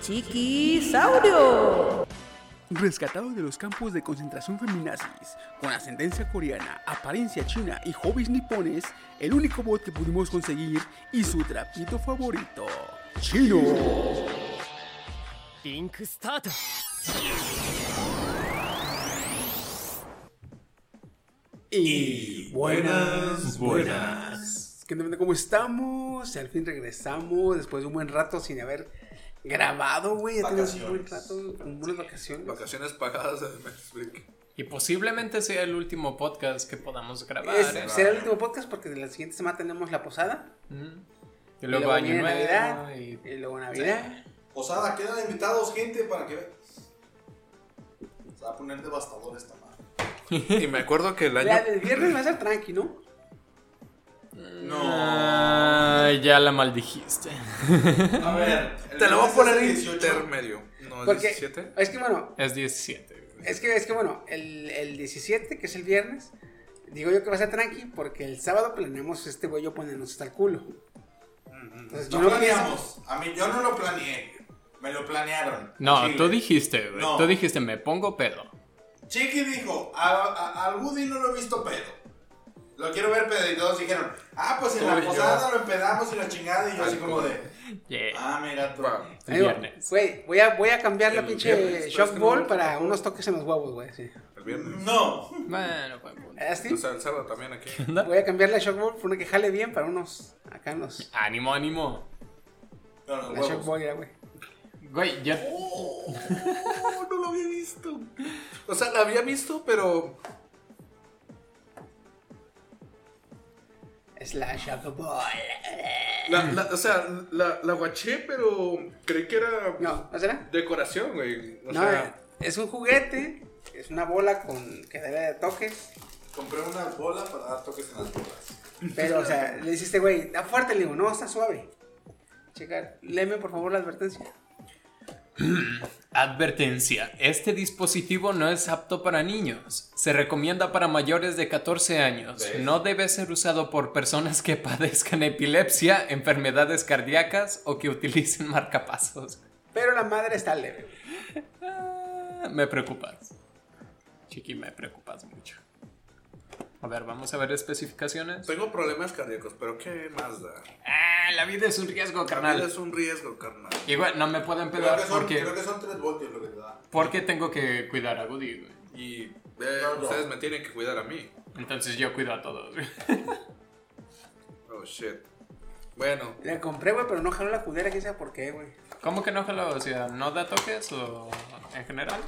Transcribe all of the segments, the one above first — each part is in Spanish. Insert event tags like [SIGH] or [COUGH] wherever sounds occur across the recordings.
Chiquisaurio. Rescatado de los campos de concentración feminazis, con ascendencia coreana, apariencia china y hobbies nipones, el único bot que pudimos conseguir y su trapito favorito, Chino. Link Start. Y buenas, buenas. ¿Qué onda? ¿Cómo estamos? Al fin regresamos después de un buen rato sin haber grabado, güey. Ya tenemos un buen rato, con buenas vacaciones. Vacaciones pagadas de Netflix. Y posiblemente sea el último podcast que podamos grabar. Es- ¿eh? será el último podcast porque de la siguiente semana tenemos la posada. Y luego Año Nuevo. Navidad. y- Y luego Navidad. Posada, quedan invitados, gente, para que vean. Se va a poner devastador esta madre. [LAUGHS] Y me acuerdo que el año... La del viernes va a ser tranqui, ¿no? No. Ah, ya la maldijiste. A ver, [LAUGHS] Te lo voy a poner es el en 18. intermedio. ¿No es Porque 17? es que bueno, Es 17. güey. es que, es que bueno, el, el 17, que es el viernes, digo yo que va a ser tranqui porque el sábado planeamos este güey yo ponernos hasta el culo. Entonces, No yo no pienso- planeamos. A mí, yo no lo planeé. Me lo planearon. No, Chile. tú dijiste, güey. No. Tú dijiste, me pongo pedo. Chiqui dijo, a, a- al Woody no lo he visto pedo. Lo quiero ver pedo. Y todos dijeron, ah, pues en la posada lo empedamos y la chingada. Y yo así como de, Yeah. ah, mira tú. Viernes. Güey, voy a, voy a cambiar la pinche viernes, pero es shock ball para unos toques en los huevos, güey. Sí. El viernes. No. Bueno, buen punto. ¿Así? O sea, el sábado también aquí. Voy a cambiar la shock ball por una que jale bien para unos, acá unos, Ánimo, ánimo. No, los la shock ball, ya, güey. Güey, ya. Oh, [LAUGHS] no lo había visto. O sea, la había visto, pero... Es la shock ball. La, la- o sea, la, la guaché, pero creí que era No, ¿no será? decoración, güey. O No, sea, es un juguete, es una bola con que debe de toques. Compré una bola para dar toques en las bolas. Pero, o sea, le dijiste, güey, da fuerte, le digo, no, está suave. Checa, léeme por favor la advertencia. Advertencia: Este dispositivo no es apto para niños. Se recomienda para mayores de 14 años. ¿Ves? No debe ser usado por personas que [LAUGHS] padezcan epilepsia, enfermedades cardíacas o que utilicen marcapasos. Pero la madre está leve. Ah, me preocupas. Chiqui, me preocupas mucho. A ver, vamos a ver especificaciones. tengo problemas cardíacos, pero ¿qué más da? Ah, la vida es un riesgo, La vida carnal. es un riesgo, carnal. Igual, no me puedo Creo empedar que, son, porque, creo que son 3 voltios lo que te da. porque tengo que cuidar a Woody, güey. Y eh, No, no. ustedes me tienen que cuidar a mí. Entonces yo cuido a todos. güey. [LAUGHS] Oh, shit. Bueno, La compré, güey, pero no jaló la cudera, quién sabe por qué, güey. ¿Cómo que no jaló? O sea, ¿no da toques o en general?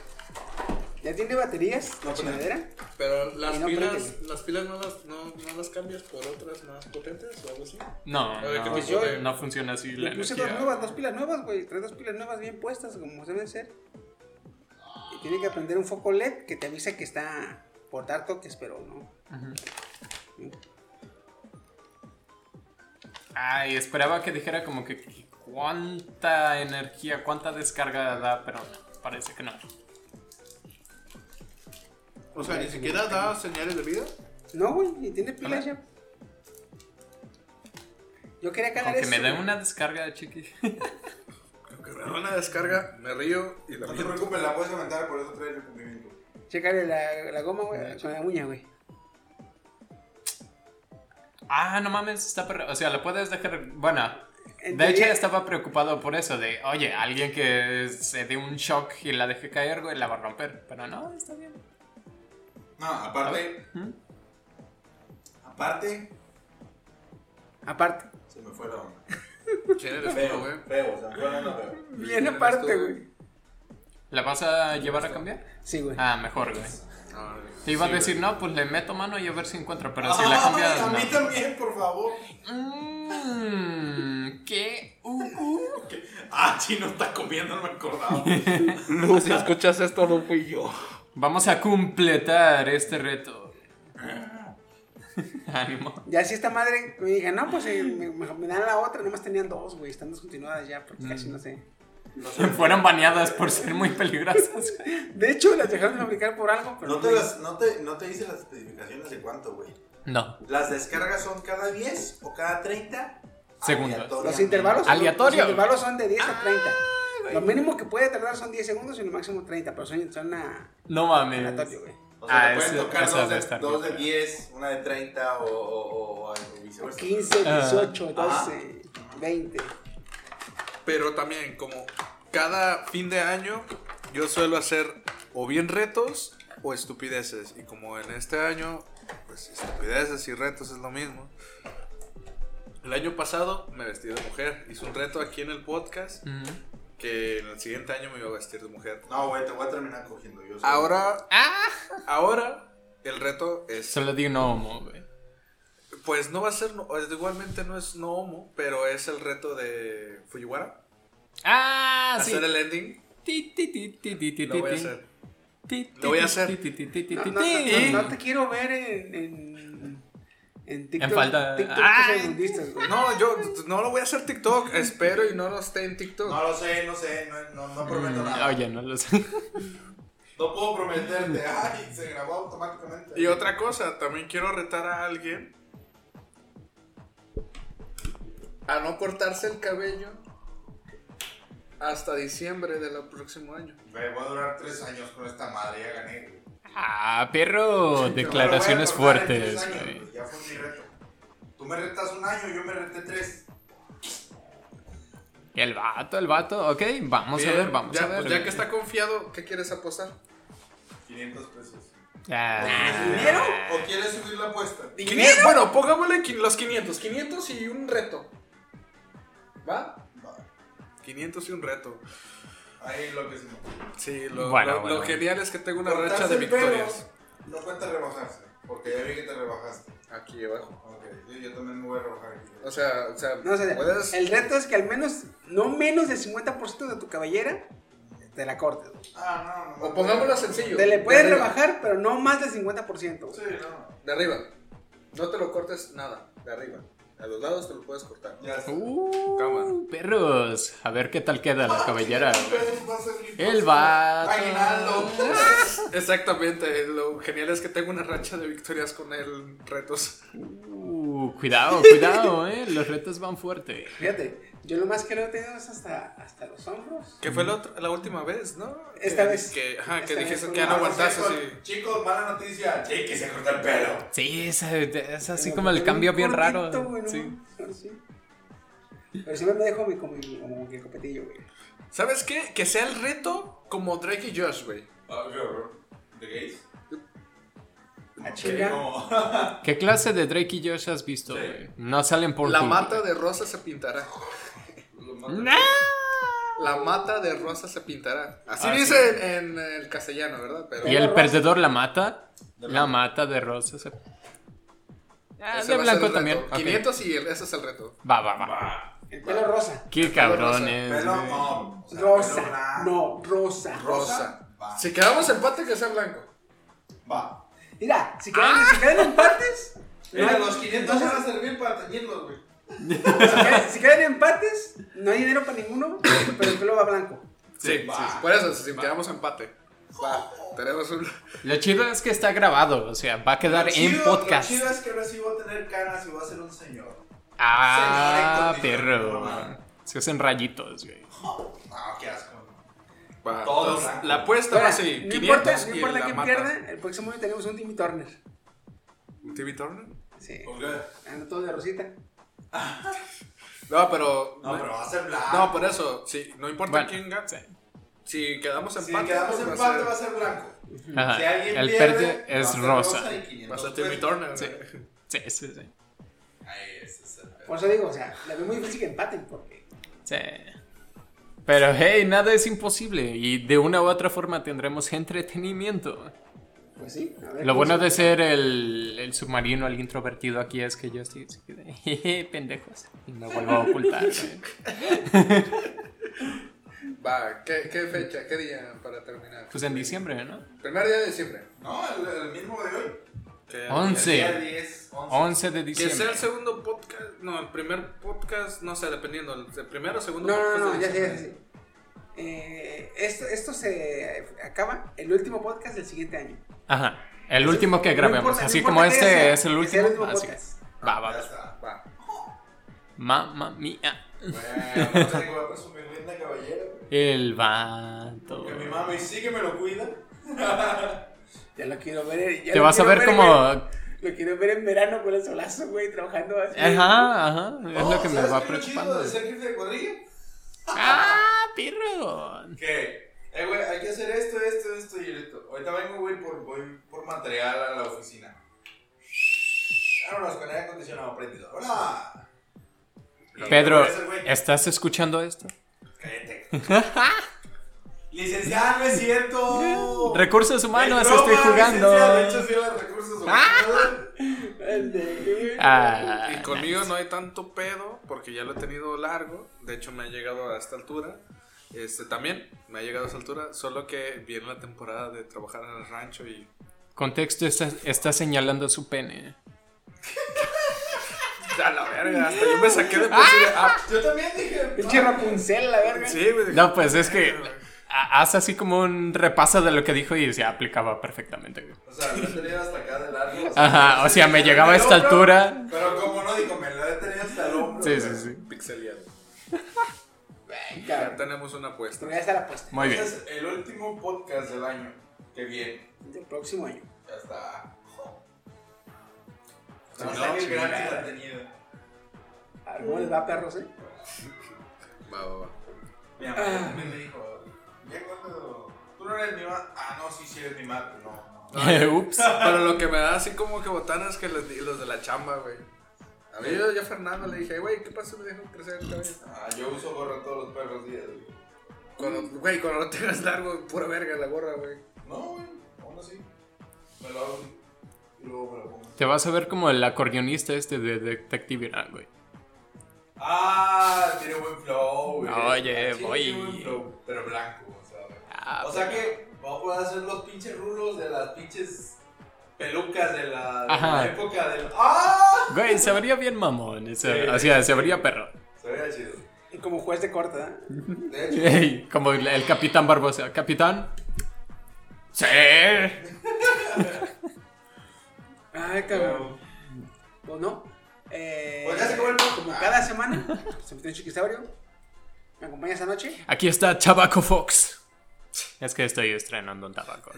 ¿Ya tiene baterías la No, chingadera? pero las no pilas, prende. las pilas no las, no, no las cambias por otras más potentes o algo así. No, A ver, ¿qué no, de- no funciona así la Le puse dos energía. nuevas, dos pilas nuevas, güey. Trae dos pilas nuevas bien puestas, como deben ser. Y tiene que prender un foco LED que te avisa que está por dar toques, pero no. Ay, esperaba que dijera como que que cuánta energía, cuánta descarga da, pero no, parece que no. O sea, ni siquiera da señales de vida. No, güey, y tiene pilas ya. Yo quería Con calar que eso. me dé güey. una descarga, chiqui. Aunque me da una descarga, me río y la No te preocupes, la puedes aumentar, por eso trae el cumplimiento. Chécale la, la goma, güey, con la uña, güey. Ah, no mames, está perra. O sea, la puedes dejar. Bueno, en De hecho, teoría- estaba preocupado por eso, de, oye, alguien que se dé un shock y la deje caer, güey, la va a romper. Pero no, está bien. No, aparte. ¿Mm? Aparte. Aparte. Se me fue la onda. [LAUGHS] ¿Quién eres Feo, güey? feo, se me fue la onda feo. Bien aparte, güey. ¿La vas a llevar a cambiar? Sí, güey. Ah, mejor, güey. Ah, Te iba sí, a decir, no, pues le meto mano y a ver si encuentro, pero si la cambias, A mí no. también, por favor. Mmm, ¿qué? Uh, uh. Ah, chino está comiendo, no me acordaba. [LAUGHS] No, si escuchas esto, no fui yo. Vamos a completar este reto. [LAUGHS] Ánimo. Ya si esta madre me diga, no, pues eh, me, me- me dan la otra, nomás tenían dos, güey, están descontinuadas ya, porque casi no sé. Fueron baneadas por ser muy peligrosas. [LAUGHS] De hecho, las dejaron de fabricar por algo, pero No te, las, no, te, no te dice las especificaciones de cuánto, güey. No. ¿Las descargas son cada 10 o cada 30? Segundos. Los intervalos, Aleatorio. Los intervalos son de 10 a 30. Lo mínimo que puede tardar son 10 segundos y lo máximo 30, pero son, son a- No mames. aleatorio, güey. O sea, Ah, te pueden tocar dos de, estar dos de bien. 10, una de 30 o, o, o, o viceversa. 15, Ah. 18, Ajá. 12, 20. Pero también, como cada fin de año, yo suelo hacer o bien retos o estupideces. Y como en este año, pues estupideces y retos es lo mismo. El año pasado me vestí de mujer. Hice un reto aquí en el podcast Ujú. Que en el siguiente año me iba a vestir de mujer. No, güey, te voy a terminar cogiendo yo. Ahora, ahora el reto es Solo di no homo, güey. Pues no va a ser, no- igualmente no es no homo, pero es el reto de Fujiwara. Ah, sí. hacer el ending. Ti, ti, ti, ti, ti, ti, Lo voy a hacer. Ti, Lo voy a hacer. No, te quiero ver en, en, en TikTok. En falda- TikTok ¡Ay! segundistas, güey. No, yo no lo voy a hacer TikTok. Espero y no lo esté en TikTok. No lo sé, no sé, no, no, no prometo nada. Oye, no lo sé. [LAUGHS] No puedo prometerte. Ay, se grabó automáticamente. Y otra cosa, también quiero retar a alguien a no cortarse el cabello hasta diciembre del próximo año. Voy a durar tres años con esta madre, ya gané. Ah, perro. Declaraciones a fuertes, años, Ya fue mi reto. Tú me retas un año, yo me reté tres. El vato, el vato. Ok, vamos a Bien, ver, vamos ya, a ver. pues ya que está confiado, ¿qué quieres apostar? 500 pesos. Ah. ¿Dinero? ¿O quieres subir la apuesta? 500, bueno, pongámosle los 500. 500 y un reto. ¿Va? Va. 500 y un reto. Ahí lo que Sí, lo, Bueno, lo- bueno. lo genial es que tengo una Cortarse racha de pelo victorias. No cuenta rebajarse, porque ya vi que te rebajaste. Aquí abajo. Ok, yo también me voy a rebajar aquí. O sea, o sea, No, o sea, puedes... el reto es que al menos, no menos del 50% de tu cabellera te la cortes. Ah, no, no. O pongámoslo sencillo. Te le de puedes rebajar, pero no más del 50%. güey. Sí, no. De arriba. No te lo cortes nada. De arriba. A los lados te lo puedes cortar. Ya está. Uh, Cámara. perros. A ver qué tal queda la cabellera. Va El vato. Aguinaldo. [LAUGHS] Exactamente. Lo genial es que tengo una racha de victorias con él. Retos. Uh, cuidado, cuidado, eh. Los retos van fuerte. Fíjate, yo lo más que lo he tenido es hasta, hasta los hombros. Que fue la, otra- la última vez, ¿no? Esta Que- vez. Que, ajá, que Esta vez dijiste fue que ya no aguantaste Chicos, mala noticia. Jake se corta el pelo. Sí, es, es así Pero como el cambio bien cortito, raro. Sí. Así. Pero siempre me dejo mi, como, mi- como mi copetillo, güey. ¿Sabes qué? Que sea el reto como Drake y Josh, güey. ¿De gays? A chinga. No. ¿Qué clase de Drake y Josh has visto, güey? No salen por La mata de rosa se pintará. ¡No! La mata de rosa se pintará. Así Ah, dice en, en el castellano, ¿verdad? Pero ¿Y el rosa. perdedor la mata? De La mata de rosa. se- Ah, ese de va blanco el también. reto. ok. 500 y el- ese es el reto. Va, va, va. El pelo rosa. Qué cabrones. Pelo, güey. no. o sea, Rosa. pelo. No, rosa. Rosa. Va. Si quedamos empate, que sea blanco. Va. Mira, si quedan, si quedan empates. no Mira, los 500 entonces, van a servir para teñirlos, güey. Si, quedan, si quedan empates, no hay dinero para ninguno, pero el pelo va blanco. Sí, Va. sí, por eso, si quedamos empate. Va, tenemos un... Lo chido es que está grabado, o sea, va a quedar Lo en chido- podcast. Lo chido es que ahora sí voy a tener canas y voy a ser un señor. Ah, Señor perro. Se hacen rayitos, güey. Ah, qué asco. Va, Todo entonces, la apuesta Ahora, va así, no 500 importa, no importa mata. pierda, el próximo año tenemos un Timmy Turner. ¿TV Turner? Sí. ¿Por qué? Anda todo de rosita. No, pero. No, pero va a ser blanco. No, por eso, sí, no importa Bueno, quién gane. sí. Si quedamos Si empate, quedamos pues, empate va va a ser blanco. Ajá, Si alguien el pierde, verde es rosa. y ser, 500 va a ser Timmy pesos. Turner. Sí. Sí, sí, sí. Ahí, ese es el pedo. Por eso digo, o sea, la veo muy difícil que empaten porque. Sí. Pero hey, nada es imposible y de una u otra forma tendremos entretenimiento. Pues sí. a ver Lo bueno de ser el, el submarino, el introvertido aquí es que yo estoy de, [LAUGHS] jeje, pendejos. Y me vuelvo a ocultar. [LAUGHS] Va, ¿qué, ¿qué fecha, qué día para terminar? Pues en diciembre, ¿no? Primer día de diciembre. No, el, el mismo de hoy. Que, Once. El día 10, 11. 11 de que sea el diciembre. segundo podcast, no, el primer podcast, no sé, dependiendo, el primero o segundo No, no, podcast. no, ya sé, ya diciembre. sé. Eh, esto, esto se acaba el último podcast del siguiente año. Ajá. El último que grabemos. no Así como que este es el que último. así. podcast. Va, va, Ya va. está. Va. Mamma mía. Bueno, no qué caballera. El vato. Que mi mami sí que me lo cuida. [LAUGHS] Ya lo quiero ver. ya Te vas a ver güey. como. Lo quiero ver en verano con el solazo, güey, trabajando así. Ajá, ajá. Es Oh, lo que me ¿sabes va qué preocupando. de ser jefe de cuadrilla? ¡Ah, pirro! Que, eh, güey, hay que hacer esto, esto, esto y esto. Ahorita vengo, güey, por, voy por material a la oficina. Vámonos con aire acondicionado prendido. ¡Hola! Pedro, el ¿estás escuchando esto? Cállate. [LAUGHS] Licenciado, no es cierto. Recursos humanos, broma, estoy jugando. De hecho, sí, los recursos [LAUGHS] humanos. Ah, Y conmigo no hay tanto pedo porque ya lo he tenido largo. De hecho, me ha llegado a esta altura. Este también me ha llegado a esta altura. Solo que viene la temporada de trabajar en el rancho y. Contexto está, está señalando su pene. [LAUGHS] A la verga, hasta yo me saqué de ah, Yo también dije. Pinche Rapunzel, la verga. Sí, güey. No, pues es que ha- haz así como un repaso de lo que dijo y se aplicaba perfectamente. güey. O sea, lo he tenido hasta acá de largo. Ajá, o sea, me llegaba a esta hombro, altura. Pero como no digo, me lo he tenido hasta el hombro. Sí, sí, sí. Pixeleado. Ya tenemos una apuesta. Ya está la puesta. Muy bien. Este es el último podcast del año que viene. Del próximo año. Ya está. No, gran chingada. contenido. A ver, ¿Cómo les va, perros, eh? Va, va, va. Mi mamá también me dijo, ya cuando tú no eres mi mamá, ah no, sí, sí eres mi madre, no, no. [LAUGHS] Ups. Pero lo que me da así como que botanas que los, los de la chamba, güey. A mí yo, yo a Fernando le dije, güey, ¿qué pasa? Me dejó crecer el cabello. Ah, yo uso gorra todos los perros días, güey. Cuando, güey, cuando lo tengas largo, pura verga la gorra, güey. No, güey, aún así. Me lo hago así. Y luego me lo pongo. Te vas a ver como el acordeonista este de Detective Irán, güey. Ah, tiene buen flow, güey. Oye, Sí, voy. Tiene buen flow, pero blanco, o sea, güey. Ah, O sea que vamos a poder hacer los pinches rulos de las pinches pelucas de la, de la época del. ¡Ah! Güey, se vería bien mamón. ese- Sí. o sea, se vería perro. Se vería chido. Y como juez de corta, ¿eh? De [LAUGHS] hecho, Ey, como el, el capitán Barbosa. Capitán. Sí. Ay, cabrón. Pues no. Eh, Pues ya se podcast. Como cada semana, [LAUGHS] se metió en Chiquisaurio. ¿Me acompañas esta noche? Aquí está Tabaco Fox. Es que estoy estrenando un tabaco.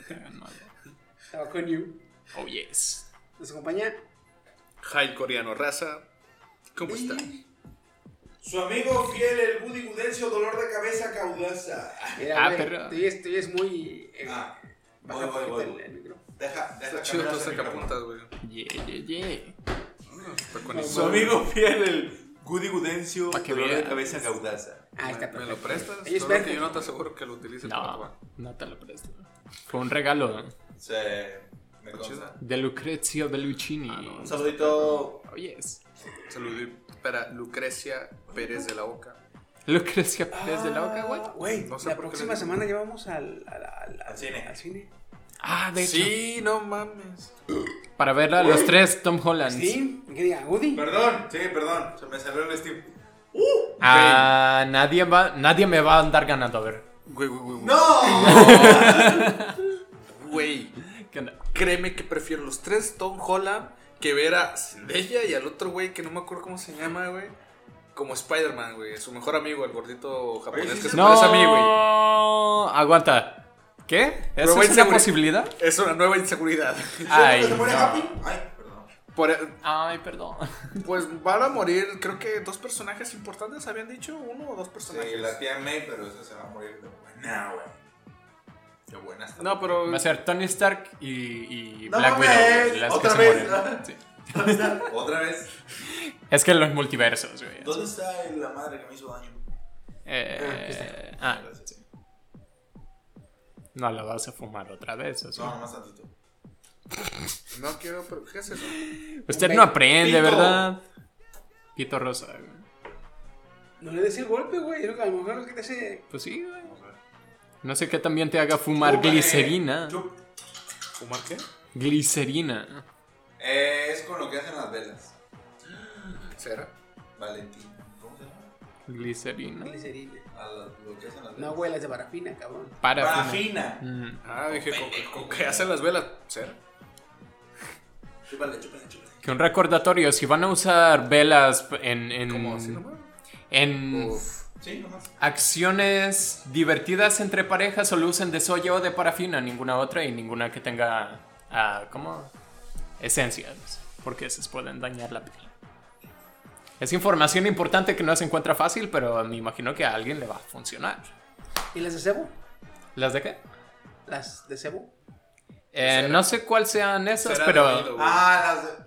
con you. Oh, yes. Nos acompaña. Jai Coreano Raza. ¿Cómo está? su amigo fiel, el Buddy Gudencio, dolor de cabeza caudaza. Mira, Ah, pero- tú es, tú es muy. eh, Ah, baja voy, voy, voy, el- voy. el micro. Deja, deja Está chido ese sacapuntas, güey. Yeah, yeah, yeah. Está con Su amigo fiel, el Goody Gudencio, que dolor de veas. cabeza caudaza. Ah, está ¿Me lo perfecto. prestas? Solo que venden. yo no te aseguro que lo utilices No, no te lo presto. Fue un regalo Se me consta. de Lucrezio Belluccini. Un saludito. Oh, yes. Saludito para Lucrecia Pérez de la Oca. Lucrecia Pérez de la Oca, güey. Ah, Güey, No sé la qué próxima semana ya vamos al, al, al, Al cine. Al cine. Ah, de hecho. Sí, no mames. Para ver a los tres Tom Hollands. Sí, que diga, Woody. Perdón, sí, perdón. Se me salió el Steve. Ah, nadie, va, nadie me va a andar ganando, a ver. Güey, güey, güey. güey. ¡No! [LAUGHS] Güey, ¿Qué onda? Créeme que prefiero los tres Tom Holland que ver a Zendaya y al otro güey que no me acuerdo cómo se llama, güey. Como Spider-Man, güey. Su mejor amigo, el gordito japonés Oye, sí que se se parece a mí, güey. No, aguanta. ¿Qué? ¿Eso Pero, güey, es una posibilidad? Es una nueva inseguridad. Ay, ¿Se muere no. Happy? Ay, perdón. Por, e, Ay, perdón. pues van a morir, creo que dos personajes importantes habían dicho, uno o dos Sí, personajes. la tía May, pero esa se va a morir de buena, güey. Qué buena está. No, pero Va a ser Tony Stark y, y No Black mames, Widow. güey, Las que otra se vez. mueren. Sí. [LAUGHS] Otra vez. Es que los multiversos, güey. ¿Dónde está la madre que me hizo daño? Eh, ah, sí. No la vas a fumar otra vez, ¿o sí? No, nomás tantito. [LAUGHS] no quiero, pero ¿qué es eso? Usted no aprende, Pito. ¿verdad? Pito rosa, güey. No le des el golpe, güey. Lo que a lo mejor lo que te hace. Pues sí, güey. No sé qué también te haga fumar glicerina. ¿Fumar qué? Glicerina. Eh, es con lo que hacen las velas. ¿Será? Valentín. ¿Cómo se llama? Glicerina. Glicerina. A la- lo que hacen las velas. No, güey, las de parafina, cabrón. Para. Parafina. Mm. Ah, dije, ¿con, con qué hacen las velas? ¿Será? Chúpale, chúpale, chúpale. Que un recordatorio, si van a usar velas en, en, ¿Cómo así nomás? en Uf. Sí, nomás. acciones divertidas entre parejas, solo usen de soya o de parafina, ninguna otra y ninguna que tenga, ah, ¿cómo? Esencias, porque esas pueden dañar la piel. Es información importante que no se encuentra fácil, pero me imagino que a alguien le va a funcionar. ¿Y las de cebo? ¿Las de qué? Las de cebo. Eh, no sé cuáles sean esas, pero... Ah, las de.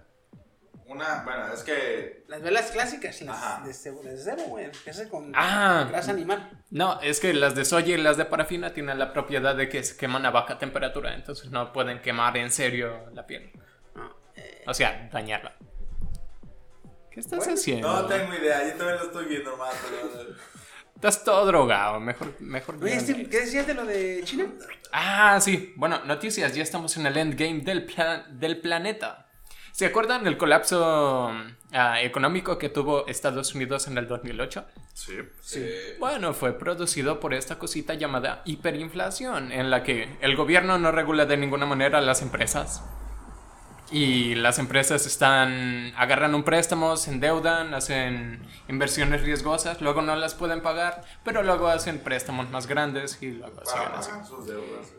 Una, bueno, es que. Las velas clásicas, las Ajá. de de cebo, güey. Hacen con Ah. grasa animal. No, es que las de soya y las de parafina tienen la propiedad de que se queman a baja temperatura, entonces no pueden quemar en serio la piel. No, eh, O sea, dañarla. ¿Qué estás Bueno, haciendo? No tengo idea, yo también lo estoy viendo pero. Estás todo drogado, mejor, mejor. Oye, este. ¿qué decías de lo de China? Ah, sí. Bueno, noticias. Ya estamos en el endgame del, pla- del planeta. ¿Se acuerdan del colapso ah, económico que tuvo Estados Unidos en el 2008? Sí. Sí. Bueno, fue producido por esta cosita llamada hiperinflación, en la que el gobierno no regula de ninguna manera las empresas. Y las empresas están agarran un préstamo, se endeudan, hacen inversiones riesgosas, luego no las pueden pagar, pero luego hacen préstamos más grandes y luego siguen así. sus deudas.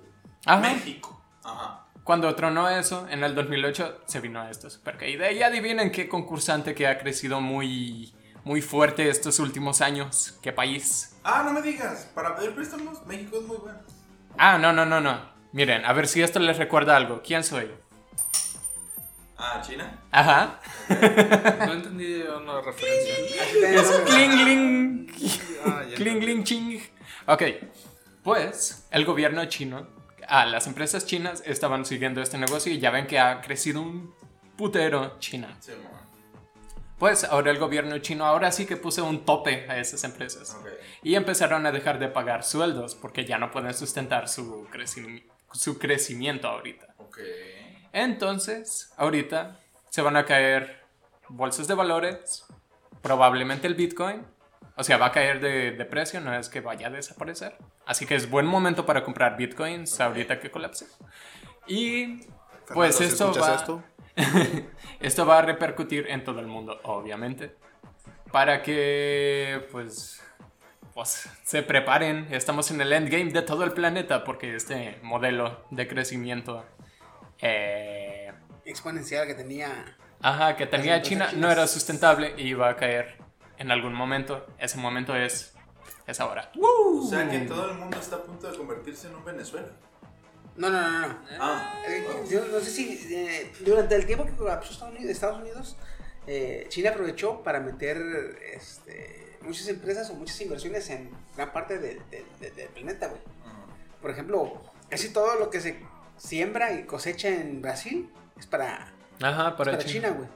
México. Ajá. Cuando tronó eso, en el 2008, se vino esta super caída. Y adivinen qué concursante que ha crecido muy, muy fuerte estos últimos años. ¿Qué país? Ah, no me digas, para pedir préstamos, México es muy bueno. Ah, no, no, no, no. Miren, a ver si esto les recuerda algo. ¿Quién soy? Ah, China. Ajá. [LAUGHS] No entendí una referencia. Es cling, cling. Ah, cling, ching. Ok. Pues, el gobierno chino, las empresas chinas estaban siguiendo este negocio y ya ven que ha crecido un putero China. Sí. Pues ahora el gobierno chino ahora sí que puso un tope a esas empresas. Y empezaron a dejar de pagar sueldos porque ya no pueden sustentar su, creci- su crecimiento ahorita. Entonces, ahorita se van a caer bolsas de valores, probablemente el Bitcoin. O sea, va a caer de, de precio, no es que vaya a desaparecer. Así que es buen momento para comprar Bitcoins ahorita que colapse. Y pues Fernando, si esto escuchas va, esto, [LAUGHS] esto va a repercutir en todo el mundo, obviamente. Para que, pues, pues, se preparen. Estamos en el endgame de todo el planeta porque este modelo de crecimiento, eh, Exponencial que tenía. ajá, que tenía China chinas. no era sustentable y iba a caer en algún momento. Ese momento es, es ahora. O sea que todo el mundo está a punto de convertirse en un Venezuela. No, no, no, no. Ah. Eh, yo no sé si eh, durante el tiempo que colapsó Estados Unidos, Estados Unidos eh, China aprovechó para meter este, muchas empresas o muchas inversiones en gran parte del- del- del- planeta, güey. Por ejemplo, casi todo lo que se siembra y cosecha en Brasil es para, Ajá, es para, para China. China, güey.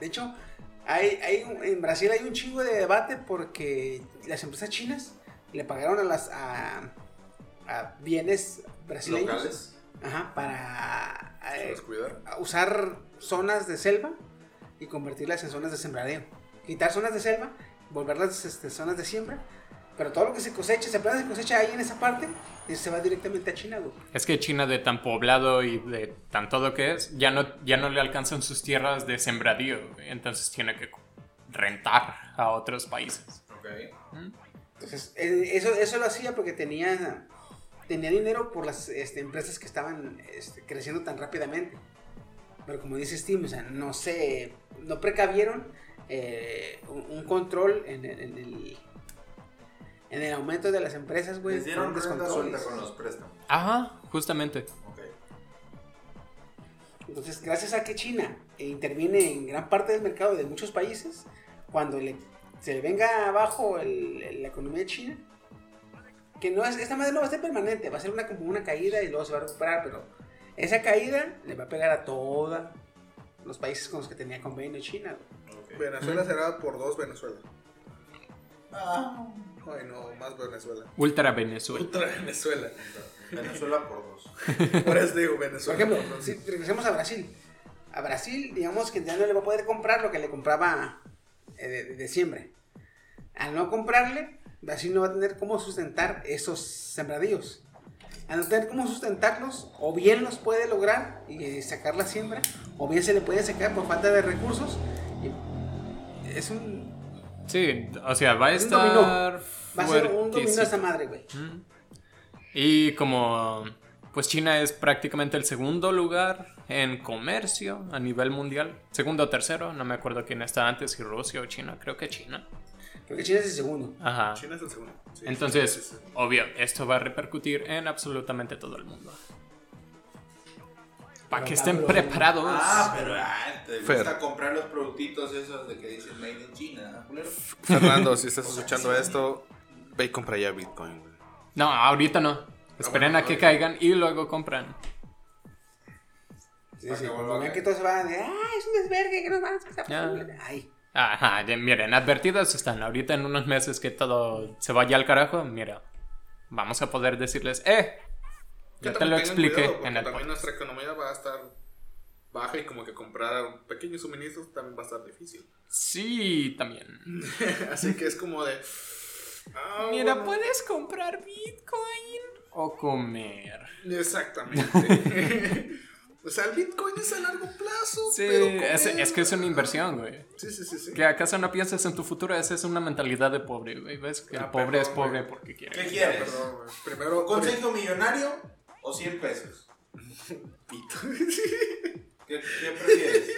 De hecho, hay, hay un- en Brasil hay un chingo de debate porque las empresas chinas le pagaron a las a, a bienes brasileños Locales. ajá, para eh, a usar zonas de selva y convertirlas en zonas de sembradío. Quitar zonas de selva, volverlas este, zonas de siembra, pero todo lo que se cosecha, se planta, se cosecha ahí en esa parte, y se va directamente a China, güey. Es que China de tan poblado y de tan todo que es, ya no, ya no le alcanzan sus tierras de sembradío, güey. entonces tiene que rentar a otros países. Ok. Entonces, eh, eso, eso lo hacía porque tenía, tenía dinero por las este, empresas que estaban este, creciendo tan rápidamente. pero como dice Steam, o sea, no sé, no precavieron eh, un, un control en en el en el aumento de las empresas, güey. Les dieron renta descontroles. suelta con los préstamos. Ajá, justamente. Ok. Entonces, gracias a que China interviene en gran parte del mercado de muchos países, cuando le, se le venga abajo el- el- la economía de China, que no es, esta madre no va a ser permanente, va a ser una, como una caída y luego se va a recuperar, pero esa caída le va a pegar a todos los países con los que tenía convenio China. güey. Venezuela será por dos Venezuela. Ah, Ay, no, más Venezuela. Ultra Venezuela. Otra Venezuela. Venezuela por dos. [LAUGHS] Por eso digo Por Venezuela. ejemplo, por dos. si regresemos a Brasil. A Brasil, digamos que ya no le va a poder comprar lo que le compraba eh, de, de diciembre. Al no comprarle, Brasil no va a tener cómo sustentar esos sembradíos. Al no tener cómo sustentarlos, o bien los puede lograr y eh, sacar la siembra, o bien se le puede sacar por falta de recursos. Es un. Sí, o sea, va a Es un dominó. estar. Va a ser un dominó esa madre, güey. Y como pues China es prácticamente el segundo lugar en comercio a nivel mundial, segundo o tercero, no me acuerdo quién está antes, si Rusia o China, creo que China. Creo que China es el segundo. Ajá. China es el segundo. Sí, Entonces, sí, sí, sí. obvio, esto va a repercutir en absolutamente todo el mundo. Para que estén preparados. Ah, pero ah, te Fer. gusta comprar los productitos esos de que dicen made in China. Fernando, si estás [LAUGHS] escuchando esto, ve y compra ya Bitcoin, güey. No, ahorita no. Esperen a que caigan y luego compran. Sí, sí, que que todos se van de, ah, es un desvergue, que nos van a. Ya. Ay, Ajá, de- miren, advertidos están. Ahorita en unos meses que todo se vaya al carajo, mira, vamos a poder decirles, eh, ya te lo expliqué cuidado, porque en el también podcast. nuestra economía va a estar baja y como que comprar pequeños suministros también va a estar difícil. Sí, también. [LAUGHS] Así que es como de... ah, Mira, bueno, puedes comprar Bitcoin o comer. Exactamente. [LAUGHS] o sea, el Bitcoin es a largo plazo, Sí, pero es, comer- es que es una inversión, güey. Sí, sí, sí, sí. ¿Que acaso no piensas en tu futuro? Esa es una mentalidad de pobre, güey. ¿Ves? Que el Ah, pobre es pobre güey. porque quiere. ¿Qué Ya, quieres? perdón, güey. Primero, ¿Consejo millonario o 100 pesos? [LAUGHS] ¿Qué, qué prefieres?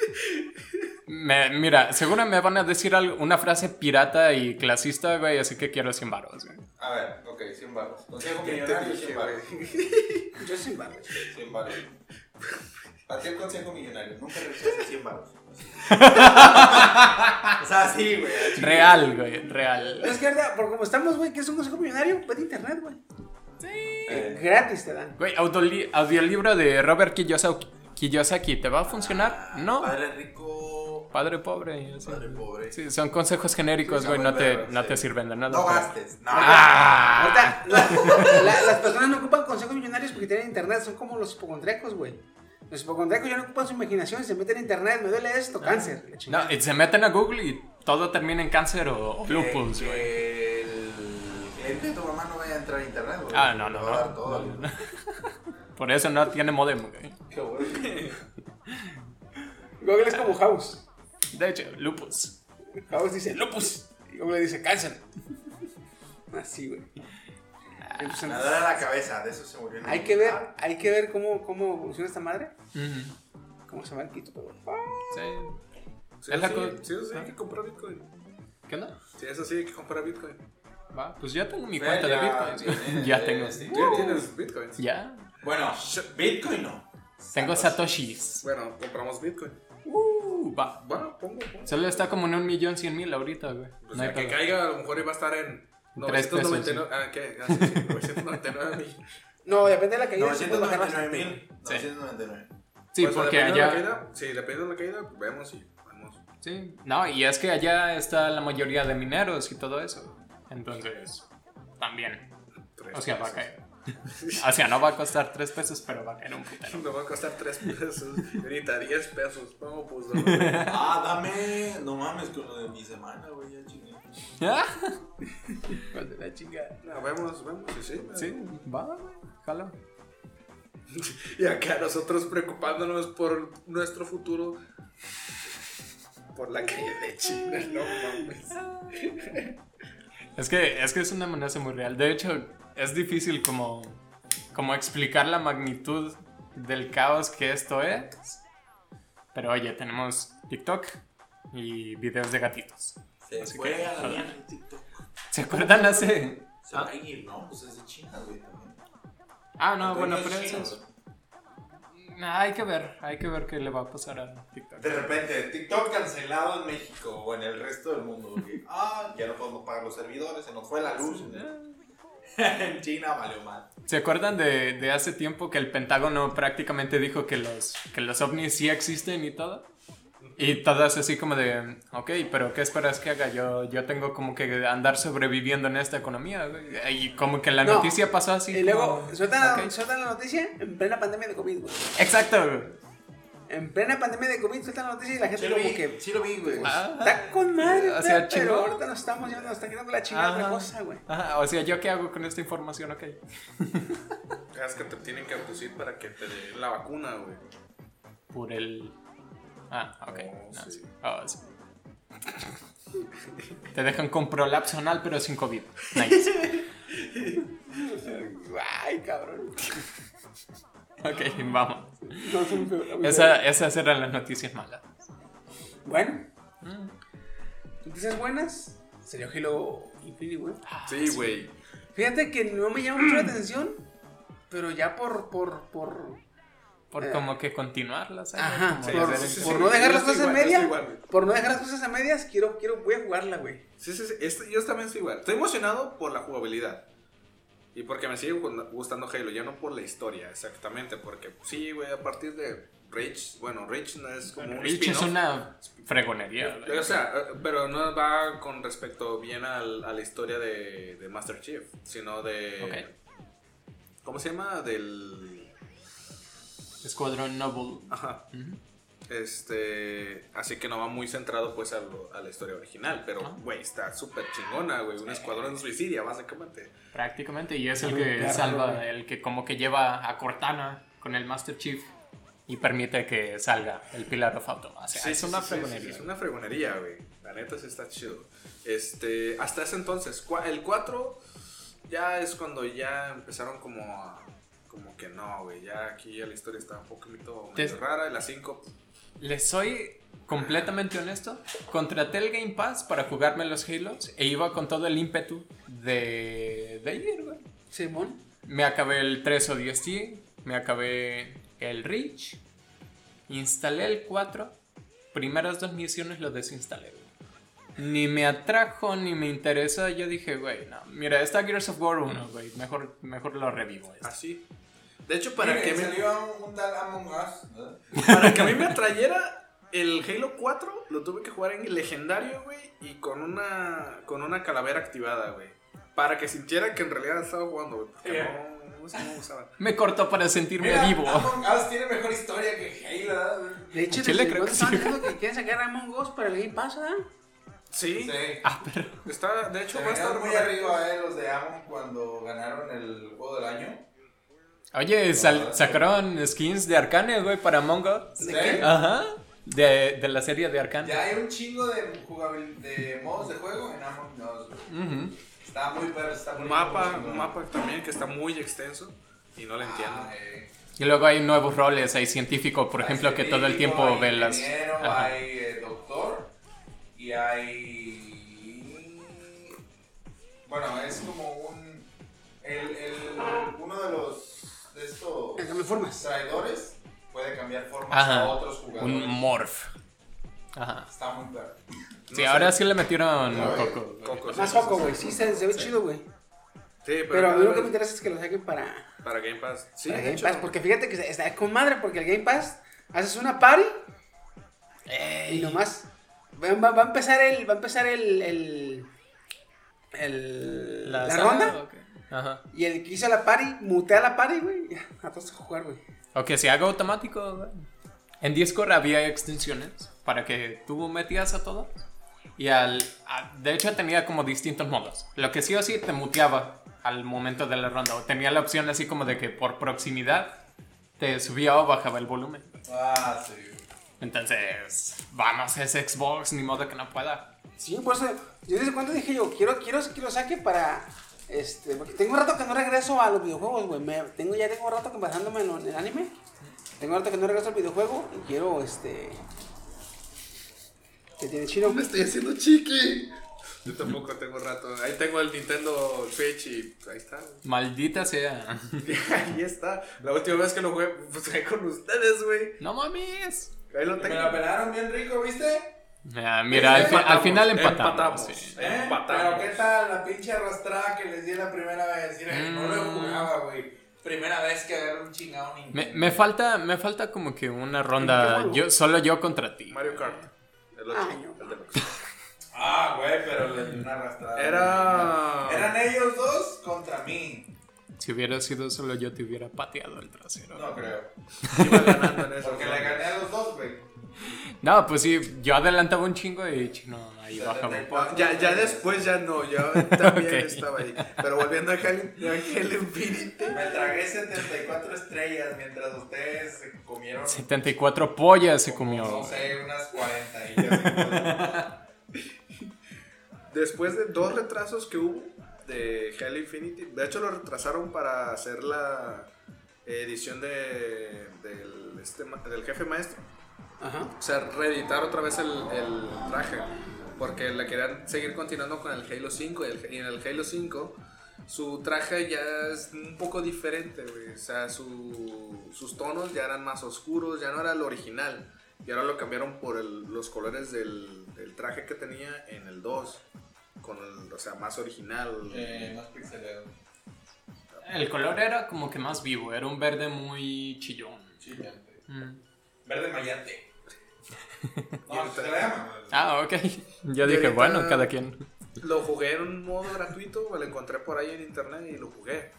Me- mira, seguro me van a decir algo- una frase pirata y clasista, güey, así que quiero 100 baros, güey. A ver, ok, 100 baros. Consejo ¿Qué te millonario, dije, 100 baros. yo sin barba. 100 baros. ¿Para qué el consejo millonario? Nunca rechaces 100 baros. o sea, sí, güey. Real, güey, real. Es que, verdad, por como estamos, güey, que es un consejo millonario, vete a internet, güey. Eh, Gratis te dan. Güey, audiolibro de Robert Kiyosaki, Kiyosaki, ¿te va a funcionar? No. Padre rico, Padre pobre. padre pobre. Sí, son consejos genéricos, güey, no te, no te sirven de nada. No pero- gastes. No. Ah. Ahorita, la- la- las personas no ocupan consejos millonarios porque tienen internet, son como los hipocondríacos, güey. Los hipocondríacos ya no ocupan su imaginación, se meten en internet, me duele esto, cáncer. la No, y se meten a Google y todo termina en cáncer o, o lupus, güey. el cliente de tu mamá no a entrar a internet, güey. Ah, no, no, va a dar no. todo. no, no. [LAUGHS] Por eso no tiene modem, güey. Qué bueno. Google es como House. De hecho, lupus. House dice lupus y Google dice cáncer. Así, güey. Y pues, Me duele la cabeza, de eso se murió. hay que ver, hay que ver cómo, cómo evoluciona esta madre. Ujú. ¿Cómo se va el pito? Pero... Sí. Sí, Es la sí, sí, sí, hay que comprar Bitcoin. ¿Qué onda? Sí, eso sí, hay que comprar Bitcoin. Va, pues ya tengo mi Fe, cuenta de Bitcoin. [LAUGHS] ya tengo. sí. ¿Tú ya tienes Bitcoins? Ya. Bueno, Bitcoin no. Tengo satoshis. Bueno, compramos Bitcoin. Uh, va. Bueno, pongo, pongo. Solo está como en un millón cien mil ahorita, güey. O No sea, que pedo. caiga, a lo mejor iba a estar en Tres pesos, 999. Ah, ¿qué? Ah, sí, sí, 999 mil. [LAUGHS] No, depende de la caída. se puede bajar 999 bastante. mil. 999. Sí, Pues, porque de allá. caída, sí, depende de la caída, vemos y vamos. Sí. No, y es que allá está la mayoría de mineros y todo eso. Entonces, también. Tres O sea, va a caer. [LAUGHS] O sea, no va a costar tres pesos, pero va a caer un putero. Me va a costar 3 pesos. Ahorita 10 pesos. No, pues no. [LAUGHS] Ah, dame. No mames con lo de mi semana, güey. Ya chingué. [LAUGHS] Pues de la chingada. No, vemos, vemos. Sí, sí. Sí, va, güey. Jalo. Y acá nosotros preocupándonos por nuestro futuro. Por la calle de China, no mames. Es que, es que es una amenaza muy real. De hecho, es difícil como, como explicar la magnitud del caos que esto es. Pero oye, tenemos TikTok y videos de gatitos. Se Así fue que, a la en TikTok. ¿Se acuerdan hace...? Se va a ir, ¿no? Pues es de China, güey, también. Ah, no, bueno, pero es eso. Nah, hay que ver, hay que ver qué le va a pasar a TikTok. De repente, TikTok cancelado en México o en el resto del mundo. porque, [LAUGHS] ah, ya no podemos pagar los servidores, se nos fue la luz. [LAUGHS] en China valió mal. ¿Se acuerdan de, de hace tiempo que el Pentágono prácticamente dijo que los, que los ovnis sí existen y todo? Y todas así como de, ok, pero ¿qué esperas que haga? Yo, yo tengo como que andar sobreviviendo en esta economía. güey. Y como que la No. noticia pasó así. Y luego como, sueltan, la, sueltan la noticia en plena pandemia de COVID, güey. Exacto. güey. En plena pandemia de COVID sueltan la noticia y la gente Sí como vi, que... sí lo vi, güey. Ah, Está con madre, O sea, pero ahorita nos estamos yendo, nos está quedando la chingada otra cosa, güey. Ajá, o sea, ¿yo qué hago con esta información? Ok. [LAUGHS] Es que te tienen que abducir para que te den la vacuna, güey. Por el... Ah, ok. Oh, No, sí. sí. Oh, sí. [LAUGHS] Te dejan con prolapso anal, pero sin COVID. Nice. [LAUGHS] Ay, cabrón. [LAUGHS] Ok, vamos. No, Esa, esas eran las noticias malas. Bueno, Mm. noticias buenas. Salió Halo Infinity, güey. Sí, güey. Fíjate que no me llama mucho la atención, pero ya por, por, por, Por Eh. como que continuarla, ¿sabes? ajá, Como Sí, por, sí, por sí. no dejar las cosas en igual, yo media, igual, por no dejar las cosas a medias, quiero, quiero, voy a jugarla, güey. Sí, sí, sí. Este- yo también estoy igual. Estoy emocionado por la jugabilidad. Y porque me sigue gu- gustando Halo, ya no por la historia, exactamente. Porque sí, güey, a partir de Reach, bueno, Reach no es como un Reach es una fregonería. ¿verdad? O sea, pero no va con respecto bien al- a la historia de, de Master Chief, sino de... ¿Cómo se llama? Del... Escuadrón Noble. Ajá. Este, así que no va muy centrado pues a, lo- a la historia original, pero Ah. güey, está súper chingona, güey, un escuadrón suicidia básicamente. Prácticamente. Y es el que salva, el que como que lleva a Cortana con el Master Chief y permite que salga el Pilar of Auto. O sea, Sí, es sí, una sí, sí, fregonería. sí, es una fregonería, güey. La neta sí está chido. Este, hasta ese entonces, el 4 ya es cuando ya empezaron como a como que no, güey, ya aquí ya la historia está un poquito medio rara, y la 5 Les soy completamente honesto. Contraté el Game Pass para jugarme los Halos e iba con todo el ímpetu de, de ir, güey. Simón. Me acabé el 3 ODST, me acabé el Reach, instalé el 4, primeras dos misiones lo desinstalé. güey. Ni me atrajo ni me interesó, yo dije, güey, no, mira, está Gears of War 1, güey, mejor, mejor lo revivo. así. De hecho, para Para que me salió un tal Among Us, ¿no? Para que a mí me atrayera el Halo 4, lo tuve que jugar en legendario, güey, y con una con una calavera activada, güey. Para que sintiera que en realidad estaba jugando, güey. Porque no, no usaba. Me cortó para sentirme Mira, vivo. Among Us tiene mejor historia que Halo, ¿verdad? De hecho, Chile, desde creo cuando que estaban sí. diciendo que quieren sacar Among Us para el Game Pass, ¿verdad? Sí, Sí. Ah, pero... está, de hecho, Se va a estar muy arriba eh, los de Amon cuando ganaron el juego del año. Oye, sal- sacaron skins de Arcane, güey, para Among Us. ¿De qué? Ajá. De, de la serie de Arcane. Ya hay un chingo de, jugabil- de modos de juego en Among Us. güey. Ujú. Está muy perro, está muy Un mapa, un mapa también que está muy extenso y no lo entiendo. Ah, eh. Y luego hay nuevos roles, hay científico, por Hay ejemplo, que todo el tiempo hay ve las... ingeniero, Ajá. Hay eh, doctor y hay. Bueno, es como un. El, el, uno de los. De estos. Formas. traidores puede cambiar formas Ajá. a otros jugadores. Un morph. Ajá. Está muy perro. Sí, ahora sí le metieron No, coco. güey. Coco, sí, Más sí. güey. Sí, se, se ve chido, güey. Sí, pero, Pero a mí lo que me interesa es que lo saquen para, para Game Pass. Sí, para Game hecho, Pass. Porque fíjate que está con madre, porque el Game Pass haces una party y nomás va, va- a empezar el. Va a empezar el. el, el- la, ronda. Ok. Ajá. Y el que hizo la party, mutea la party, güey. ya, [LAUGHS] A todos a jugar, güey. O que se haga automático. güey. En Discord había extensiones para que tú metías a todos. Y al. a- de hecho, tenía como distintos modos. Lo que sí o sí te muteaba al momento de la ronda. O tenía la opción así como de que por proximidad te subía o bajaba el volumen. Ah, sí. Entonces, vamos, es Xbox, ni modo que no pueda. Sí, por eso. Yo desde cuando dije yo, quiero, quiero que lo saque para. Este, porque tengo un rato que no regreso a los videojuegos, güey. Me- Tengo, ya tengo un rato que basándome en, el anime. Tengo harto que no regreso al videojuego y quiero este. ¿Qué tiene chino? Me estoy haciendo chiqui. Yo tampoco tengo rato. Ahí tengo el Nintendo Switch y ahí está. Maldita sea. [LAUGHS] ahí está. La última vez que lo jugué, pues ahí con ustedes, güey. No mames. Ahí lo Me tengo. la pelaron bien rico, ¿viste? Ah, mira, al, fi- al final empatamos. Empatamos. sí. ¿Eh? Empatamos. Pero qué tal la pinche arrastrada que les di la primera vez. Mira, no lo Mm. jugaba, güey. Primera vez que agarro un chingado Nintendo. Me, me falta, me falta como que una ¿Qué ronda, yo, solo yo contra ti. Mario Kart. El. [LAUGHS] Ah, güey, pero le di una arrastrada. Era. Eran ellos dos contra mí. Si hubiera sido solo yo, te hubiera pateado el trasero. No creo. Iba ganando en eso. Porque le gané a los dos, güey. No, pues sí, yo adelantaba un chingo y chino, ahí bajaba. No, ya, ya después ya no, yo [LAUGHS] también estaba ahí. Pero volviendo a Halo, a Infinite. Me tragué 74 estrellas mientras ustedes se comieron. 74 pollas se comió. No sé, unas 40. Y [LAUGHS] Después de dos retrasos que hubo de Halo Infinity, de hecho lo retrasaron para hacer la edición de, del, este ma- del jefe maestro. Ajá. O sea, reeditar otra vez el, el traje. Porque le querían seguir continuando con el Halo 5. Y, el- y en el Halo 5, su traje ya es un poco diferente, güey. O sea, su- sus tonos ya eran más oscuros, ya no era el original. Y ahora lo cambiaron por el- los colores del, del traje que tenía en el 2. Con el, o sea, más original. eh, más pixelado. El color era como que más vivo, era un verde muy chillón. Chillante. Mm. Verde mayate. No, llama. Ah, ok. Yo dije, bueno, cada quien. Lo jugué en un modo gratuito, me lo encontré por ahí en internet y lo jugué.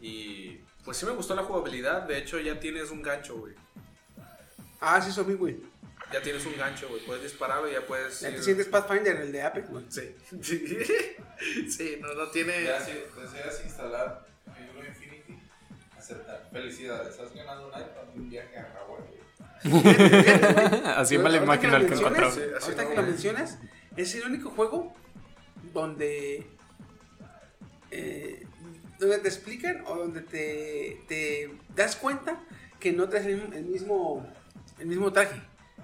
Y pues sí me gustó la jugabilidad, de hecho ya tienes un gancho, güey. Ah, sí, soy mi güey. Ya tienes un gancho, güey. Puedes dispararlo y ya puedes. Ya te sientes Pathfinder, el de Apex, güey. Sí. [LAUGHS] sí, no, no tiene. Ya si deseas instalar Halo Infinity, aceptar. Felicidades, has ganado un iPad y un viaje a Hawái. Así me lo Ahorita imagino el que encontró. Ahorita que lo mencionas, es el único juego donde. eh, donde te explican o donde te, te das cuenta que no traes el, mismo- el mismo el mismo traje.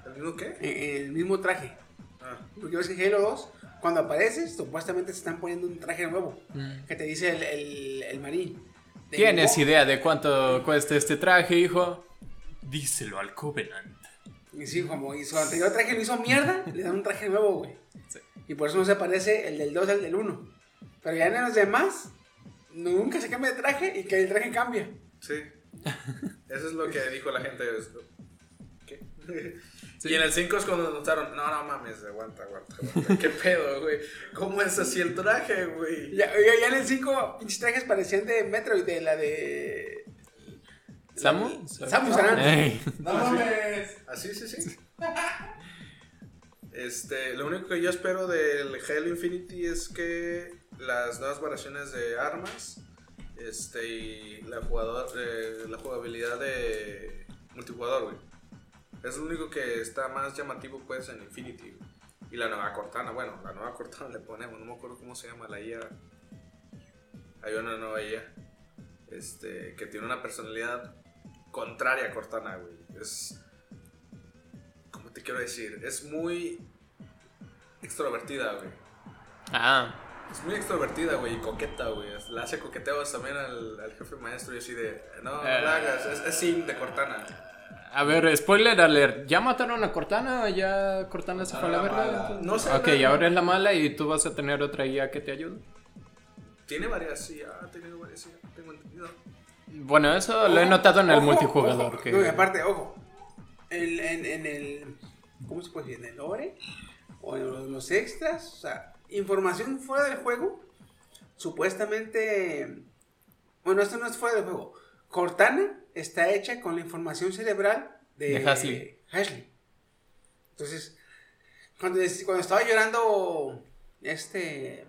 ¿El mismo qué? eh, El mismo traje. Ah, Porque ves que Halo 2, cuando apareces, supuestamente se están poniendo un traje nuevo. Mm. Que te dice el, el, el marín. ¿Tienes idea de cuánto cuesta este traje, hijo? Díselo al Covenant. Y sí, como hizo, el anterior traje lo hizo mierda, [LAUGHS] le dan un traje nuevo, güey. Y por eso no se parece el del 2 al del 1. Pero ya en los demás, nunca se cambia de traje y que el traje cambia. sí. Eso es lo que dijo la gente. ¿Qué? Y en el 5 es cuando notaron, no, no mames, aguanta, aguanta, aguanta. ¿Qué pedo, güey? ¿Cómo es así el traje, güey? Ya, ya, ya en el 5, pinches trajes parecían de Metroid, de la de. ¿Samu? Ey. No mames. Así, sí, sí. Este, lo único que yo espero del Halo Infinity es que las nuevas variaciones de armas este, y la, jugador, eh, la jugabilidad de multijugador, güey. Es lo único que está más llamativo, pues, en Infinity. güey. Y la nueva Cortana, bueno, la nueva Cortana le ponemos, no me acuerdo cómo se llama la IA. Hay una nueva IA. Este, que tiene una personalidad contraria a Cortana, güey. Es. ¿Cómo te quiero decir? Es muy extrovertida, güey. Ah, Es muy extrovertida, güey, y coqueta, güey. Le hace coqueteos también al, al jefe maestro y así de. No, no la hagas. Es, es sim de Cortana. a ver, spoiler alert. ¿Ya mataron a Cortana o ya Cortana se fue a la la verga? mala. No sé. Ok, nada. ahora es la mala y tú vas a tener otra IA que te ayude. Tiene varias, sí, ha tenido varias, sí, tengo entendido. Bueno, eso lo he notado en el Ojo, multijugador. ojo. que... No, y aparte, ojo. En, en, en el. ¿Cómo se puede decir? En el lore. O en los, extras. O sea, información fuera del juego. Supuestamente. Bueno, esto no es fuera del juego. Cortana está hecha con la información cerebral de, De Hasley. Hasley. Entonces, cuando, cuando estaba llorando este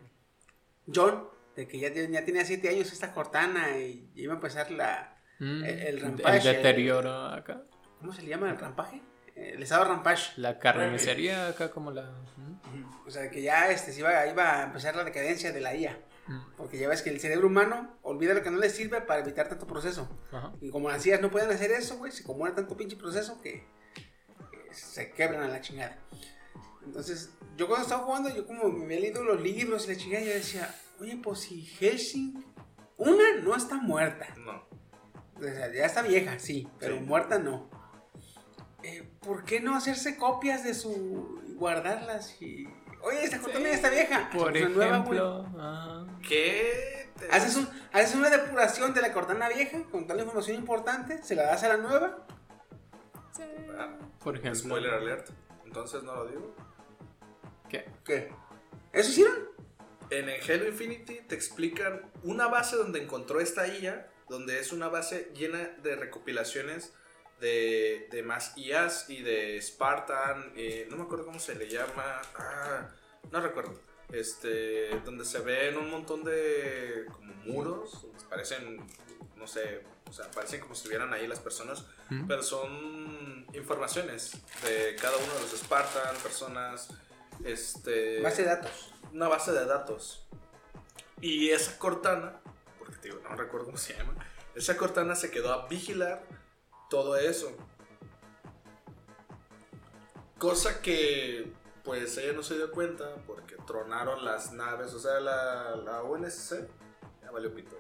John, de que ya, ya tenía 7 años esta Cortana y iba a empezar la, Mm, el, el el rampage. deterioro acá. ¿Cómo se le llama el rampaje? Eh, El estado rampage. La carnicería acá como la... mm. O sea, que ya este, se iba, iba a empezar la decadencia de la IA. Mm. Porque porque ya ves que el cerebro humano olvida lo que no le sirve para evitar tanto proceso. Ajá. Y como las sillas no pueden hacer eso, güey, se acumula tanto pinche proceso que, que se quebran a la chingada. Entonces, yo cuando estaba jugando, yo como me había leído los libros y la chingada, yo decía, oye, pues si Helsing, una no está muerta. No. O sea, ya está vieja, sí, pero Sí. muerta no. Eh, ¿Por qué no hacerse copias de su. y guardarlas y. Oye, esta cortana ya está vieja. Por nueva, güey. ejemplo. ah, ¿Qué? Haces, un- haces una depuración de la cortana vieja con toda la información importante, se la das a la nueva. Ah, por ejemplo. Spoiler alert. Entonces no lo digo. ¿Qué? ¿Qué? ¿Eso hicieron? En el Halo Infinity te explican una base donde encontró esta IA, donde es una base llena de recopilaciones de, de más IAs y de Spartan, eh, no me acuerdo cómo se le llama, ah, no recuerdo, este, donde se ven un montón de como muros, parecen, no sé, o sea, parecen como si estuvieran ahí las personas, ¿Mm? pero son informaciones de cada uno de los Spartan, personas, este Base de datos. Una base de datos. Y esa Cortana, porque te digo, no recuerdo cómo se llama, esa Cortana se quedó a vigilar todo eso. Cosa que, pues, ella no se dio cuenta porque tronaron las naves, o sea, la, la UNSC, ya valió pito.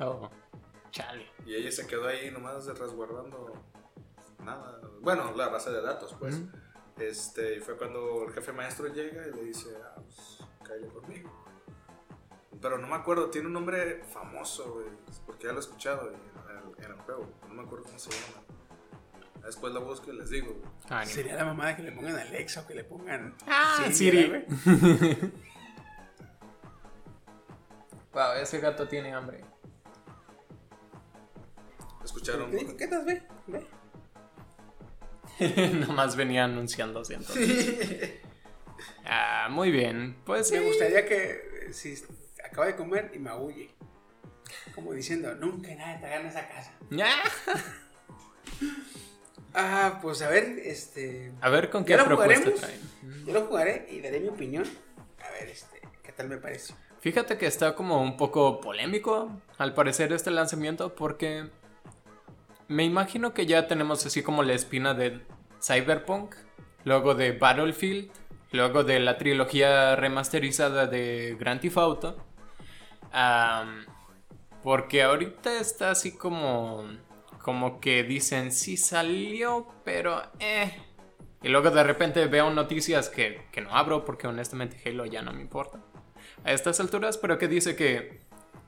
Oh, chale. Y ella se quedó ahí nomás resguardando nada. Bueno, la base de datos, pues. Este, y fue cuando el jefe maestro llega y le dice, ah, pues, conmigo. Pero no me acuerdo, tiene un nombre famoso, güey, porque ya lo he escuchado en el, en el juego, no me acuerdo cómo se llama. Después lo busco y les digo, güey. Ah. Sería la mamada que le pongan Alexa o que le pongan. Ah, Siri, güey. [LAUGHS] Wow, ese gato tiene hambre. ¿Escucharon? ¿Qué? ¿Qué estás, ve? Ve. [LAUGHS] Nomás venía anunciándose entonces. [LAUGHS] ah, muy bien. Pues Me sí. gustaría que eh, si acaba de comer y me aúlle. Como diciendo, nunca nadie te gana esa casa. Ah. [LAUGHS] Ah, pues a ver, este. A ver con qué ¿Ya lo propuesta traen. Yo lo jugaré y daré mi opinión. A ver, este, ¿qué tal me parece? Fíjate que está como un poco polémico, al parecer, este lanzamiento, porque me imagino que ya tenemos así como la espina de Cyberpunk, luego de Battlefield, luego de la trilogía remasterizada de Grand Theft Auto. Porque ahorita está así como, como que dicen, sí salió, pero eh. Y luego de repente veo noticias que, que no abro porque honestamente Halo ya no me importa a estas alturas, pero que dice que,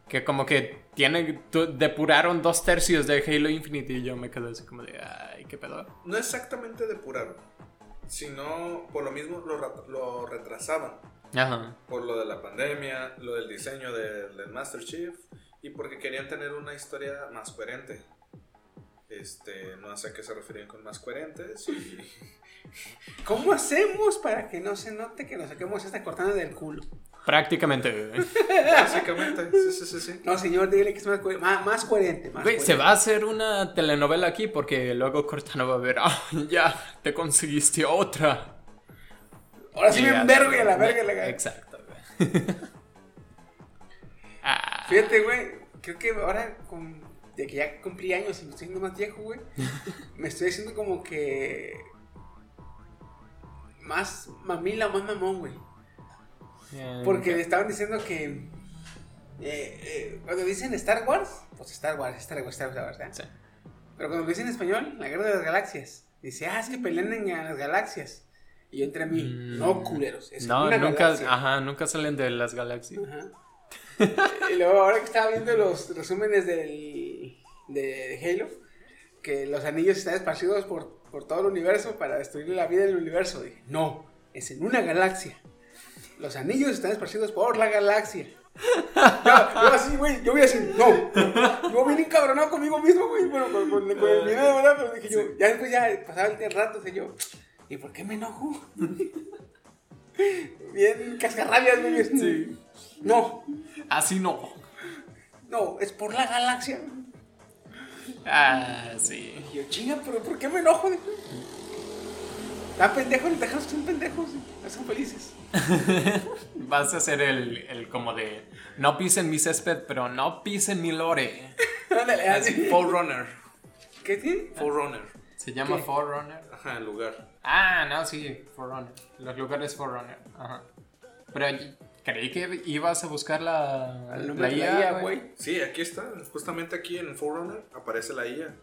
que como que tiene, depuraron dos tercios de Halo Infinite y yo me quedé así como de, ay, qué pedo. No exactamente depuraron, sino por lo mismo lo, lo retrasaban. Ajá. por lo de la pandemia, lo del diseño del, del Master Chief y porque querían tener una historia más coherente. Este, no sé a qué se referían con más coherentes y [LAUGHS] ¿Cómo hacemos para que no se note que nos saquemos esta cortana del culo? Prácticamente. básicamente, sí, sí, sí, sí. No, señor, dile que es más, más, más coherente. Más Güey, coherente. se va a hacer una telenovela aquí porque luego Cortana va a ver, ah, ya, te conseguiste otra. Ahora sí Y me ya, envergo y a la verga la Exacto, güey. [LAUGHS] Ah, Fíjate, güey, creo que ahora con, de que ya cumplí años y me estoy haciendo más viejo, güey, [LAUGHS] me estoy haciendo como que más mamila, más mamón, güey. Eh, Porque le estaban diciendo que eh, eh, cuando dicen Star Wars, pues Star Wars, Star Wars, Star Wars, ¿verdad? Sí. Pero cuando dicen en español, la guerra de las galaxias, dice, ah, es que pelean en las galaxias. Y yo entre mí, Mm. no culeros, es No, una nunca, galaxia. ajá, nunca salen de las galaxias. Ajá. y luego ahora que estaba viendo los resúmenes del, de, de Halo, que los anillos están esparcidos por, por todo el universo para destruir la vida del universo. Dije, no, es en una galaxia. Los anillos están esparcidos por la galaxia. Yo, yo así, güey, yo voy así, no. Yo vine encabronado conmigo mismo, güey, bueno, con, con- con el video, ¿verdad? Pero dije yo, ya después ya pasaba el rato, dije yo, ¿y por qué me enojo? [LAUGHS] Bien cascarrabias, güey. Sí. No, Así no. no, es por la galaxia. Ah, sí. Y yo, chinga, pero ¿por qué me enojo? Está pendejo, los tejanos son pendejos, no son felices. [LAUGHS] Vas a ser el, el como de No pisen mi césped, pero no pisen mi lore. Ándale, así. Forerunner. ¿Qué tiene? Forerunner. Se llama ¿Qué? Forerunner. Ajá, el lugar. Ah, no, sí, Forerunner. Los lugares Forerunner. Ajá. Pero creí que ibas a buscar la, la IA, güey. Sí, aquí está. Justamente aquí en Forerunner aparece la IA.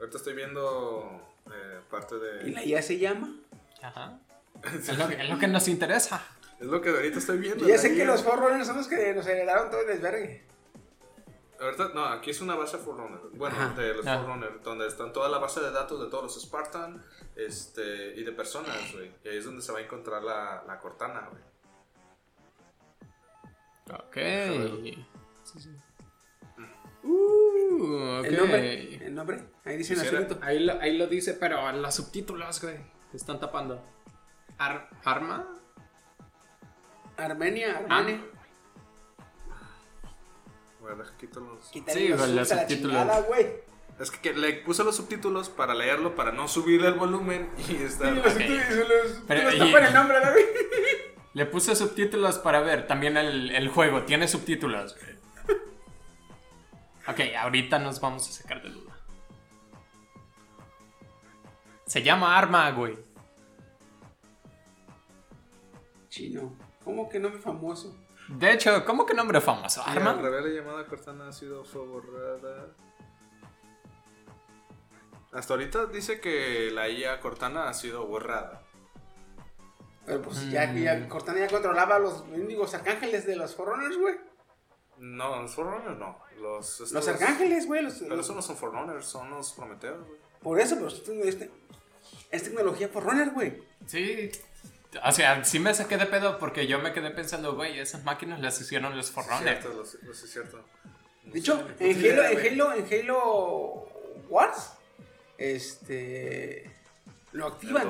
Ahorita estoy viendo eh, parte ¿Y de. la IA se llama? Ajá. Es lo, que, es lo que nos interesa. Es lo que ahorita estoy viendo. Y ya sé que los Forerunners son los que nos heredaron todo el desvergue. Ahorita, no, aquí es una base Forerunner. Bueno, Ajá. de los Ah. Forerunner, donde están toda la base de datos de todos los Spartan este, y de personas, güey. Y ahí es donde se va a encontrar la, la Cortana, güey. Ok. Sí, sí. Uh, ok. El nombre. El nombre. Ahí dice Quisiera- Nazuelito. Ahí lo, ahí lo dice, pero en los subtítulos, güey. Te están tapando. Ar- ¿Arma? Armenia, Armenia. Güey, deja quito los... Quítale Sí, los los subtítulos. chingada, güey. Es que, que le puse los subtítulos para leerlo, para no subirle el volumen y está... Y los los Pero, y- tapan el nombre, David. [LAUGHS] Le puse subtítulos para ver. También el, el juego tiene subtítulos. Ok, ahorita nos vamos a sacar de duda. Se llama Arma, güey. Chino. ¿Cómo que nombre famoso? De hecho, ¿cómo que nombre famoso? La Arma. rebelde llamada Cortana ha sido fue borrada. Hasta ahorita dice que la IA Cortana ha sido borrada. Pero pues ya, Mm. ya Cortana ya controlaba a los mendigos arcángeles de los Forerunners, güey. No, los Forerunners no. Los, Los estos- arcángeles, güey. Los, Pero los- esos no son Forerunners, son los Prometeos, güey. Por eso, pero esto- este, es tecnología Forerunner, güey. Sí. O sea, sí me saqué de pedo porque yo me quedé pensando, güey, esas máquinas las hicieron los. Cierto, lo- sí es cierto. De hecho, en Halo, en. Halo, en Halo Wars, este, lo activan.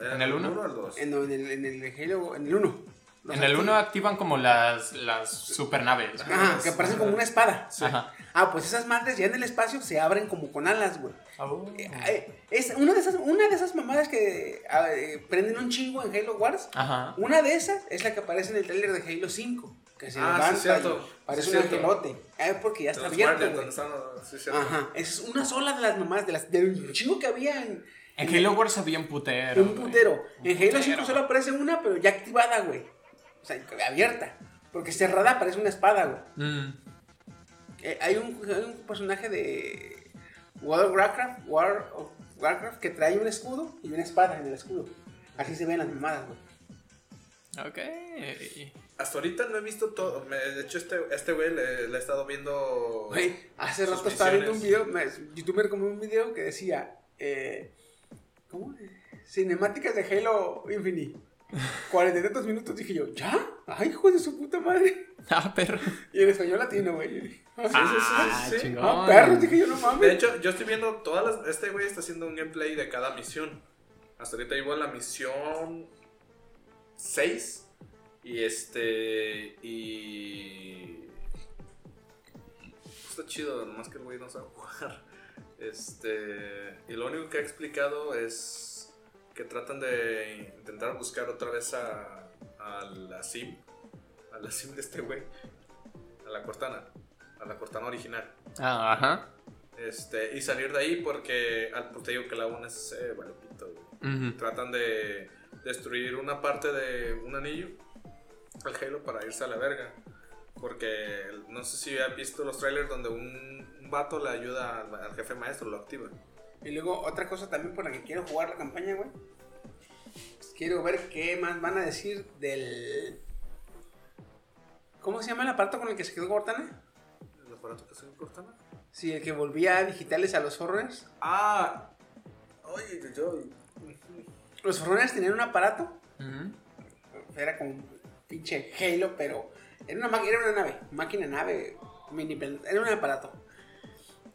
¿En el uno? o el dos? En, en el, en el Halo, en el 1. En el 1 activan como las, las supernaves. Ajá, que parecen como una espada. Ajá. Ah, pues esas madres ya en el espacio se abren como con alas, güey. Oh. Eh, eh, Es una de esas, una de esas mamadas que ah, eh, prenden un chingo en Halo Wars. Ajá. Una de esas es la que aparece en el trailer de Halo 5. Que se Ah, sí, levanta cierto. y parece Sí, un cierto. angelote. Ah, porque ya está los abierto, donde están- sí. Ajá, es una sola de las mamadas, de las, del chingo que había en, En Halo Wars había un putero. un putero. Un En Halo 5 putero. solo aparece una, pero ya activada, güey. O sea, abierta. Porque cerrada parece una espada, güey. Mm. Eh, hay, un, hay un personaje de World of Warcraft, War of Warcraft que trae un escudo y una espada en el escudo. Así se ven las mamadas, güey. Ok. Hasta ahorita no he visto todo. me- De hecho, este este güey le, le he estado viendo. Güey, hace rato estaba viendo un video, me, YouTube me recomendó un video que decía, eh, ¿cómo? Cinemáticas de Halo Infinite. 40 y tantos minutos, dije yo, ¿ya? Ay, hijo de su puta madre. Ah, perro. Y en español latino, güey. Ah, sí. chingón. Ah, perros, dije yo, no mames. De hecho, yo estoy viendo todas las. Este güey está haciendo un gameplay de cada misión. Hasta ahorita llevo la misión 6. Y este. Y. Está chido, nomás que el güey no sabe jugar. Este. Y lo único que ha explicado es que tratan de intentar buscar otra vez a, a la sim. A la sim de este güey. A la Cortana. A la Cortana original. Ah, ajá. Este, y salir de ahí porque al pues, te digo que la una es eh, vale pito, güey. Ujú. Tratan de destruir una parte de un anillo al Halo para irse a la verga. Porque no sé si has visto los trailers donde un, un vato le ayuda al, al jefe maestro, lo activa. Y luego, otra cosa también por la que quiero jugar la campaña, güey. Pues quiero ver qué más van a decir del. ¿Cómo se llama el aparato con el que se quedó Cortana? ¿El aparato que se me Cortana? Sí, el que volvía digitales a los Forerunners. Ah, oye, yo. Los Forerunners tenían un aparato. Era como un pinche Halo, pero era una, era una nave. Máquina nave. Mini Era un aparato.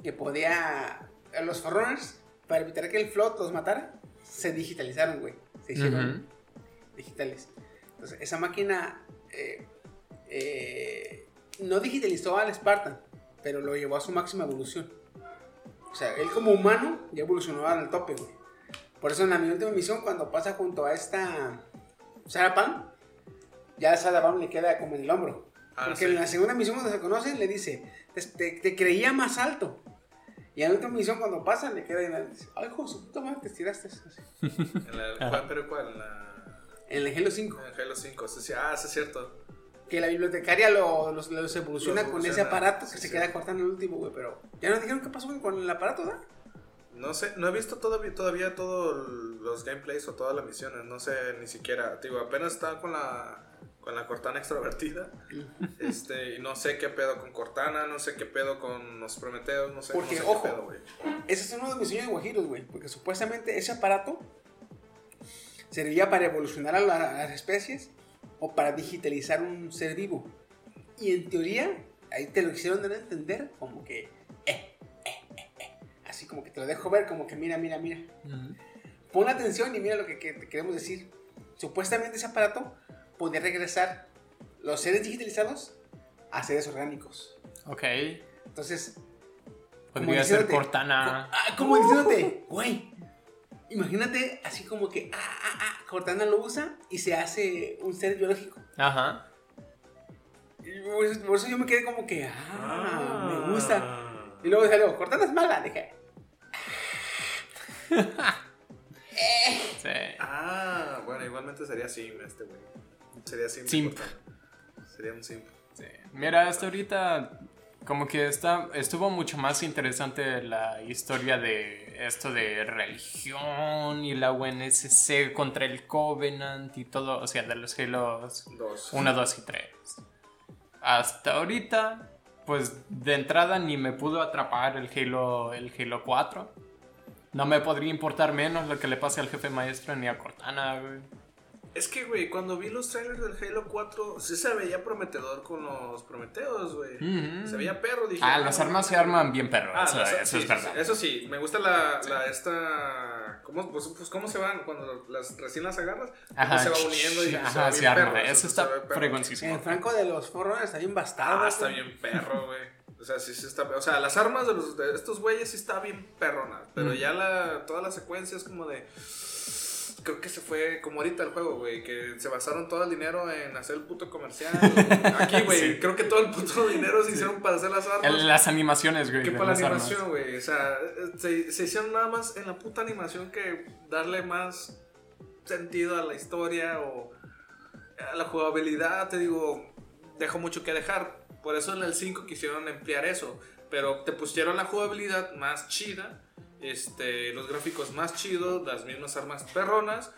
Que podía. A Los Forerunners, para evitar que el Flot los matara, se digitalizaron, güey. Se hicieron. Digitales. Entonces, esa máquina eh, eh, no digitalizó al Spartan, pero lo llevó a su máxima evolución. O sea, él como humano ya evolucionó al tope, güey. Por eso en la mi última misión, cuando pasa junto a esta Sarah Palm, ya a Sarah Palm le queda como en el hombro. Ah, Porque sí. en la segunda misión cuando se conocen le dice, te, te- te creía más alto. Y en la última misión cuando pasan le queda y le dice, ay, hijo su puta madre, te estiraste. Así. En la, ¿cuál, pero cuál? En la. En el Halo 5. En Halo 5. Sí, sí. Ah, sí, es cierto. Que la bibliotecaria lo- los, los evoluciona Los con ese aparato que sí, se sí. queda cortando el último, güey. Pero ya nos dijeron qué pasó con el aparato, ¿verdad? No sé, no he visto todavía, todavía todos los gameplays o todas las misiones. No sé ni siquiera. Digo, apenas está con la. Con la Cortana extrovertida. [LAUGHS] este, y no sé qué pedo con Cortana, no sé qué pedo con los Prometeos, no sé, Porque, no sé ojo, qué pedo, güey. Ese es uno de mis sueños guajiros, güey. Porque supuestamente ese aparato servía para evolucionar a, la- a las especies o para digitalizar un ser vivo. Y en teoría, ahí te lo quisieron dar a entender como que, eh, eh, eh, eh. Así como que te lo dejo ver, como que mira, mira, mira. Pon atención y mira lo que, que te queremos decir. Supuestamente ese aparato podía regresar los seres digitalizados a seres orgánicos. Ok. Entonces, Podría ser Cortana. Ah, como diciéndote, güey, imagínate así como que, ah, ah, ah, Cortana lo usa y se hace un ser biológico. Ajá. Y por eso, por eso yo me quedé como que, ah, me gusta. Y luego salió, Cortana es mala, dije, [LAUGHS] [LAUGHS] Sí. Ah, bueno, igualmente sería Sim este, güey. Sería Sim. Simp. Sería un Simp. Sí. Mira, hasta ahorita como que está, estuvo mucho más interesante la historia de esto de religión y la UNSC contra el Covenant y todo, o sea, de los Halos Dos. 1, 2 y 3. Hasta ahorita, pues de entrada ni me pudo atrapar el Halo, el Halo 4. No me podría importar menos lo que le pase al jefe maestro ni a Cortana, güey. Es que, güey, cuando vi los trailers del Halo 4, sí se veía prometedor con los Prometeos, güey. Se veía perro, dije. Ah, no, las armas se arman bien perro, Ah, eso, sí, es verdad. sí, Eso sí, me gusta la, la esta. ¿cómo, pues, pues, ¿Cómo se van cuando las, recién las agarras? Cómo Ajá, se va uniendo y ajá, se va se bien arma. perro. Eso está fregoncísimo. el Franco de los Forrunners está bien bastardo. Ah, está bien perro, güey. O sea, sí, sí está. O sea, las armas de, los, de estos güeyes sí está bien perrona. Pero ya la, toda la secuencia es como de. Creo que se fue como ahorita el juego, güey. Que se basaron todo el dinero en hacer el puto comercial. [LAUGHS] Aquí, güey. Sí. Creo que todo el puto dinero se hicieron para hacer las armas. Las animaciones, güey. que para la animación, güey. O sea, se, se hicieron nada más en la puta animación que darle más sentido a la historia o a la jugabilidad. Te digo, dejó mucho que dejar. Por eso en el 5 quisieron emplear eso. Pero te pusieron la jugabilidad más chida. Este, los gráficos más chidos, las mismas armas perronas.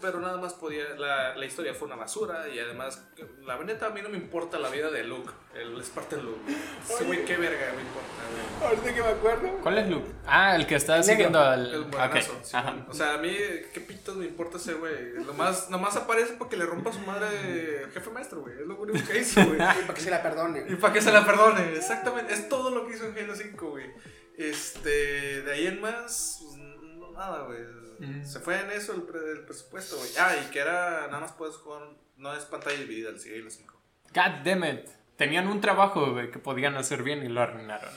Pero nada más podía. La, la historia fue una basura. Y además, la neta, a mí no me importa la vida de Luke. El Spartan Luke. Ese güey, qué verga me importa, güey. Ahorita que me acuerdo. ¿Cuál es Luke? Ah, el que está siguiendo al. El buenazo, sí, ajá. O sea, a mí, ¿qué pitos me importa ese güey? Lo más, nomás aparece porque le rompa a su madre el jefe maestro, güey. Es lo único que hizo, güey. [LAUGHS] Y para que se la perdone. y para que se la perdone, exactamente. Es todo lo que hizo en Halo 5, güey. Este, de ahí en más, pues, no, nada, güey. Mm. Se fue en eso el, pre- el presupuesto, güey. Ah, y que era, nada más puedes jugar, no es pantalla dividida el Halo 5. God damn it. Tenían un trabajo, güey, que podían hacer bien y lo arruinaron.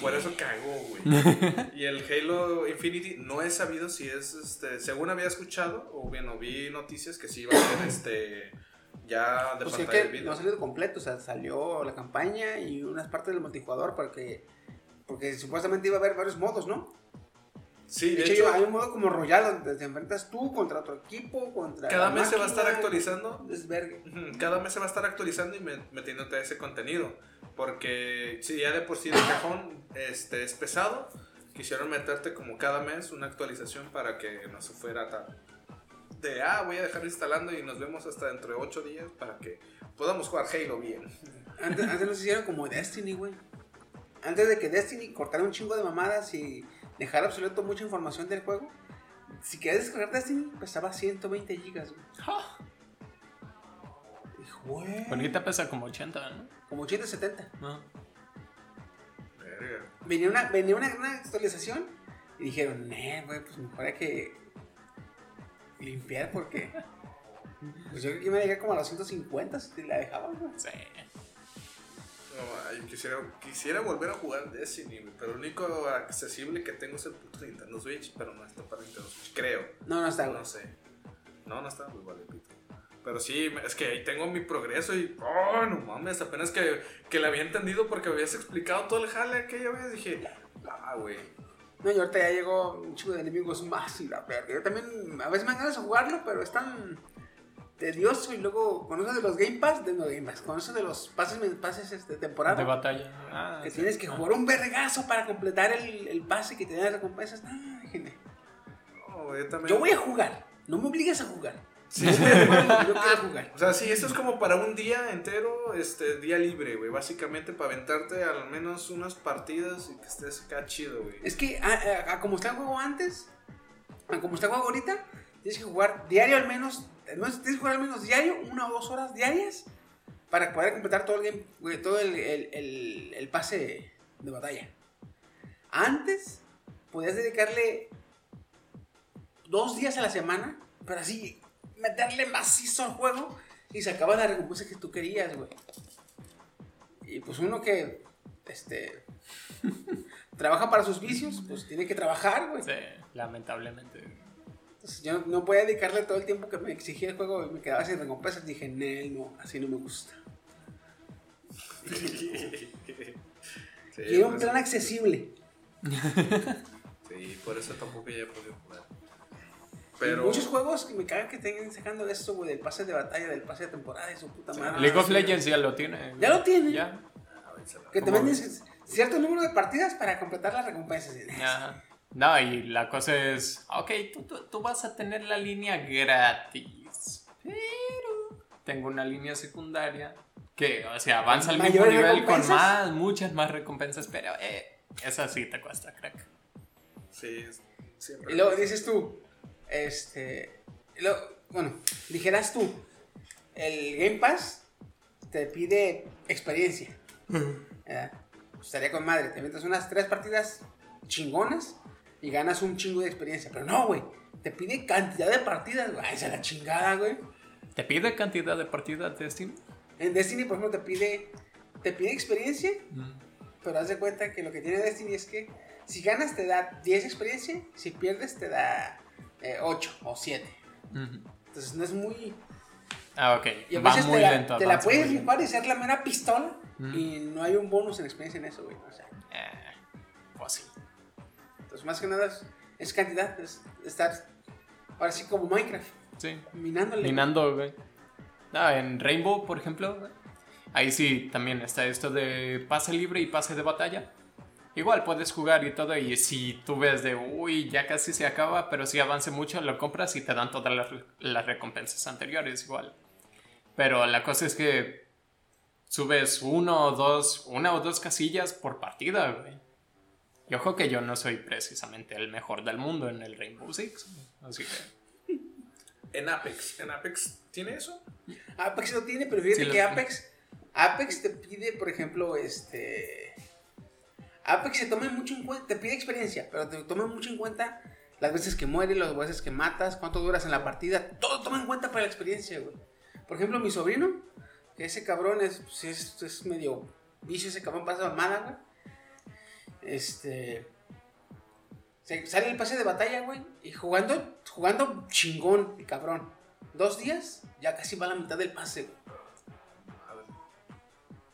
Por eso cagó, güey. [LAUGHS] y el Halo Infinity no he sabido si es, este, según había escuchado, o bueno, vi noticias que sí iba a ser, este, ya de Pues es pantalla que de no ha salido completo, o sea, salió la campaña y unas partes del multijugador porque, porque supuestamente iba a haber varios modos, ¿no? Sí, De, hecho, hay un modo como Royal donde te enfrentas tú contra otro equipo, contra cada mes se va a estar máquina, actualizando. Es verga. Ujú, Cada mes se va a estar actualizando y me- metiéndote ese contenido. Porque si ya de por sí el cajón este, es pesado, quisieron meterte como cada mes una actualización para que no se fuera tan de, ah, voy a dejar instalando y nos vemos hasta dentro de 8 días para que podamos jugar Halo bien. [LAUGHS] Antes, antes nos hicieron como Destiny, güey. Antes de que Destiny cortara un chingo de mamadas y dejara obsoleto mucha información del juego, si querías descargar Destiny, pesaba 120 gigas, güey. Güey. Ahorita pesa como 80, ¿no? Como 170. No. Verga. Venía una, venía una gran actualización y dijeron, eh, güey, pues mejor hay que limpiar porque. Pues yo creo que iba a llegar como a los 150 si la dejaban, güey. Sí. No, ay, quisiera, quisiera volver a jugar Destiny, pero lo único accesible que tengo es el puto Nintendo Switch, pero no está para Nintendo Switch, creo. No, no está. No sé. No, no está, pues vale, pito. Pero sí, es que ahí tengo mi progreso y. ¡Oh, no mames! Apenas que, que le había entendido porque habías explicado todo el jale aquella vez. Dije, ah, güey. No, y ahorita ya llegó un chico de enemigos más y la verga. Yo también, a veces me dan ganas de jugarlo, pero es tan tedioso. Y luego, con eso de los Game Pass, de no Game Pass, con eso de los pases, pases este, de temporada. De batalla. Ah, que sí. tienes que jugar un vergazo para completar el, el pase que te da recompensas. Ah, genial. No, yo también. Yo voy a jugar, no me obligues a jugar. Yo quiero [LAUGHS] jugar. O sea, sí, esto es como para un día entero, este, día libre, güey. Básicamente para aventarte al menos unas partidas y que estés acá chido, güey. Es que, a, a- a como está el juego antes, a como está el juego ahorita, tienes que jugar diario al menos, no, tienes que jugar al menos diario, una o dos horas diarias, para poder completar todo el game, todo el, el- el- pase de batalla. Antes, podías dedicarle dos días a la semana, pero así, meterle macizo al juego y sacabas la recompensa que tú querías, güey. Y pues uno que, este, [LAUGHS] trabaja para sus vicios, pues tiene que trabajar, güey. Lamentablemente. Entonces yo no podía dedicarle todo el tiempo que me exigía el juego y me quedaba sin recompensas. Dije, Nel, no, así no me gusta. Sí, Quiero un por plan eso- accesible. Sí, por eso tampoco ya he podido jugar. Pero... Muchos juegos que me cagan que estén sacando eso, güey, del pase de batalla, del pase de temporada, y su puta madre. League of Sí. Legends ya lo tiene. Ya lo tiene. Ya. Que también tienes cierto número de partidas para completar las recompensas. Ajá. No, y la cosa es, ok, tú, tú- tú vas a tener la línea gratis, pero tengo una línea secundaria que, o sea, avanza al mismo ¿Mayores nivel con más, muchas más recompensas, pero eh, esa sí te cuesta, crack. Sí, siempre. Y luego dices tú, este, bueno, dijeras tú, el Game Pass te pide experiencia. ¿verdad? Pues estaría con madre, te metes unas tres partidas chingonas y ganas un chingo de experiencia. Pero no, güey, te pide cantidad de partidas, güey. Esa es la chingada, güey. ¿Te pide cantidad de partidas de Steam? En Destiny, por ejemplo, te pide, te pide experiencia, pero haz de cuenta que lo que tiene Destiny es que si ganas te da 10 experiencia, si pierdes te da 8 o 7. Ujú. Entonces no es muy... Ah, ok. Y a Va veces muy te la, te puedes rifar y ser la mera pistola Ujú. y no hay un bonus en experiencia en eso, güey. O sea, Eh, pues sí. Entonces más que nada es, es cantidad, es estar ahora sí como Minecraft, Sí. minándole. Minando, güey. No, en Rainbow, por ejemplo, güey, ahí sí también está esto de pase libre y pase de batalla. Igual puedes jugar y todo, y si tú ves de, uy, ya casi se acaba, pero si avance mucho, lo compras y te dan todas las, las recompensas anteriores igual. Pero la cosa es que subes uno o dos, una o dos casillas por partida, güey. Y ojo que yo no soy precisamente el mejor del mundo en el Rainbow Six, así que... En Apex. ¿En Apex tiene eso? [LAUGHS] Apex lo tiene, pero fíjate Sí, que tiene. Apex, Apex te pide, por ejemplo, este... Apex se toma mucho en cuenta, te pide experiencia, pero te toma mucho en cuenta las veces que mueres, las veces que matas, cuánto duras en la partida, todo toma en cuenta para la experiencia, güey. Por ejemplo, mi sobrino, que ese cabrón es, pues, es, es medio vicio, ese cabrón pasa mamada, güey. Este... se- sale el pase de batalla, güey, y jugando, jugando chingón, el cabrón. Dos días, ya casi va a la mitad del pase, güey.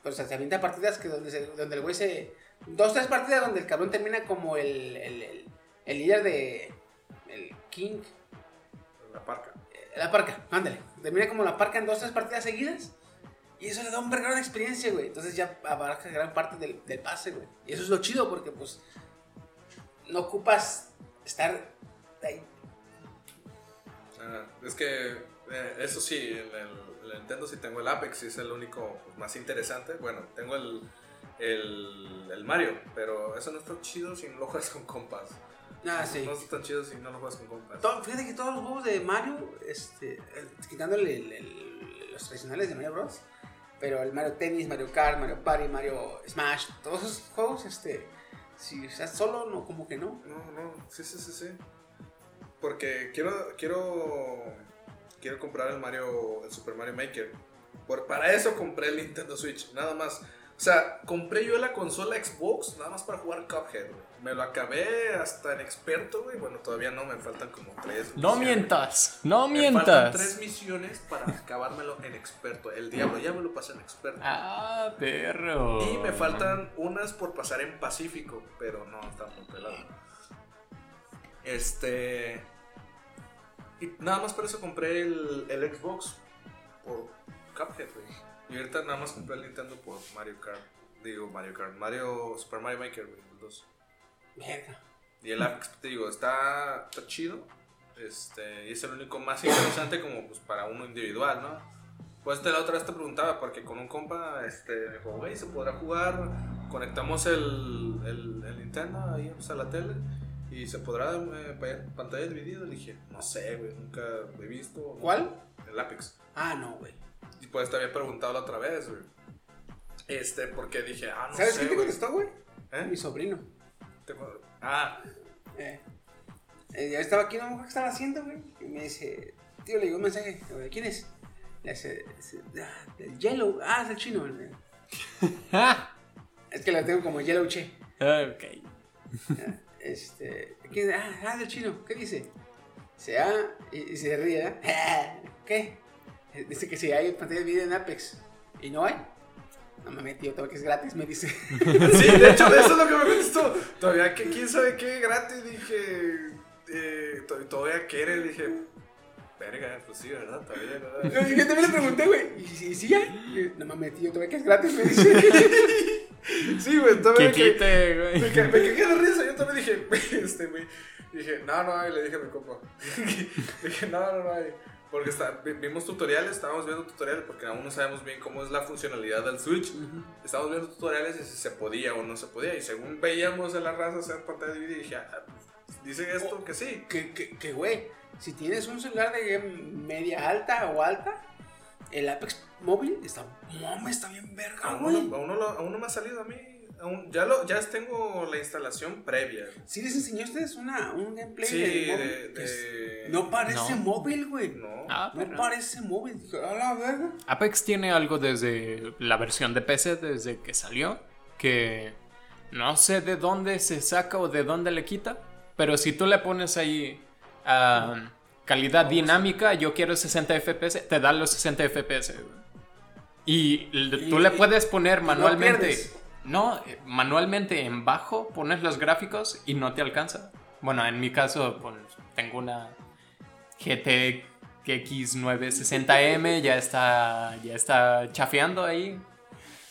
Pero o sea, se avienta partidas que donde, se- donde el güey se. Dos, tres partidas donde el cabrón termina como el, el, el- el líder de. El King. La parca. La parca, ándale. Termina como la parca en dos, tres partidas seguidas. Y eso le da un de experiencia, güey. Entonces ya abarca gran parte del, del pase, güey. Y eso es lo chido porque, pues. No ocupas estar ahí. Ah, es que eh, eso sí, el, el- el Nintendo sí tengo el Apex, sí es el único pues, más interesante. Bueno, tengo el, el, el Mario, pero eso no está chido si no lo juegas con compas. Ah, sí. No está tan chido si no lo juegas con compas. Fíjate que todos los juegos de Mario, este, eh, quitándole el- el- los tradicionales de Mario Bros. Pero el Mario Tennis, Mario Kart, Mario Party, Mario Smash, todos esos juegos, este, si estás solo, no, como que no. No, no, sí, sí, sí, sí. Porque quiero, quiero, quiero comprar el Mario, el Super Mario Maker. Por, para eso compré el Nintendo Switch, nada más. O sea, compré yo la consola Xbox nada más para jugar Cuphead, güey. Me lo acabé hasta en experto, güey. Bueno, todavía no, me faltan como tres. No misiones. mientas, no Me faltan tres mientas. misiones para acabármelo en experto. El diablo, ya me lo pasé en experto. Ah, perro. Y me faltan unas por pasar en Pacífico, pero no, está muy pelado. Este. Y nada más por eso compré el, el Xbox por Cuphead, güey. Y ahorita nada más compré el Nintendo por Mario Kart. Digo, Mario Kart. Mario Super Mario Maker, güey, los dos. Verga. Y el Apex, te digo, está, está chido. Este, y es el único más interesante como pues para uno individual, ¿no? Pues este, la otra vez te preguntaba, porque con un compa, este, me dijo, güey, ¿se podrá jugar? Conectamos el, el, el Nintendo ahí pues, a la tele y se podrá eh, pa- pantalla dividida. Le dije, no sé, güey, nunca he visto. ¿Cuál? El Apex. Ah, no, güey. Y pues te había preguntado la otra vez, güey. Este, porque dije, ah, no ¿Sabes sé, quién te contestó, güey? ¿Eh? Mi sobrino. Ah, Eh, eh, yo estaba aquí, no me acuerdo qué estaba haciendo, güey. Y me dice, tío, le llegó un mensaje. Digo, ¿De quién es? Le dice, dice, "Ah, del Yellow. Ah, es el chino. güey". [LAUGHS] es que lo tengo como Yellow Che. Ok. Este, ¿quién? Ah, ah, es el chino. ¿Qué dice? Dice, ah, y, y se ríe, ¿eh? [LAUGHS] ¿Qué? Dice que si hay pantalla de video en Apex. ¿Y no hay? No me metí, todo que es gratis, me dice. [LAUGHS] Sí, de hecho, eso es lo que me contestó. Todavía que quién sabe qué gratis, dije. Eh, to- todavía quiere, dije. Verga, pues sí, ¿verdad? Todavía, ¿verdad? Yo también le pregunté, güey, ¿y si sí hay? Y, No me metí, todavía que es gratis, me dice. [LAUGHS] Sí, güey, todavía Que quite, Me, güey. me cagué de risa, yo también dije, [LAUGHS] este, güey. Dije, no, no hay, le dije a mi compa. dije, no, no, no hay. Porque está, vi- vimos tutoriales, estábamos viendo tutoriales, porque aún no sabemos bien cómo es la funcionalidad del Switch. Estábamos viendo tutoriales y si se podía o no se podía. Y según veíamos a la raza hacer pantalla dividida, dije, ah, dice esto que sí. que, que, que, güey, si tienes un celular de media alta o alta, el Apex móvil está, mames, está bien verga, Aún güey. no, aún no aún no me ha salido a mí. Ya, lo, ya tengo la instalación previa. Sí les enseñó a ustedes una, un gameplay Sí, del móvil de- de- no parece No. móvil, güey. No. Ah, No parece móvil. A la verga. Apex tiene algo desde la versión de PC, desde que salió, que no sé de dónde se saca o de dónde le quita, pero si tú le pones ahí ah, calidad dinámica, yo quiero 60 FPS, te da los 60 FPS. Y l- tú Y- le y- puedes poner manualmente. No, eh, manualmente en bajo pones los gráficos y no te alcanza. Bueno, en mi caso pues, tengo una GTX 960M, ya está, ya está chafeando ahí.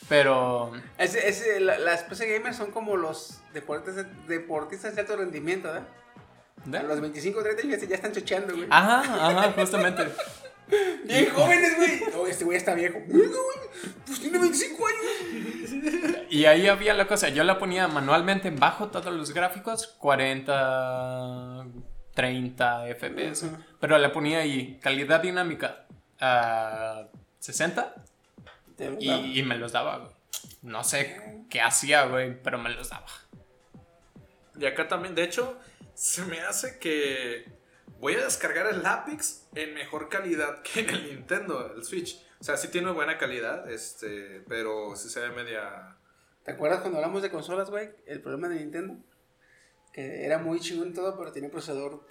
Pero la- las PC gamers son como los deportistas, deportistas de alto rendimiento, ¿verdad? A los 25 30 años ya, ya están chocheando, güey. Ajá, ajá, justamente. [LAUGHS] [LAUGHS] Bien jóvenes, güey. No, este güey está viejo. Pues tiene 25 años. Y ahí había la cosa, yo la ponía manualmente en bajo todos los gráficos, 40, 30 FPS, pero la ponía ahí calidad dinámica a 60 y, y me los daba, güey. No sé qué hacía, güey, pero me los daba. Y acá también, de hecho, se me hace que voy a descargar el Apex en mejor calidad que en el Nintendo, el Switch. O sea, sí tiene buena calidad, este, pero sí se ve media... ¿Te acuerdas cuando hablamos de consolas, güey? El problema de Nintendo. Que era muy chingón todo, pero tenía procesador.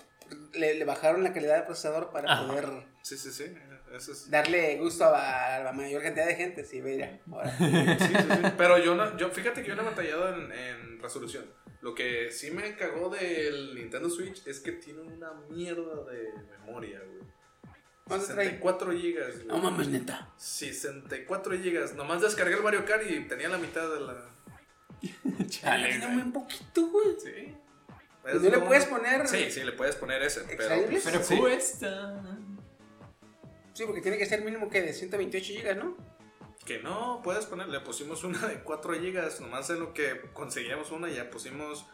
Le, le bajaron la calidad del procesador para Ajá. poder Sí, sí, sí. Eso es... darle gusto a la mayor cantidad de gente. Sí, mira. Ahora. Sí, sí, sí. Pero yo no, yo, fíjate que yo no he batallado en, en resolución. Lo que sí me cagó del Nintendo Switch es que tiene una mierda de memoria, güey. ¿Cuánto trae? 64 gigas, güey. No mames, neta. 64 gigas. Nomás descargué el Mario Kart y tenía la mitad de la. [LAUGHS] Chale, Tiene güey. un poquito, güey. Sí. ¿Y no le puedes poner- Sí, sí, le puedes poner ese. Pero, ¿Extraíbles? Pero sí. cuesta. Sí, porque tiene que ser mínimo que de 128 gigas, ¿no? Que no, puedes poner. Le pusimos una de 4 gigas. Nomás en lo que conseguíamos una, ya pusimos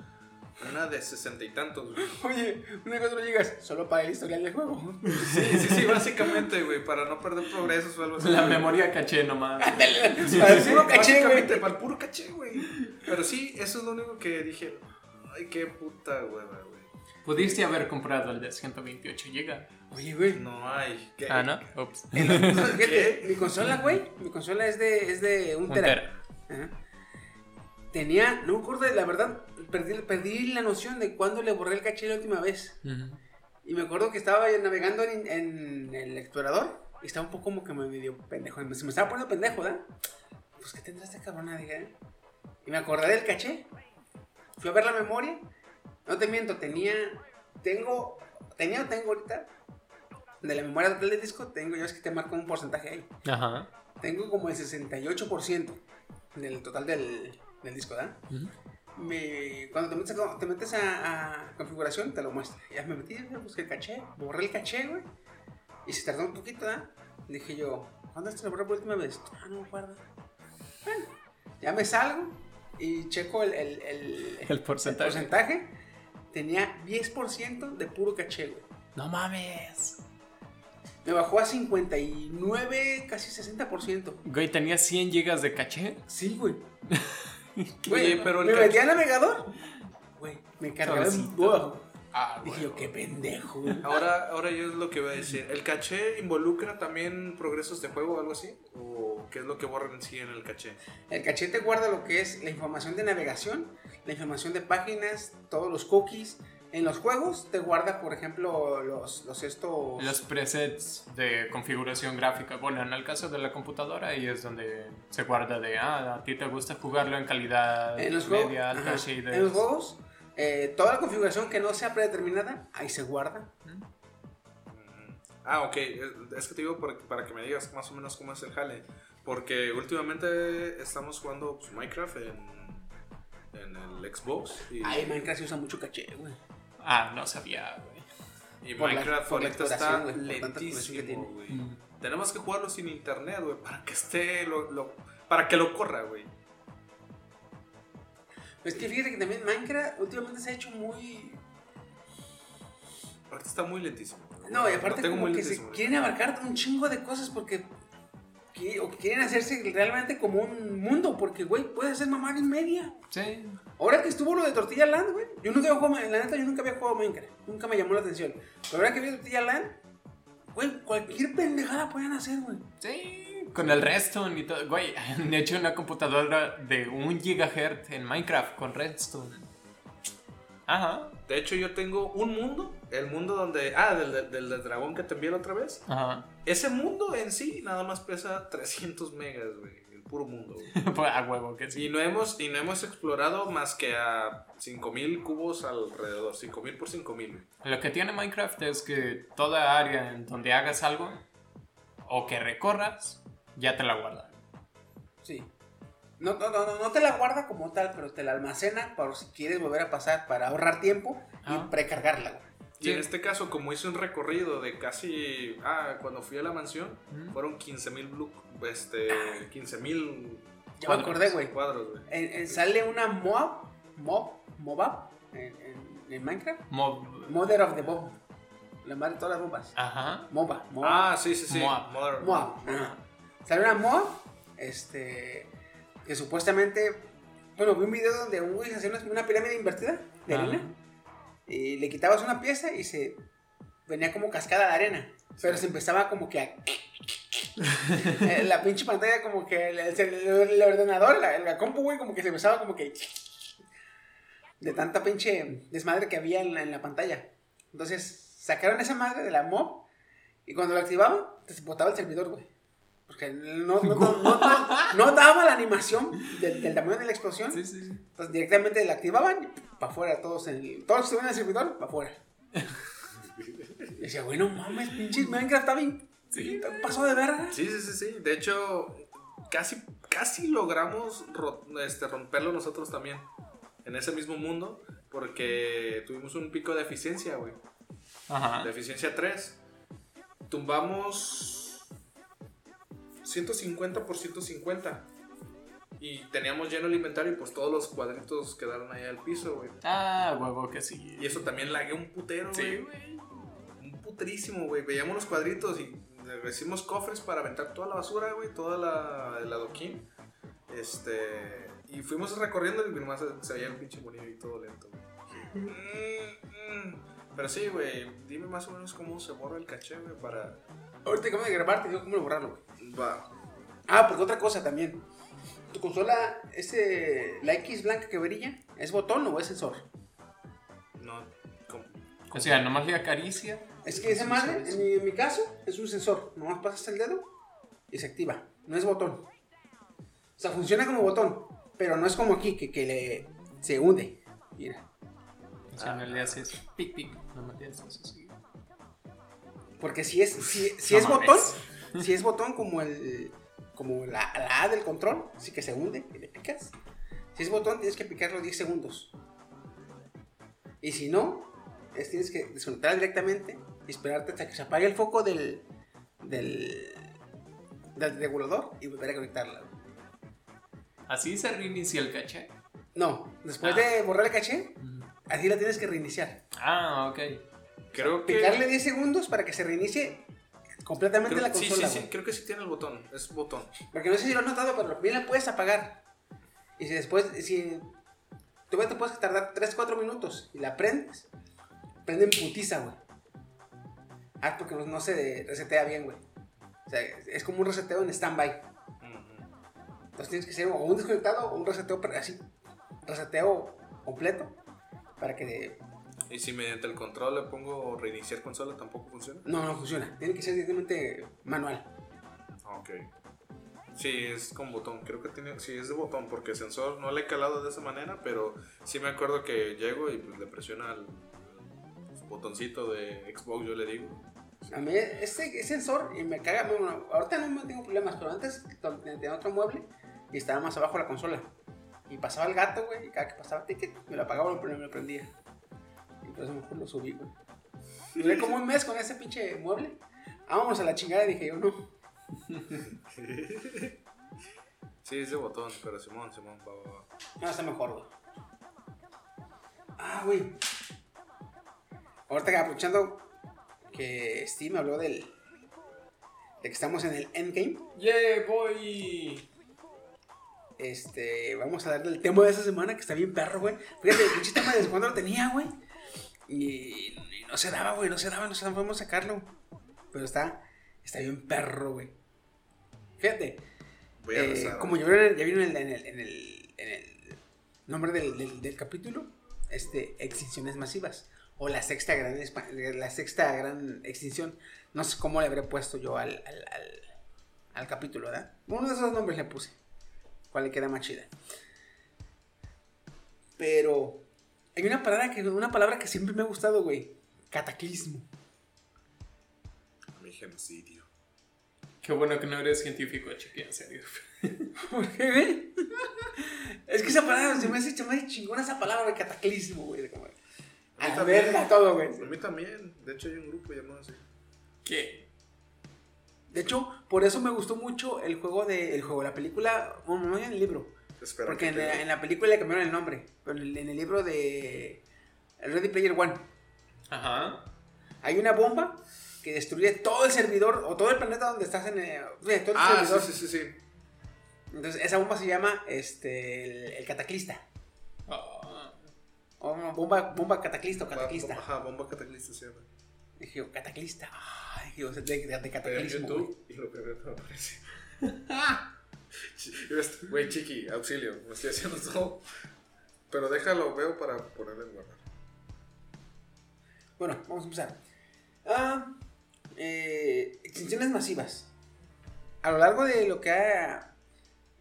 una de 60 y tantos. güey. [LAUGHS] Oye, una de 4 gigas. Solo para el historial del juego. Sí, sí, sí, básicamente, güey. Para no perder progresos o algo así. La güey. memoria caché nomás. Para el puro caché, güey. Básicamente, Para el puro caché, güey. Pero sí, eso es lo único que dije. Ay, qué puta hueva, güey. Pudiste haber comprado el de 128 GB. Oye, güey. No hay. Ah, ¿no? Ups. [LAUGHS] Fíjate, mi consola, güey. Mi consola es de, es de un Un tera. tera. Ajá. Tenía, no me acuerdo, la verdad, perdí, perdí la noción de cuándo le borré el caché la última vez. Y me acuerdo que estaba navegando en, en el explorador y estaba un poco como que me medio pendejo. Se me estaba poniendo pendejo, ¿verdad? Pues, ¿qué tendrá esta cabrona? Dije. Y me acordé del caché. Fui a ver la memoria. No te miento, tenía. Tengo. Tenía o tengo ahorita. De la memoria total del disco, tengo. Yo es que te marco un porcentaje ahí. Ajá. Tengo como el 68% del total del, del disco, ¿verdad? Me- cuando te metes, a, te metes a, a configuración, te lo muestra. Ya me metí, busqué el caché, borré el caché, güey. Y se tardó un poquito, ¿verdad? Dije yo, ¿cuándo te lo borré por última vez? Ah, no me acuerdo. Bueno, ya me salgo y checo el, el, el, El porcentaje. porcentaje. Tenía 10% de puro caché, güey. No mames. Me bajó a 59, casi 60%. Güey, tenía 100 gigas de caché. Sí, güey. [LAUGHS] Oye, pero el me caché- metí al navegador. Güey, me cargaba en. Ah, Dije yo, qué pendejo. Ahora, ahora yo es lo que voy a decir. ¿El caché involucra también progresos de juego o algo así? ¿O qué es lo que borran en sí en el caché? El caché te guarda lo que es la información de navegación, la información de páginas, todos los cookies. En los juegos te guarda, por ejemplo, los, los estos... Los presets de configuración gráfica. Bueno, en el caso de la computadora, ahí es donde se guarda de, ah, a ti te gusta jugarlo en calidad en los juegos, media, alta, en los juegos, eh, toda la configuración que no sea predeterminada, ahí se guarda. Ah, ok. Es que te digo para, para que me digas más o menos cómo es el jale. Porque últimamente estamos jugando pues, Minecraft en, en el Xbox. Y, Ahí Minecraft se usa mucho caché, güey. Ah, no sabía, güey. y por la- Minecraft por la ahorita está lentísimo, güey. Mm. Tenemos que jugarlo sin internet, güey, para que esté, lo, lo- para que lo corra, güey. Es que fíjate que también Minecraft últimamente se ha hecho muy... Ahorita está muy lentísimo. No, y aparte como que se quieren abarcar un chingo de cosas porque... que- o que quieren hacerse realmente como un mundo, porque, güey, puedes hacer mamá y media. Sí. Ahora que estuvo lo de Tortilla Land, güey, yo nunca había jugado, la neta, yo nunca había jugado Minecraft, nunca me llamó la atención. Pero ahora que vi Tortilla Land, güey, cualquier pendejada pueden hacer, güey. Sí, con el Redstone y todo. Güey, [LAUGHS] han hecho una computadora de 1 gigahertz en Minecraft con Redstone. Ajá. De hecho, yo tengo un mundo, el mundo donde... Ah, del, del, dragón que te envié la otra vez. Ajá. Ese mundo en sí nada más pesa 300 megas, güey. El puro mundo, güey. [LAUGHS] Pues, a huevo que sí. Y no hemos, y no hemos explorado más que a 5000 cubos alrededor. 5000 por 5000, güey. Lo que tiene Minecraft es que toda área en donde hagas algo o que recorras, ya te la guarda. Sí. No, no, no, no, no te la guarda como tal, pero te la almacena para si quieres volver a pasar, para ahorrar tiempo Ah. y precargarla, güey. Y Sí. en este caso, como hice un recorrido de casi. Ah, cuando fui a la mansión, fueron 15.000 blu- este, 15.000 Ya me acordé, güey. cuadros, güey. Sale una mob, mob, mobab en, en- en Minecraft. Mob. Mother of the Bob. La madre de todas las bombas. Ajá. Moba, mob. Ah, sí, sí, sí. Moab. Modern. Moab. ajá. Sale una mob, este, que supuestamente, bueno, vi un video donde un güey hacía una, pirámide invertida de arena y le quitabas una pieza y se venía como cascada de arena, pero se empezaba como que a... [LAUGHS] Eh, la pinche pantalla como que el, el- el- el ordenador, la, la compu, güey, como que se empezaba como que... De tanta pinche desmadre que había en la, en la pantalla. Entonces, sacaron esa madre de la mob y cuando lo activaban, te botaba el servidor, güey. No, no, no, no, [LAUGHS] no- no daba la animación del, del tamaño de la explosión. Sí, sí, sí. Entonces directamente la activaban y para afuera, todos en el, todos los que estuvieron en el servidor, para afuera. [LAUGHS] Y decía, bueno, mames, pinches Minecraft está bien. Sí. Pasó de verga. Sí, sí, sí, sí. De hecho, casi, casi logramos ro- este, romperlo nosotros también. En ese mismo mundo. Porque tuvimos un pico de eficiencia, güey. Ajá. De eficiencia 3. Tumbamos 150 por 150. Y teníamos lleno el inventario y pues todos los cuadritos quedaron ahí al piso, güey. Ah, huevo que sí. Y eso también lagué un putero, Sí, güey. Un putrísimo, güey. Veíamos los cuadritos y hicimos cofres para aventar toda la basura, güey. Toda la, el adoquín. Este. Y fuimos recorriendo y nomás se, se veía el pinche bonito y todo lento, güey. Mm, mm. Pero sí, güey. Dime más o menos cómo se borra el caché, güey, para. Ahorita acabo de grabar, te digo cómo borrarlo, güey. Va. Ah, porque otra cosa también. tu consola, ese, la X blanca que brilla, ¿es botón o es sensor? No, ¿cómo? O sea, nomás le acaricia. Es que esa madre, en mi, en mi caso, es un sensor. Nomás pasas el dedo y se activa. No es botón. O sea, funciona como botón, pero no es como aquí, que, que le, se hunde. Mira. O sea, no le haces pic pic. Nomás le haces así. Porque si es, si, si No es mames. botón, [LAUGHS] si es botón como el como la, la A del control, así que se hunde y le picas. Si es botón, tienes que picarlo 10 segundos. Y si no, es, tienes que desconectar directamente y esperarte hasta que se apague el foco del, del, del regulador y volver a conectarla. Así se reinicia el caché. No, después Ah. de borrar el caché, así la tienes que reiniciar. Ah, ok. Creo que. Picarle 10 segundos para que se reinicie completamente creo- la sí, consola. sí, sí, güey. creo que sí tiene el botón. Es botón. Porque no sé si lo has notado, pero bien la puedes apagar. Y si después, si tú te puedes tardar 3-4 minutos y la prendes, prende en putiza, güey. Ah, porque no, no se resetea bien, güey. O sea, es como un reseteo en stand-by. Entonces tienes que hacer o un desconectado o un reseteo así. Reseteo completo. Para que... Y si mediante el control le pongo reiniciar consola, tampoco funciona. No, no funciona. Tiene que ser directamente manual. Ok. Sí, es con botón. Creo que tiene. Sí, es de botón, porque sensor no le he calado de esa manera, pero sí me acuerdo que llego y pues le presiona el botoncito de Xbox, yo le digo. A mí ese sensor y me caga. Bueno, ahorita no tengo problemas, pero antes tenía otro mueble y estaba más abajo la consola. Y pasaba el gato, güey, y cada que pasaba ticket, me lo apagaba pero me lo prendía. Eso mejor lo subí, güey. Duré como un mes con ese pinche mueble. Vámonos a la chingada, dije yo, no. [LAUGHS] Sí, es de botón, pero Simón, Simón, va, va, va. No, está mejor, güey. Ah, güey. Ahorita que aprovechando que Steve me habló del. de que estamos en el endgame. ¡Yeah, voy! Este, vamos a hablar del tema de esa semana que está bien perro, güey. Fíjate, el pinche tema desde cuando lo tenía, güey. Y, y no se daba, güey, no se daba, no se daba, podemos sacarlo. Pero está, está bien perro, güey. Fíjate, Voy a eh, como ya vieron, ya vieron en, el, en el- en el- en el nombre del, del- del capítulo, este, extinciones masivas. O la sexta gran, la sexta gran extinción. No sé cómo le habré puesto yo al, al, al- al capítulo, ¿verdad? Uno de esos nombres le puse. ¿Cuál le queda más chida? Pero hay una palabra que, una palabra que siempre me ha gustado, güey. Cataclismo. Mi genocidio. Qué bueno que no eres científico, chiqui, en serio. [LAUGHS] ¿Por qué, güey? es que esa palabra se me hace, se me hace chingona esa palabra de cataclismo, güey. A mí A también. verla todo, güey. A mí también. De hecho, hay un grupo llamado así. ¿Qué? De hecho, por eso me gustó mucho el juego de. El juego, la película. Bueno, no en el libro. Espera. Porque que en te- la, en la película le cambiaron el nombre. Pero en el, libro de. Ready Player One. Ajá. Hay una bomba que destruye todo el servidor o todo el planeta donde estás en. el- sí, todo el Ah, servidor. sí, sí, sí, sí. Entonces, esa bomba se llama este, el, el cataclista. O no, bomba, bomba cataclista o cataclista. Ajá, bomba cataclista se llama. Dije, cataclista. Ah, dije, de, de, de cataclismo. YouTube y lo primero que me aparece. [LAUGHS] [LAUGHS] Güey, chiqui, auxilio, me estoy haciendo todo. Pero déjalo, veo para ponerle en guardar. Bueno, vamos a empezar. Ah, eh, extinciones masivas. A lo largo de lo que ha.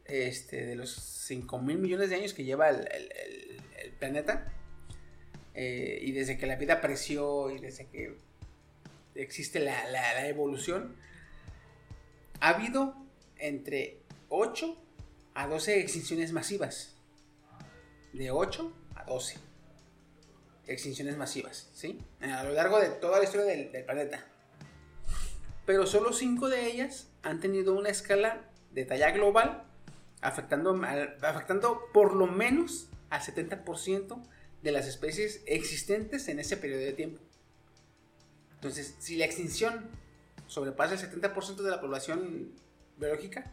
Este, de los 5 mil millones de años que lleva el, el- el- el planeta. eh, y desde que la vida apareció y desde que existe la, la- la evolución. Ha habido entre 8 a 12 extinciones masivas. De 8 a 12 extinciones masivas, ¿sí? A lo largo de toda la historia del, planeta. Pero solo cinco de ellas han tenido una escala de talla global, afectando, afectando por lo menos al 70% de las especies existentes en ese periodo de tiempo. Entonces, si la extinción sobrepasa el 70% de la población biológica,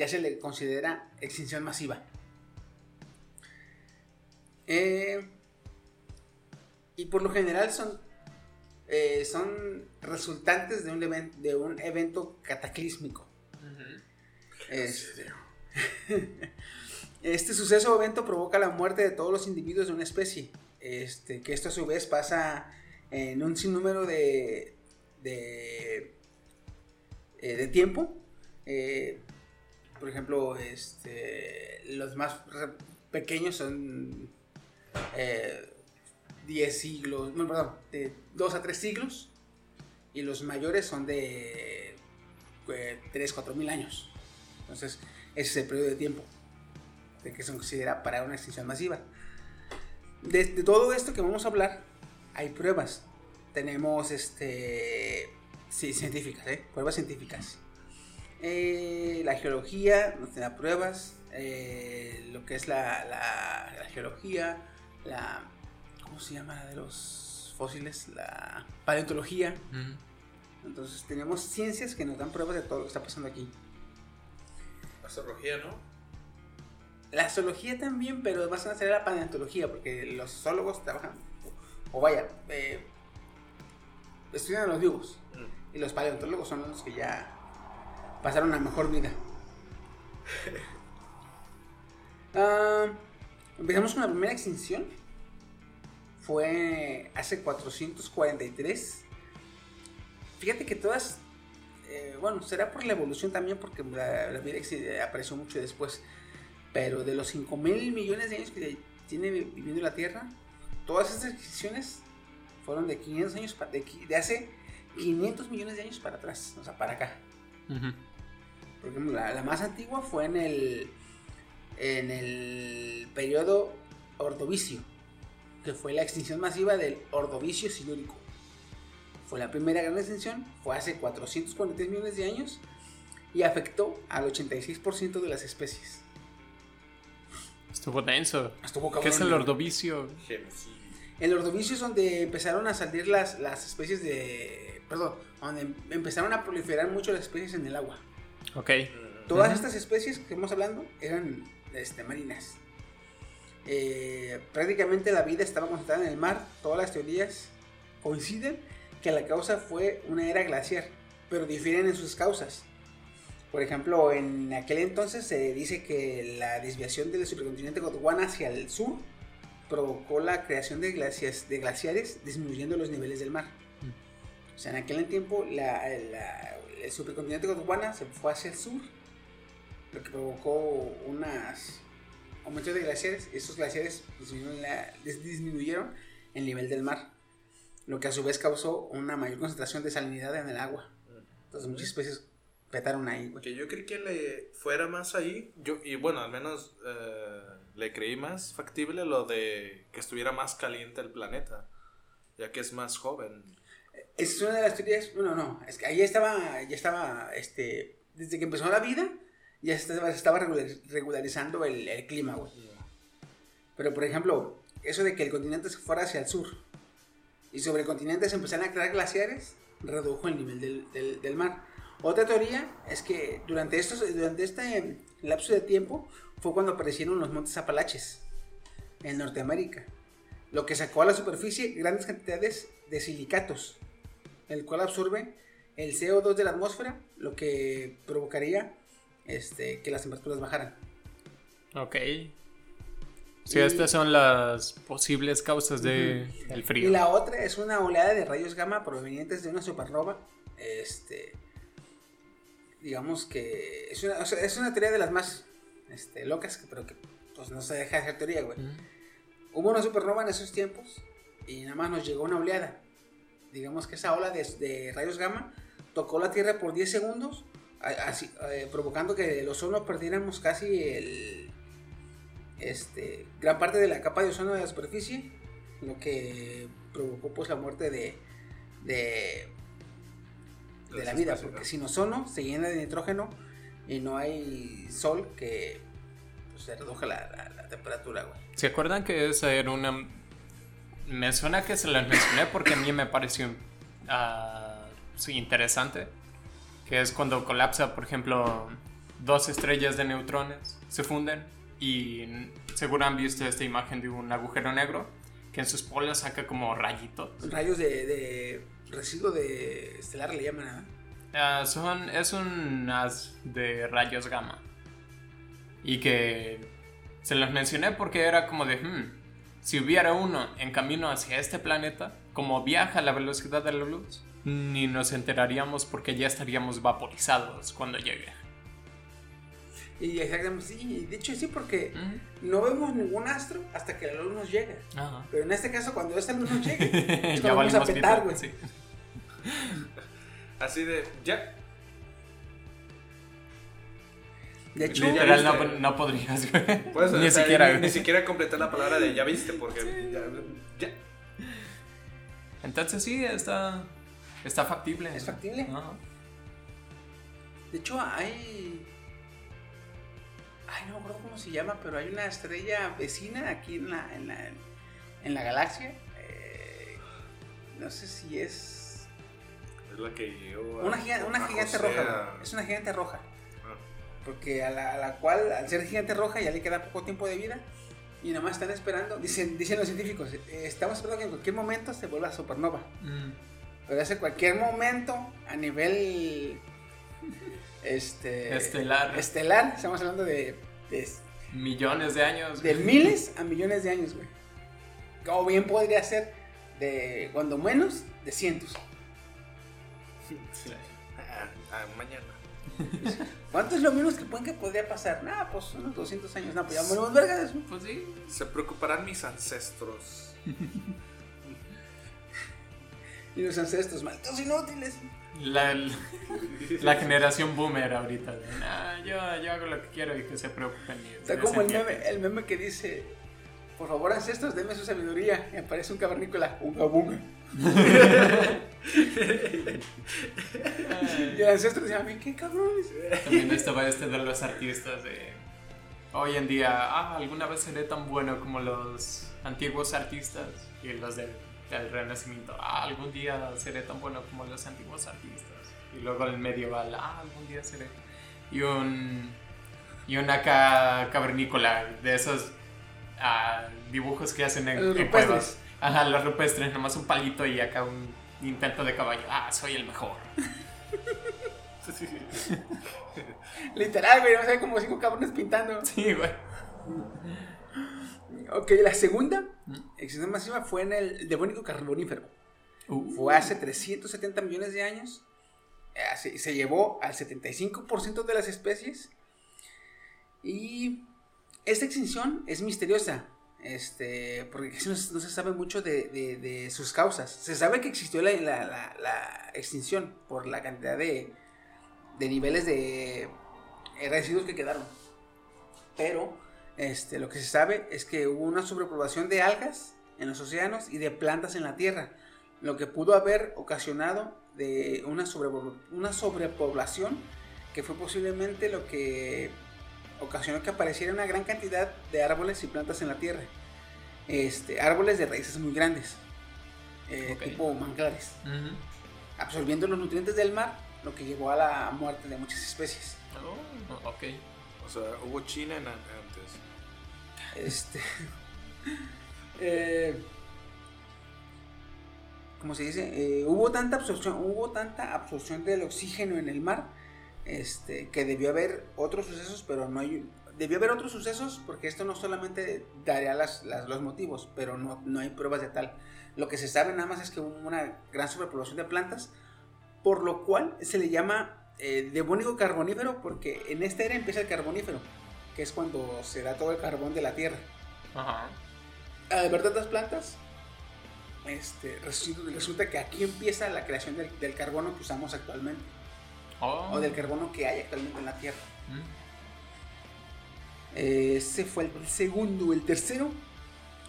ya se le considera extinción masiva. Eh, y por lo general son, eh, son resultantes de un, de un evento cataclísmico. Este, [LAUGHS] Este suceso o evento provoca la muerte de todos los individuos de una especie. Este, que esto a su vez pasa en un sinnúmero de, de, eh, de tiempo. Eh, por ejemplo, este, los más pequeños son eh, 10 siglos, no, perdón, de 2 a 3 siglos. Y los mayores son de eh, 3, 4 mil años. Entonces, ese es el periodo de tiempo de que se considera para una extinción masiva. De, de todo esto que vamos a hablar, hay pruebas. Tenemos este, sí, científicas, ¿eh? pruebas científicas. Eh, la geología nos da pruebas. eh, lo que es la, la- la geología, la. ¿Cómo se llama la de los fósiles? La paleontología. Entonces, tenemos ciencias que nos dan pruebas de todo lo que está pasando aquí. Astrología, ¿no? La zoología también, pero más a ser la paleontología, porque los zoólogos trabajan, o vaya, eh, estudian a los vivos, y los paleontólogos son los que ya pasaron a mejor vida. Ah, empezamos con la primera extinción. Fue hace 443. Fíjate que todas, eh, bueno, será por la evolución también, porque la, la vida exi- apareció mucho después. Pero de los 5 mil millones de años que tiene vi- viviendo la Tierra, todas estas extinciones fueron de 500 años, de hace 500 millones de años para atrás, o sea, para acá. Por ejemplo, la, la más antigua fue en el, en el periodo Ordovicio, que fue la extinción masiva del Ordovicio silúrico. Fue la primera gran extinción, fue hace 443 millones de años y afectó al 86% de las especies. Estuvo denso. Estuvo ¿Qué es el ordovicio? El ordovicio es donde empezaron a salir las, las especies de... Perdón, donde em- empezaron a proliferar mucho las especies en el agua. Ok. Todas Ujú. estas especies que estamos hablando eran este, marinas. Eh, prácticamente la vida estaba concentrada en el mar. Todas las teorías coinciden que la causa fue una era glaciar, pero difieren en sus causas. Por ejemplo, en aquel entonces se dice que la desviación del supercontinente Gondwana hacia el sur provocó la creación de, glacias, de glaciares disminuyendo los niveles del mar. O sea, en aquel tiempo la- la- el supercontinente Gondwana se fue hacia el sur, lo que provocó unas aumentos de glaciares. Esos glaciares disminuyeron, la- dis- disminuyeron el nivel del mar, lo que a su vez causó una mayor concentración de salinidad en el agua. Entonces muchas especies petaron ahí, güey. Que yo creí que le fuera más ahí. Yo, y bueno, al menos eh, le creí más factible lo de que estuviera más caliente el planeta. Ya que es más joven. Es una de las teorías, bueno, no, es que ahí estaba, ya estaba, este, desde que empezó la vida, ya se estaba, regularizando el, clima, güey. Pero, por ejemplo, eso de que el continente se fuera hacia el sur y sobre el continente empezaron a crear glaciares, redujo el nivel del mar. Otra teoría es que durante, estos, durante este lapso de tiempo fue cuando aparecieron los montes Apalaches en Norteamérica, lo que sacó a la superficie grandes cantidades de silicatos, el cual absorbe el CO2 de la atmósfera, lo que provocaría este, que las temperaturas bajaran. Ok. Sí, Y- estas son las posibles causas del Y frío. la otra es una oleada de rayos gamma provenientes de una supernova. Este, digamos que es una, o sea, es una teoría de las más este, locas, pero que pues, no se deja de ser teoría, güey. Hubo una supernova en esos tiempos y nada más nos llegó una oleada. Digamos que esa ola de, de rayos gamma tocó la Tierra por 10 segundos, así, eh, provocando que el ozono perdiéramos casi el, este, gran parte de la capa de ozono de la superficie, lo que provocó pues la muerte de, de, de Las la vida, porque ¿no? sin ozono se llena de nitrógeno y no hay sol que pues, se reduzca la, la- la temperatura, güey. ¿Se acuerdan que esa era una... Me suena que se la mencioné porque a mí me pareció ah, sí, interesante. Que es cuando colapsa, por ejemplo, dos estrellas de neutrones, se funden y seguro han visto esta imagen de un agujero negro que en sus polos saca como rayitos. Rayos de, de residuo de estelar le llaman, ¿ah? Ah, son, es un haz de rayos gamma. Y que se los mencioné porque era como de, "Hmm, si hubiera uno en camino hacia este planeta, como viaja a la velocidad de la luz, ni nos enteraríamos porque ya estaríamos vaporizados cuando llegue. Y exactamente, sí, de hecho sí, porque no vemos ningún astro hasta que la luz nos llega. Ajá. Pero en este caso, cuando esa luz nos [LAUGHS] llegue, es ya vamos a petar, güey. sí. Así de, ya. De hecho, Literal, no, podrías, güey. [LAUGHS] Pues, ni o sea, siquiera, Ni, siquiera completar la palabra de ya viste, porque ya, ya. Entonces sí, está, está factible. ¿Es factible? Ajá. de hecho hay... Ay, no me acuerdo cómo se llama, pero hay una estrella vecina aquí en la, en la, en la galaxia. Eh, no sé si es... Es la que llegó a- Una, giga- una gigante roja. a-. Es una gigante roja. Porque a la, a la cual, al ser gigante roja, ya le queda poco tiempo de vida. Y nada más están esperando, dicen, dicen los científicos, eh, estamos esperando que en cualquier momento se vuelva supernova. Mm. Pero hace cualquier momento, a nivel este, Estelar. estelar, estamos hablando de, de, Millones de años. de miles a millones de años, güey. O bien podría ser de, cuando menos, de cientos. Sí. Ah, ah, mañana. [LAUGHS] ¿Cuánto es lo menos que pueden que podría pasar? Nah, pues unos 200 años. No, pues ya morimos vergas. Pues sí. Se preocuparán mis ancestros. [LAUGHS] Y los ancestros, malditos inútiles. La, [LAUGHS] la generación boomer ahorita. de, "Nah, yo, yo hago lo que quiero y que se preocupen. Está como el entiende". meme, el meme que dice, por favor ancestros, denme su sabiduría. Y aparece un cavernícola, un bunga. [LAUGHS] Y el ancestro dice, a mí qué cabrones. También estaba este de los artistas de hoy en día. Ah, alguna vez seré tan bueno como los antiguos artistas y los del, del Renacimiento. Ah, algún día seré tan bueno como los antiguos artistas. Y luego el medieval. Ah, algún día seré. Y un. Y una ca- cavernícola de esos ah, dibujos que hacen en, en cuevas. Ajá, los rupestres, nomás un palito y acá un intento de caballo. Ah, soy el mejor. Literal, güey, no sé, como cinco cabrones pintando. Sí, güey. Ok, la segunda extinción masiva fue en el Devónico Carbonífero. Fue hace 370 millones de años. Eh, Se, se llevó al 75% de las especies. Y esta extinción es misteriosa. Este, porque no, no se sabe mucho de, sus causas. Se sabe que existió la, extinción por la cantidad de, niveles de residuos que quedaron. Pero este, lo que se sabe es que hubo una sobrepoblación de algas en los océanos y de plantas en la tierra, lo que pudo haber ocasionado de una, una sobrepoblación que fue posiblemente lo que ocasionó que apareciera una gran cantidad de árboles y plantas en la tierra. Este, árboles de raíces muy grandes, eh, tipo manglares, absorbiendo los nutrientes del mar, lo que llevó a la muerte de muchas especies. Oh, ok. O sea, hubo China en an- antes. Este. [LAUGHS] eh, ¿Cómo se dice? Eh, hubo tanta absorción, hubo tanta absorción del oxígeno en el mar, este, que debió haber otros sucesos, pero no hay, debió haber otros sucesos porque esto no solamente daría las- las- los motivos, pero no, no hay pruebas de tal. Lo que se sabe nada más es que hubo una gran sobrepoblación de plantas, por lo cual se le llama eh, devónico carbonífero porque en esta era empieza el carbonífero, que es cuando se da todo el carbón de la tierra. Ajá. Al ver tantas plantas, este, resulta, resulta que aquí empieza la creación del, del carbono que usamos actualmente, Oh. o del carbono que hay actualmente en la Tierra. Mm. Ese fue el segundo. El tercero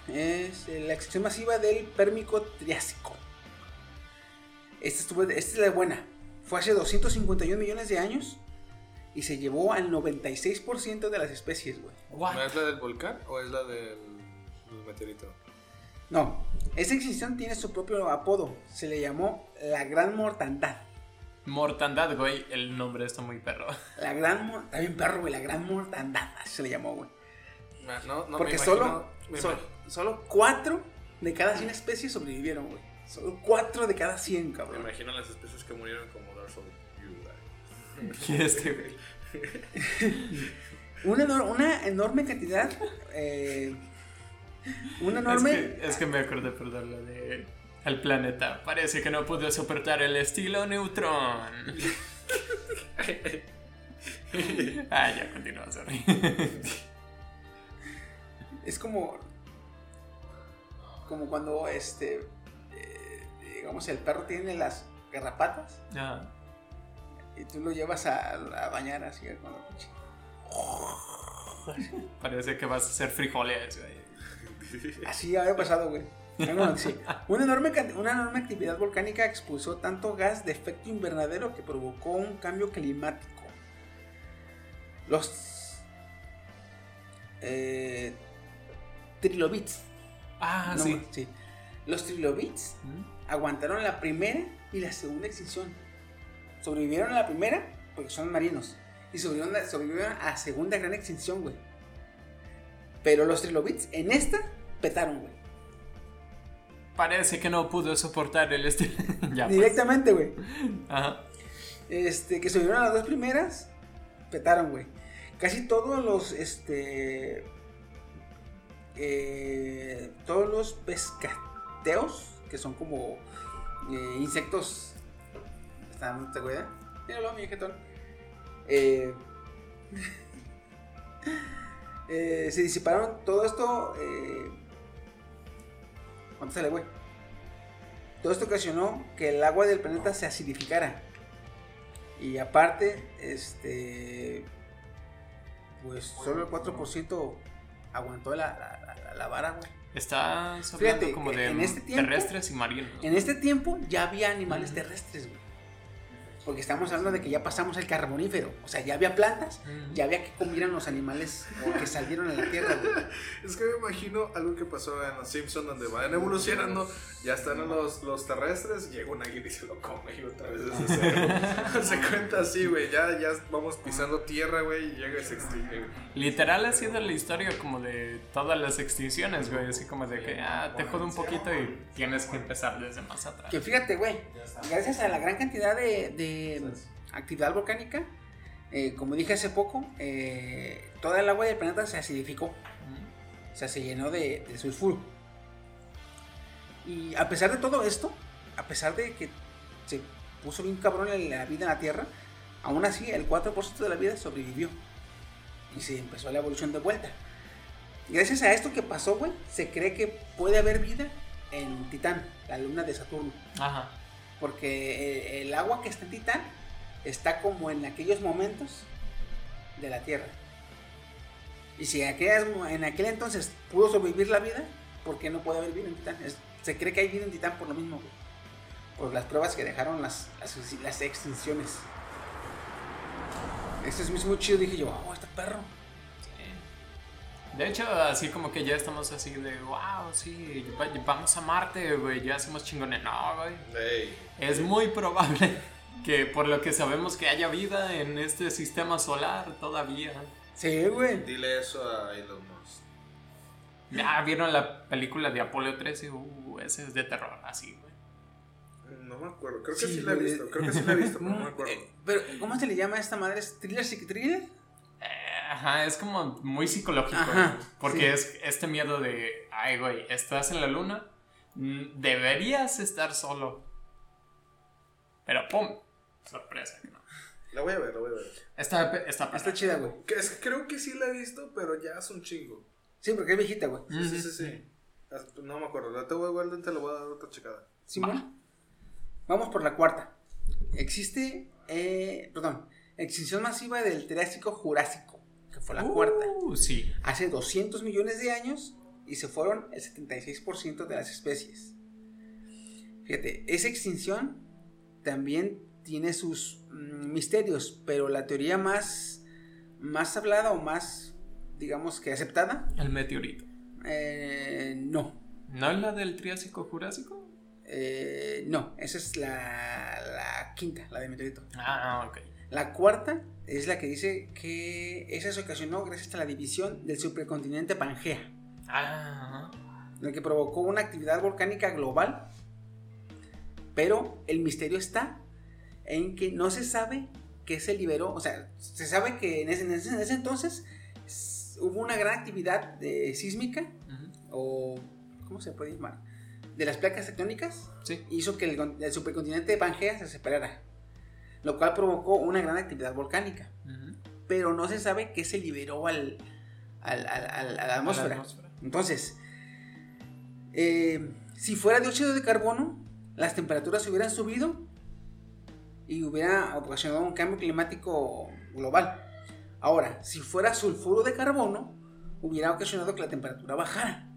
es eh, la extinción masiva del Pérmico Triásico. Esta, estuvo, esta es la buena. Fue hace 251 millones de años y se llevó al 96% de las especies, güey. Es la del volcán o es la del, del meteorito? No, esta extinción tiene su propio apodo. Se le llamó la Gran Mortandad. Mortandad, güey. El nombre está muy perro. La Gran bien perro, güey. La Gran Mortandad. Así se le llamó, güey. No, no, no Porque me solo, imagino- me so- imag- solo 4 de cada 100 especies sobrevivieron, güey. Solo 4 de cada 100, Me cabrón. imagino las especies que murieron como Darth Vader. [LAUGHS] Y este, güey. [LAUGHS] una, enor- una enorme cantidad. eh, una enorme. Es que, es que me acordé, perdón, lo de. El planeta parece que no pudo soportar el estilo neutrón. [LAUGHS] ah, ya continúa, sorry. Es como. Como cuando este. eh, digamos, el perro tiene las garrapatas Ah, y tú lo llevas a, a bañar así con la pinche- parece que vas a hacer frijoles, güey. Así había pasado, güey. Bueno, sí. Una enorme, una enorme actividad volcánica expulsó tanto gas de efecto invernadero que provocó un cambio climático. Los eh, trilobits. Ah, no, sí. sí. Los trilobits ¿Mm? aguantaron la primera y la segunda extinción. Sobrevivieron a la primera porque son marinos. Y sobrevivieron, a- sobrevivieron a la segunda gran extinción, güey. Pero los trilobits en esta petaron, güey. Parece que no pudo soportar el estilo. [LAUGHS] ya, pues. Directamente, güey. Ajá. Este, que sobrevivieron a las dos primeras, petaron, güey. Casi todos los, este, eh, todos los pescateos, que son como eh, insectos, están, ¿te acuerdas? Míralo, mi jetón. Eh, [LAUGHS] eh, se disiparon todo esto. Eh, ¿Cuánto sale, güey? Todo esto ocasionó que el agua del planeta se acidificara. Y aparte, este. Pues solo el 4% aguantó la, la, la- la vara, güey. Estás hablando Fíjate, como de en este tiempo- terrestres y marinos. En este tiempo ya había animales terrestres, güey. Porque estamos hablando de que ya pasamos el carbonífero. O sea, ya había plantas, ya había que comieran los animales que salieron a la tierra, güey. [LAUGHS] Es que me imagino algo que pasó en los Simpsons donde van evolucionando, ya están los, los terrestres, llega un águila y se lo come y otra vez desde [LAUGHS] cero. [LAUGHS] se cuenta así, güey, ya, ya vamos pisando tierra, güey, y llega y se extingue. güey. Literal ha sido la historia como de todas las extinciones, güey. Así como de que ah, te jode un poquito y tienes que empezar desde más atrás. Que fíjate, güey, gracias a la gran cantidad de, de actividad volcánica, eh, como dije hace poco, eh, toda el agua del planeta se acidificó. O sea, se llenó de, de sulfuro. Y a pesar de todo esto, a pesar de que se puso bien cabrón la la vida en la Tierra, aún así el 4% de la vida sobrevivió. Y se empezó la evolución de vuelta. Gracias a esto que pasó, güey, se cree que puede haber vida en Titán, la luna de Saturno. Porque eh, el agua que está en Titán está como en aquellos momentos de la Tierra. Y si en aquel entonces pudo sobrevivir la vida, ¿por qué no puede haber vida en Titán? Se cree que hay vida en Titán por lo mismo, güey. Por las pruebas que dejaron las, las, las extinciones. Esto es muy chido, dije yo, oh, este perro. De hecho, así como que ya estamos así de, wow, sí, va- vamos a Marte, güey, ya somos chingones. No, güey. Ey, Es muy probable [LAUGHS] que por lo que sabemos que haya vida en este sistema solar todavía. Sí, güey. dile eso a Elon Musk. Ya vieron la película de Apolo 13, uh, ese es de terror, así, güey. No me acuerdo, creo que Sí, sí, la he visto, creo que sí la he visto, pero no me [LAUGHS] acuerdo. Eh, Pero, ¿cómo se le llama a esta madre? ¿Es thriller, thriller? Ajá, es como muy psicológico, Ajá, güey, porque sí. es este miedo de, ay, güey, estás en la luna, mm, deberías estar solo. Pero, ¡pum! Sorpresa, que no. La voy a ver, la voy a ver. Está, está, Está chida, güey. Que es que creo que sí la he visto, pero ya es un chingo. Sí, porque es viejita, güey. Sí, sí, sí, sí. No me acuerdo, la te voy a guardar, te la voy a dar otra checada. Sí, bueno. Vamos por la cuarta. Existe, eh, perdón, extinción masiva del Triásico Jurásico, fue la cuarta. Uh, sí. Hace 200 millones de años y se fueron el 76% de las especies. Fíjate, esa extinción también tiene sus mm, misterios, pero la teoría más, más hablada o más, digamos que aceptada, El meteorito. eh, no. ¿No es la del Triásico Jurásico? Eh, no, esa es la, la quinta, la de meteorito. Ah, ok. La cuarta es la que dice que esa se ocasionó gracias a la división del supercontinente Pangea, Ah, lo que provocó una actividad volcánica global. Pero el misterio está en que no se sabe qué se liberó. O sea, se sabe que en ese, en ese- en ese entonces hubo una gran actividad de sísmica, o ¿cómo se puede llamar? De las placas tectónicas, Sí. hizo que el, el supercontinente Pangea se separara, lo cual provocó una gran actividad volcánica. Pero no se sabe qué se liberó al, al- al- a la atmósfera. atmósfera. Entonces, eh, si fuera dióxido de carbono, las temperaturas hubieran subido y hubiera ocasionado un cambio climático global. Ahora, si fuera sulfuro de carbono, hubiera ocasionado que la temperatura bajara.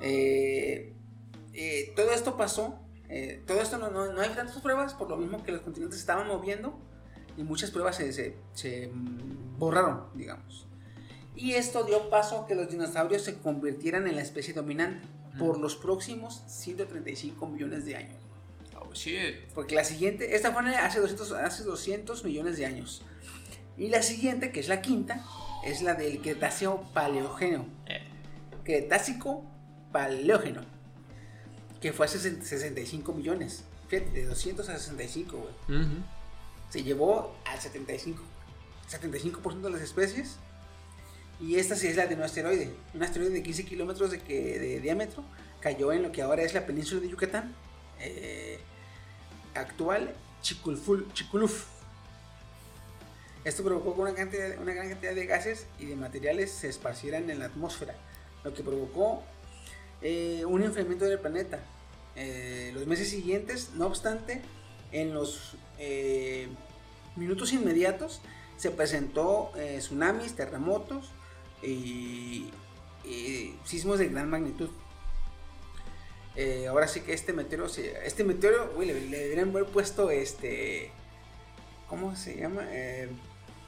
Eh, eh, todo esto pasó, eh, todo esto no, no- no hay tantas pruebas, por lo mismo que los continentes se estaban moviendo y muchas pruebas se, se- se, mm, borraron, digamos. Y esto dio paso a que los dinosaurios se convirtieran en la especie dominante por los próximos 135 millones de años. Oh, shit. Porque la siguiente, esta fue hace 200, hace 200 millones de años. Y la siguiente, que es la quinta, es la del Cretáceo Paleógeno. Eh. Cretácico Paleógeno. Que fue hace 65 millones. Fíjate, de 200 a 65, güey. Ujú. Se llevó al 75. 75% de las especies. Y esta sí es la de un asteroide. Un asteroide de 15 kilómetros de, que- de diámetro. Cayó en lo que ahora es la península de Yucatán. eh, actual Chiculful, Chiculuf. Esto provocó que una, cantidad, una gran cantidad de gases y de materiales se esparcieran en la atmósfera. Lo que provocó eh, un enfriamiento del planeta. Eh, los meses siguientes, no obstante, en los eh, minutos inmediatos se presentó eh, tsunamis, terremotos y, y sismos de gran magnitud. Ahora sí que este meteoro, se- este meteoro, le, le deberían haber puesto este, ¿cómo se llama?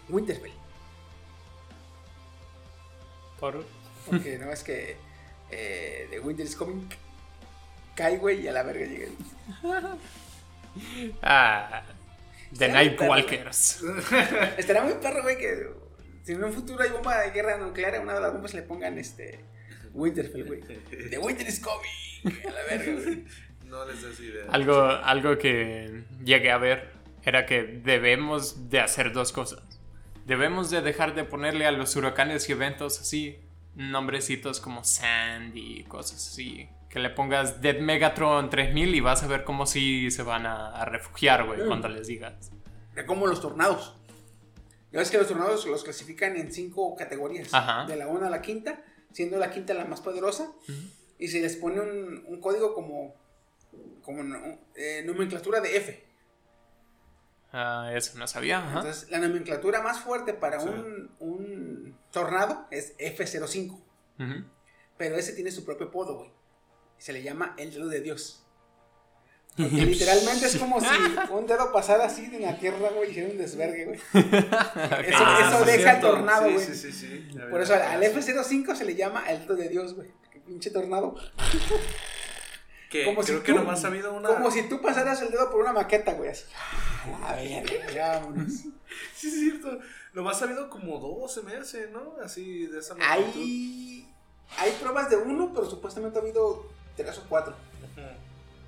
Winterfell. Por... Porque no es que The Winter is Coming cae, güey, y a la verga llega. [LAUGHS] Ah, The Está Night perro, Walkers. [LAUGHS] Estará muy perro, güey, que si en un futuro hay bomba de guerra nuclear, a una de las bombas le pongan este Winterfell, güey. The Winter is Coming, a la verga, güey. [LAUGHS] No les des idea. Algo, algo que llegué a ver era que debemos de hacer dos cosas. Debemos de dejar de ponerle a los huracanes y eventos así nombrecitos como Sandy y cosas así. Que le pongas Dead Megatron 3000 y vas a ver cómo si se van a, a refugiar, güey, Mm. cuando les digas. Era como los tornados. Ya ves que los tornados los clasifican en cinco categorías. Ajá. De la 1 a la quinta, siendo la quinta la más poderosa. Y se les pone un, un código como, como eh, nomenclatura de F. Ah, eso no sabía. ajá. Entonces, la nomenclatura más fuerte para un, un tornado es F05. Ujú. Pero ese tiene su propio podo, güey. Se le llama el dedo de Dios. Porque [LAUGHS] literalmente es como si un dedo pasara así en la tierra, güey, y hiciera un desvergue, güey. [LAUGHS] Eso, Ah, eso deja el cierto. tornado, güey. Sí, sí, sí. Ya Por eso al, al F05 se le llama el dedo de Dios, güey. Qué pinche tornado. [LAUGHS] Que Como si creo que tú- nomás ha habido una. Como si tú pasaras el dedo por una maqueta, güey. Así. A ver, ya vámonos. Sí, es cierto. Nomás ha habido como dos, se me hace, ¿no? Así de esa magnitud. Hay, hay pruebas de uno, pero supuestamente ha habido tres o cuatro.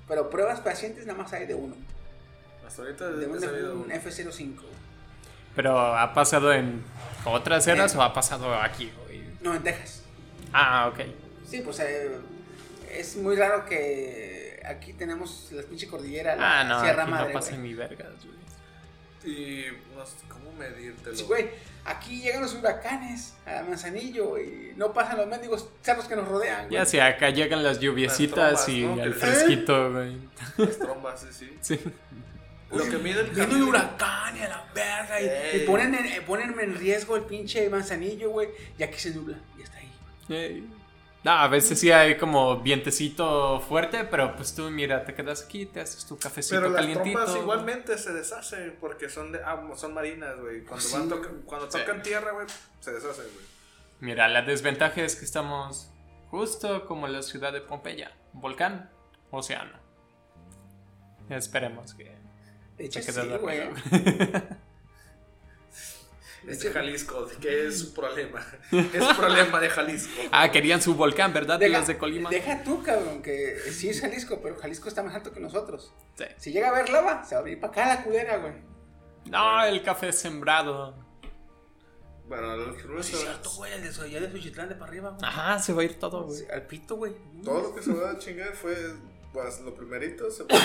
Pero pruebas pacientes nada más hay de uno. Hasta ahorita De un, un uno. F05. Pero ¿ha pasado en otras eras o ha pasado aquí, güey? No, en Texas. Ah, ok. Sí, pues eh, es muy raro que aquí tenemos la pinche cordillera, la Ah, no, Sierra aquí Madre. no pasa güey. ni vergas, güey. Y no sé cómo medírtelo. Sí, güey, aquí llegan los huracanes a Manzanillo y no pasan los mendigos cerros que nos rodean. güey. Ya sé, acá llegan las lluviecitas Las trombas, y el le- fresquito, güey. Las trombas, sí, sí. Sí. Lo que mide el un camino- huracán y a la verga. Y, y ponen, en, eh, ponen en riesgo el pinche manzanillo, güey. Y aquí se nubla. Y está ahí. Ey. No, a veces sí hay como vientecito fuerte, pero pues tú, mira, te quedas aquí, te haces tu cafecito Pero las calientito. trompas igualmente se deshacen porque son de ah, son marinas, güey. Cuando, Sí. van toca- cuando Sí. tocan tierra, güey, se deshacen, güey. Mira, la desventaja es que estamos justo como la ciudad de Pompeya. Volcán, océano. Esperemos que De hecho, se sí, güey. [LAUGHS] Es de Jalisco, que es su [LAUGHS] problema. Es un problema de Jalisco. [LAUGHS] Ah, querían su volcán, ¿verdad? Deja, Los de Colima. deja tú, cabrón, que sí es Jalisco, pero Jalisco está más alto que nosotros. Sí. Si llega a haber lava, se va a abrir para acá la culera, güey. No, el café sembrado. Bueno, los primeros Sí, es cierto, güey, el de allá de Suchitlán de para arriba, güey. Ajá, se va a ir todo, güey. Sí, Al pito, güey. Todo lo que se va a chingar fue. Pues lo primerito se puso.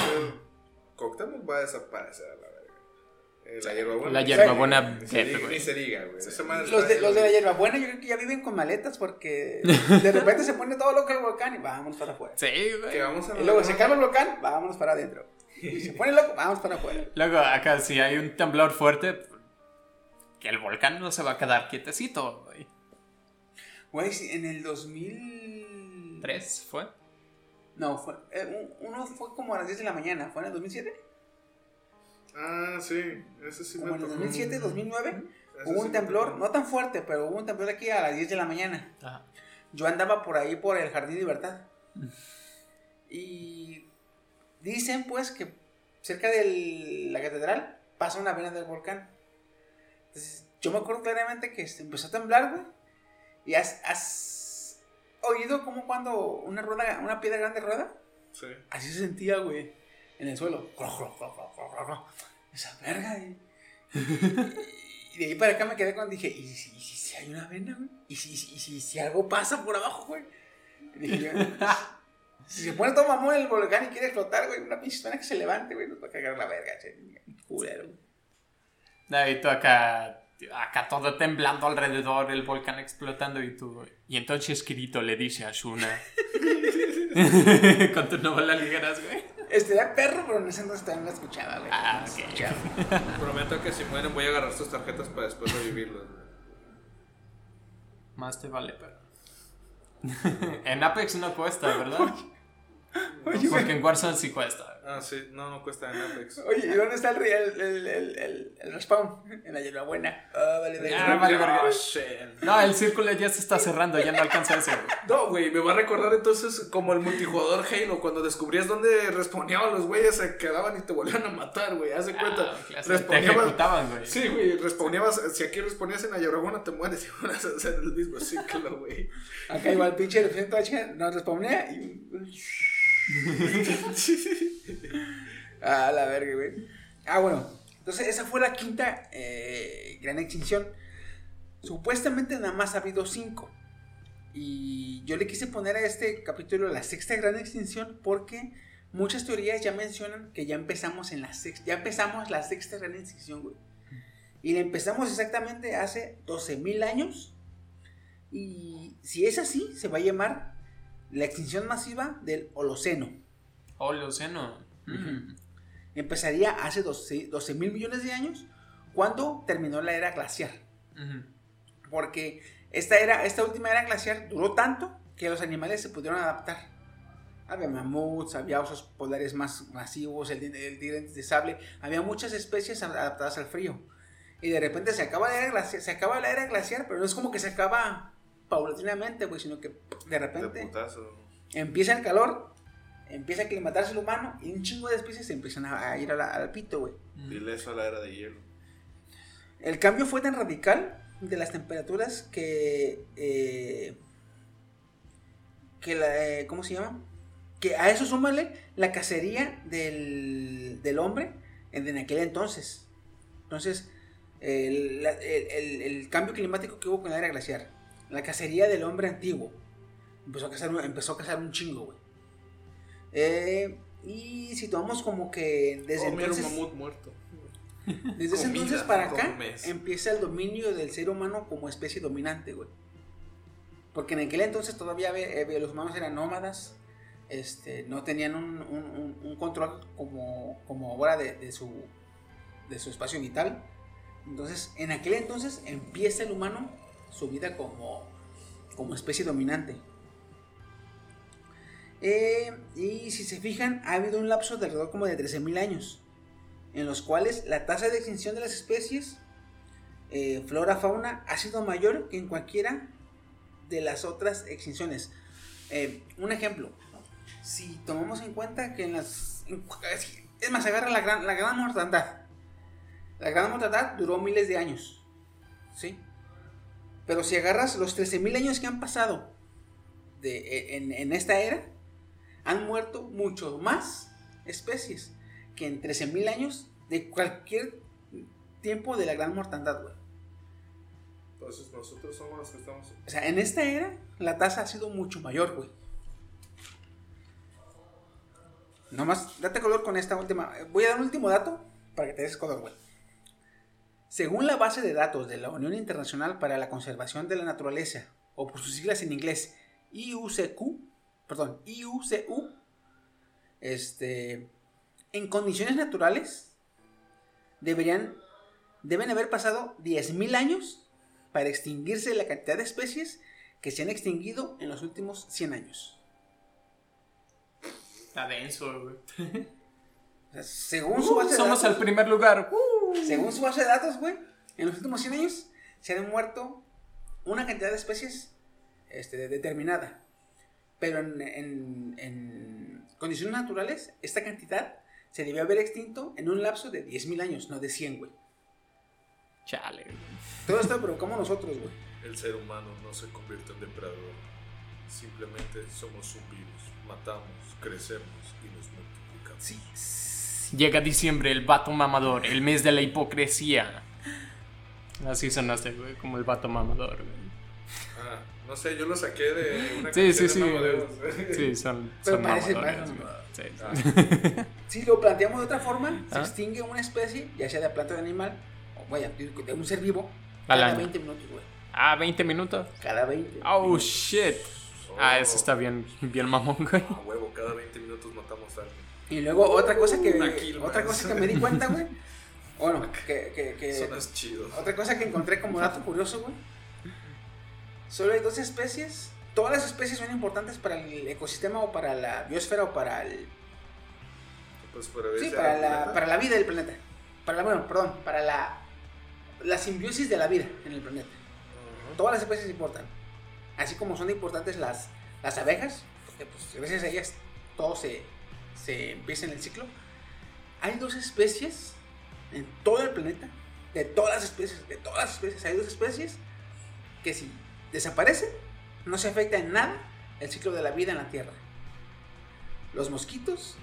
Coctemoc va a desaparecer la. Eh, la hierbabuena. La hierbabuena Ni diga, güey. ni se diga, güey. Esa madre Los de, los de la hierbabuena yo creo que ya viven con maletas porque de repente se pone todo loco el volcán y vámonos para afuera. Sí, Que güey. vamos a Y luego se calma el volcán, vámonos para adentro. Y se pone loco, vamos para afuera. Luego, acá, si hay un temblor fuerte, que el volcán no se va a quedar quietecito, güey. Güey, si en el 2000... ¿Tres fue? No, fue, eh, un- uno fue como a las 10 de la mañana. ¿Fue en el 2007? Ah, sí. Ese sí Como me en el tocó. 2007, 2009. Ese Hubo sí un temblor, no tan fuerte, pero hubo un temblor aquí a las 10 de la mañana. Ajá. Yo andaba por ahí por el Jardín Libertad. [LAUGHS] Y dicen pues que cerca de la catedral pasa una vena del volcán. Entonces, yo me acuerdo claramente que este, empezó a temblar, güey. Y has, has oído como cuando una rueda, una piedra grande rueda. Sí. Así se sentía, güey, en el suelo. Esa verga, güey. Y de ahí para acá me quedé cuando dije, ¿y si, y si- si hay una vena, güey? ¿Y si, y si, y si- algo pasa por abajo, güey? Y dije [LAUGHS] si se pone todo mamón el volcán y quiere explotar, güey, una pinche que se levante, güey, nos va a cagar la verga. Culero. Ahí tú acá, acá todo temblando alrededor, el volcán explotando y tú. Y entonces Kirito le dice a Shuna. [LAUGHS] Con tu novela ligeras, güey. Era perro, pero en ese entonces también la escuchaba, güey. Ah, ok. escuchaba. [LAUGHS] Prometo que si mueren voy a agarrar sus tarjetas para después revivirlos. güey. Más te vale, pero. [LAUGHS] en Apex no cuesta, ¿verdad? [LAUGHS] Oye, Porque en Warzone sí cuesta. Ah, sí. No, no cuesta en Apex. [LAUGHS] Oye, ¿y dónde está el, el, el, el, el, el respawn? En la hierbabuena. Ah, vale, vale. Ah, vale. Oh, shit. No, el círculo ya se está cerrando, ya no alcanza ese, güey. No, güey, me va a recordar entonces como el multijugador Halo, cuando descubrías dónde respawneaban los güeyes, se quedaban y te volvían a matar, güey. Haz de cuenta. Ah, te ejecutaban, güey. Sí, güey, respawneabas. Si aquí respawneas en la Yabragona, te mueres y [LAUGHS] vas a hacer el mismo ciclo, güey. Acá igual pinche el efecto H nos respawnea y. [LAUGHS] ah, la verga, güey. Ah, bueno. Entonces, esa fue la quinta eh, gran extinción. Supuestamente nada más ha habido cinco. Y yo le quise poner a este capítulo la sexta gran extinción porque muchas teorías ya mencionan que ya empezamos en la sexta, ya empezamos la sexta gran extinción, güey. Y la empezamos exactamente hace 12.000 años. Y si es así, se va a llamar la extinción masiva del Holoceno. Holoceno. Empezaría hace 12 mil millones de años cuando terminó la era glaciar. Ujú. Porque esta, era, esta última era glaciar duró tanto que los animales se pudieron adaptar. Había mamuts, había osos polares más masivos, el, el tigre de sable. Había muchas especies adaptadas al frío. Y de repente se acaba la era glaciar, se acaba la era glaciar, pero no es como que se acaba paulatinamente, güey, sino que de De repente putazo. empieza el calor, empieza a aclimatarse el humano y un chingo de especies empiezan a, a ir a la- al pito, güey. Dile eso a la era de hielo. El cambio fue tan radical de las temperaturas que. eh, que la. eh, ¿Cómo se llama? Que a eso súmale la cacería del, del hombre en, en aquel entonces. Entonces, el, la- el- el- el cambio climático que hubo con la era glaciar, la cacería del hombre antiguo, empezó a cazar, un- empezó a cazar un chingo, güey. Eh, y si tomamos como que desde un entonces. mamut muerto. [LAUGHS] Desde ese entonces para acá empieza el dominio del ser humano como especie dominante, güey. Porque en aquel entonces todavía los humanos eran nómadas, este, no tenían un, un- un- un control como, como ahora de, de su, de su espacio vital. Entonces, en aquel entonces empieza el humano su vida como, como especie dominante. Eh, y si se fijan, ha habido un lapso de alrededor como de 13.000 años en los cuales la tasa de extinción de las especies, eh, flora, fauna, ha sido mayor que en cualquiera de las otras extinciones. Eh, un ejemplo, si tomamos en cuenta que en las... es más, agarra la gran, la gran mortandad. La gran mortandad duró miles de años. ¿Sí? Pero si agarras los 13.000 años que han pasado de, en, en esta era, han muerto mucho más especies que en 13.000 años de cualquier tiempo de la gran mortandad, güey. Entonces nosotros somos los que estamos. O sea, en esta era, la tasa ha sido mucho mayor, güey. Nomás, date color con esta última. Voy a dar un último dato para que te des color, güey. Según la base de datos de la Unión Internacional para la Conservación de la Naturaleza, o por sus siglas en inglés, IUCQ, perdón, IUCU, este, en condiciones naturales, deberían, deben haber pasado 10.000 años para extinguirse la cantidad de especies que se han extinguido en los últimos 100 años. Está denso, güey. Según su base de Somos datos, al primer lugar. Uh. Según su base de datos, güey, en los últimos 100 años se han muerto una cantidad de especies este, determinada. Pero en, en- en condiciones naturales, esta cantidad se debió haber extinto en un lapso de 10.000 años, no de 100, güey. Chale. güey. Todo esto lo provocamos nosotros, güey. El ser humano no se convierte en depredador. Simplemente somos un virus. Matamos, crecemos y nos multiplicamos. Llega diciembre, el vato mamador, el mes de la hipocresía. Así sonaste, güey, como el vato mamador, güey. Ah, no sé, yo lo saqué de una Sí, sí, sí. de güey. Mamadeus. Sí, son, Pero son parece- mamadores, parece- güey. Sí. Ah, [LAUGHS] Si lo planteamos de otra forma, se Ah. extingue una especie, ya sea de planta o de animal, o vaya, de un ser vivo, Al cada año. 20 minutos, güey. Ah, 20 minutos. Cada 20. Oh, shit. Ah, eso está bien, bien mamón, güey. a huevo, cada 20 minutos matamos a alguien. Y luego otra cosa que otra cosa que me di cuenta, güey. [LAUGHS] Bueno, que, que, que- Eso no es chido. otra cosa que encontré como dato curioso, güey. Solo hay dos especies. Todas las especies son importantes para el ecosistema o para la biosfera o para el Pues para sí, para la, para la vida del planeta. Para la, bueno, perdón, para la la simbiosis de la vida en el planeta. Ajá. Todas las especies importan. Así como son importantes las, las abejas, porque pues, gracias a ellas todo se, se empieza en el ciclo. Hay dos especies en todo el planeta, de todas las especies, de todas las especies, hay dos especies que si desaparecen, no se afecta en nada el ciclo de la vida en la Tierra. Los mosquitos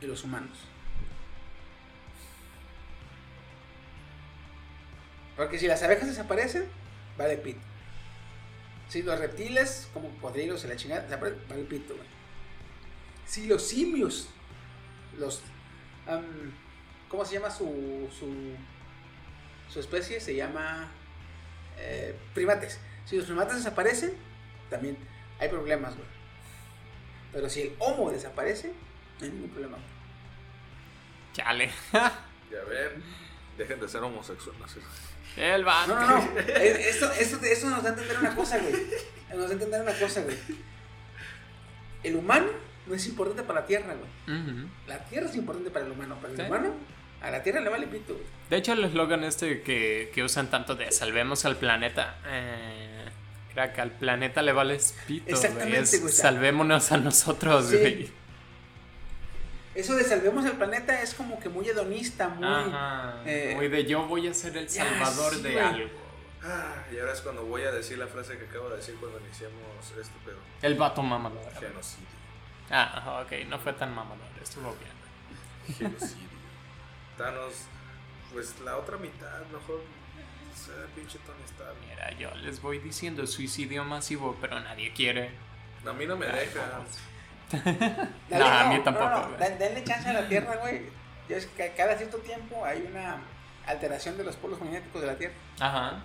y los humanos. Porque si las abejas desaparecen, vale pito. Si los reptiles, como cocodrilos y la chingada, desaparecen, vale pito. Si los simios, los... ¿Cómo se llama su, su, su especie? Se llama... eh, primates. Si los primates desaparecen, también hay problemas, güey. Pero si el homo desaparece, no hay ningún problema. Chale. [LAUGHS] Ya ven, dejen de ser homosexuales. [LAUGHS] El vato. No, no, no. Eh, Esto, esto, esto nos da a entender una cosa, güey. Nos da a entender una cosa, güey. El humano no es importante para la Tierra, güey. La Tierra es importante para el humano. Para el Sí. humano, a la Tierra le vale pito, güey. De hecho, el eslogan este que, que usan tanto de salvemos al planeta. Eh, creo que al planeta le vale pito, güey. Exactamente, Es güey. salvémonos a nosotros, Sí. güey. Eso de salvemos el planeta es como que muy hedonista, muy. Ajá. eh, Muy de yo voy a ser el ya, salvador sí, de güey. algo. Ah, y ahora es cuando voy a decir la frase que acabo de decir cuando iniciamos este pedo. El vato mamador. Genocidio. Ah, ok, no fue tan mamador, estuvo bien. Genocidio. Thanos, pues la otra mitad, mejor. O sea, pinche Tony Stark. Mira, yo les voy diciendo suicidio masivo, pero nadie quiere. A mí no me deja. dale- [LAUGHS] no, a mí tampoco, no, Denle chance a la Tierra, güey. Es que cada cierto tiempo hay una alteración de los polos magnéticos de la Tierra. Ajá.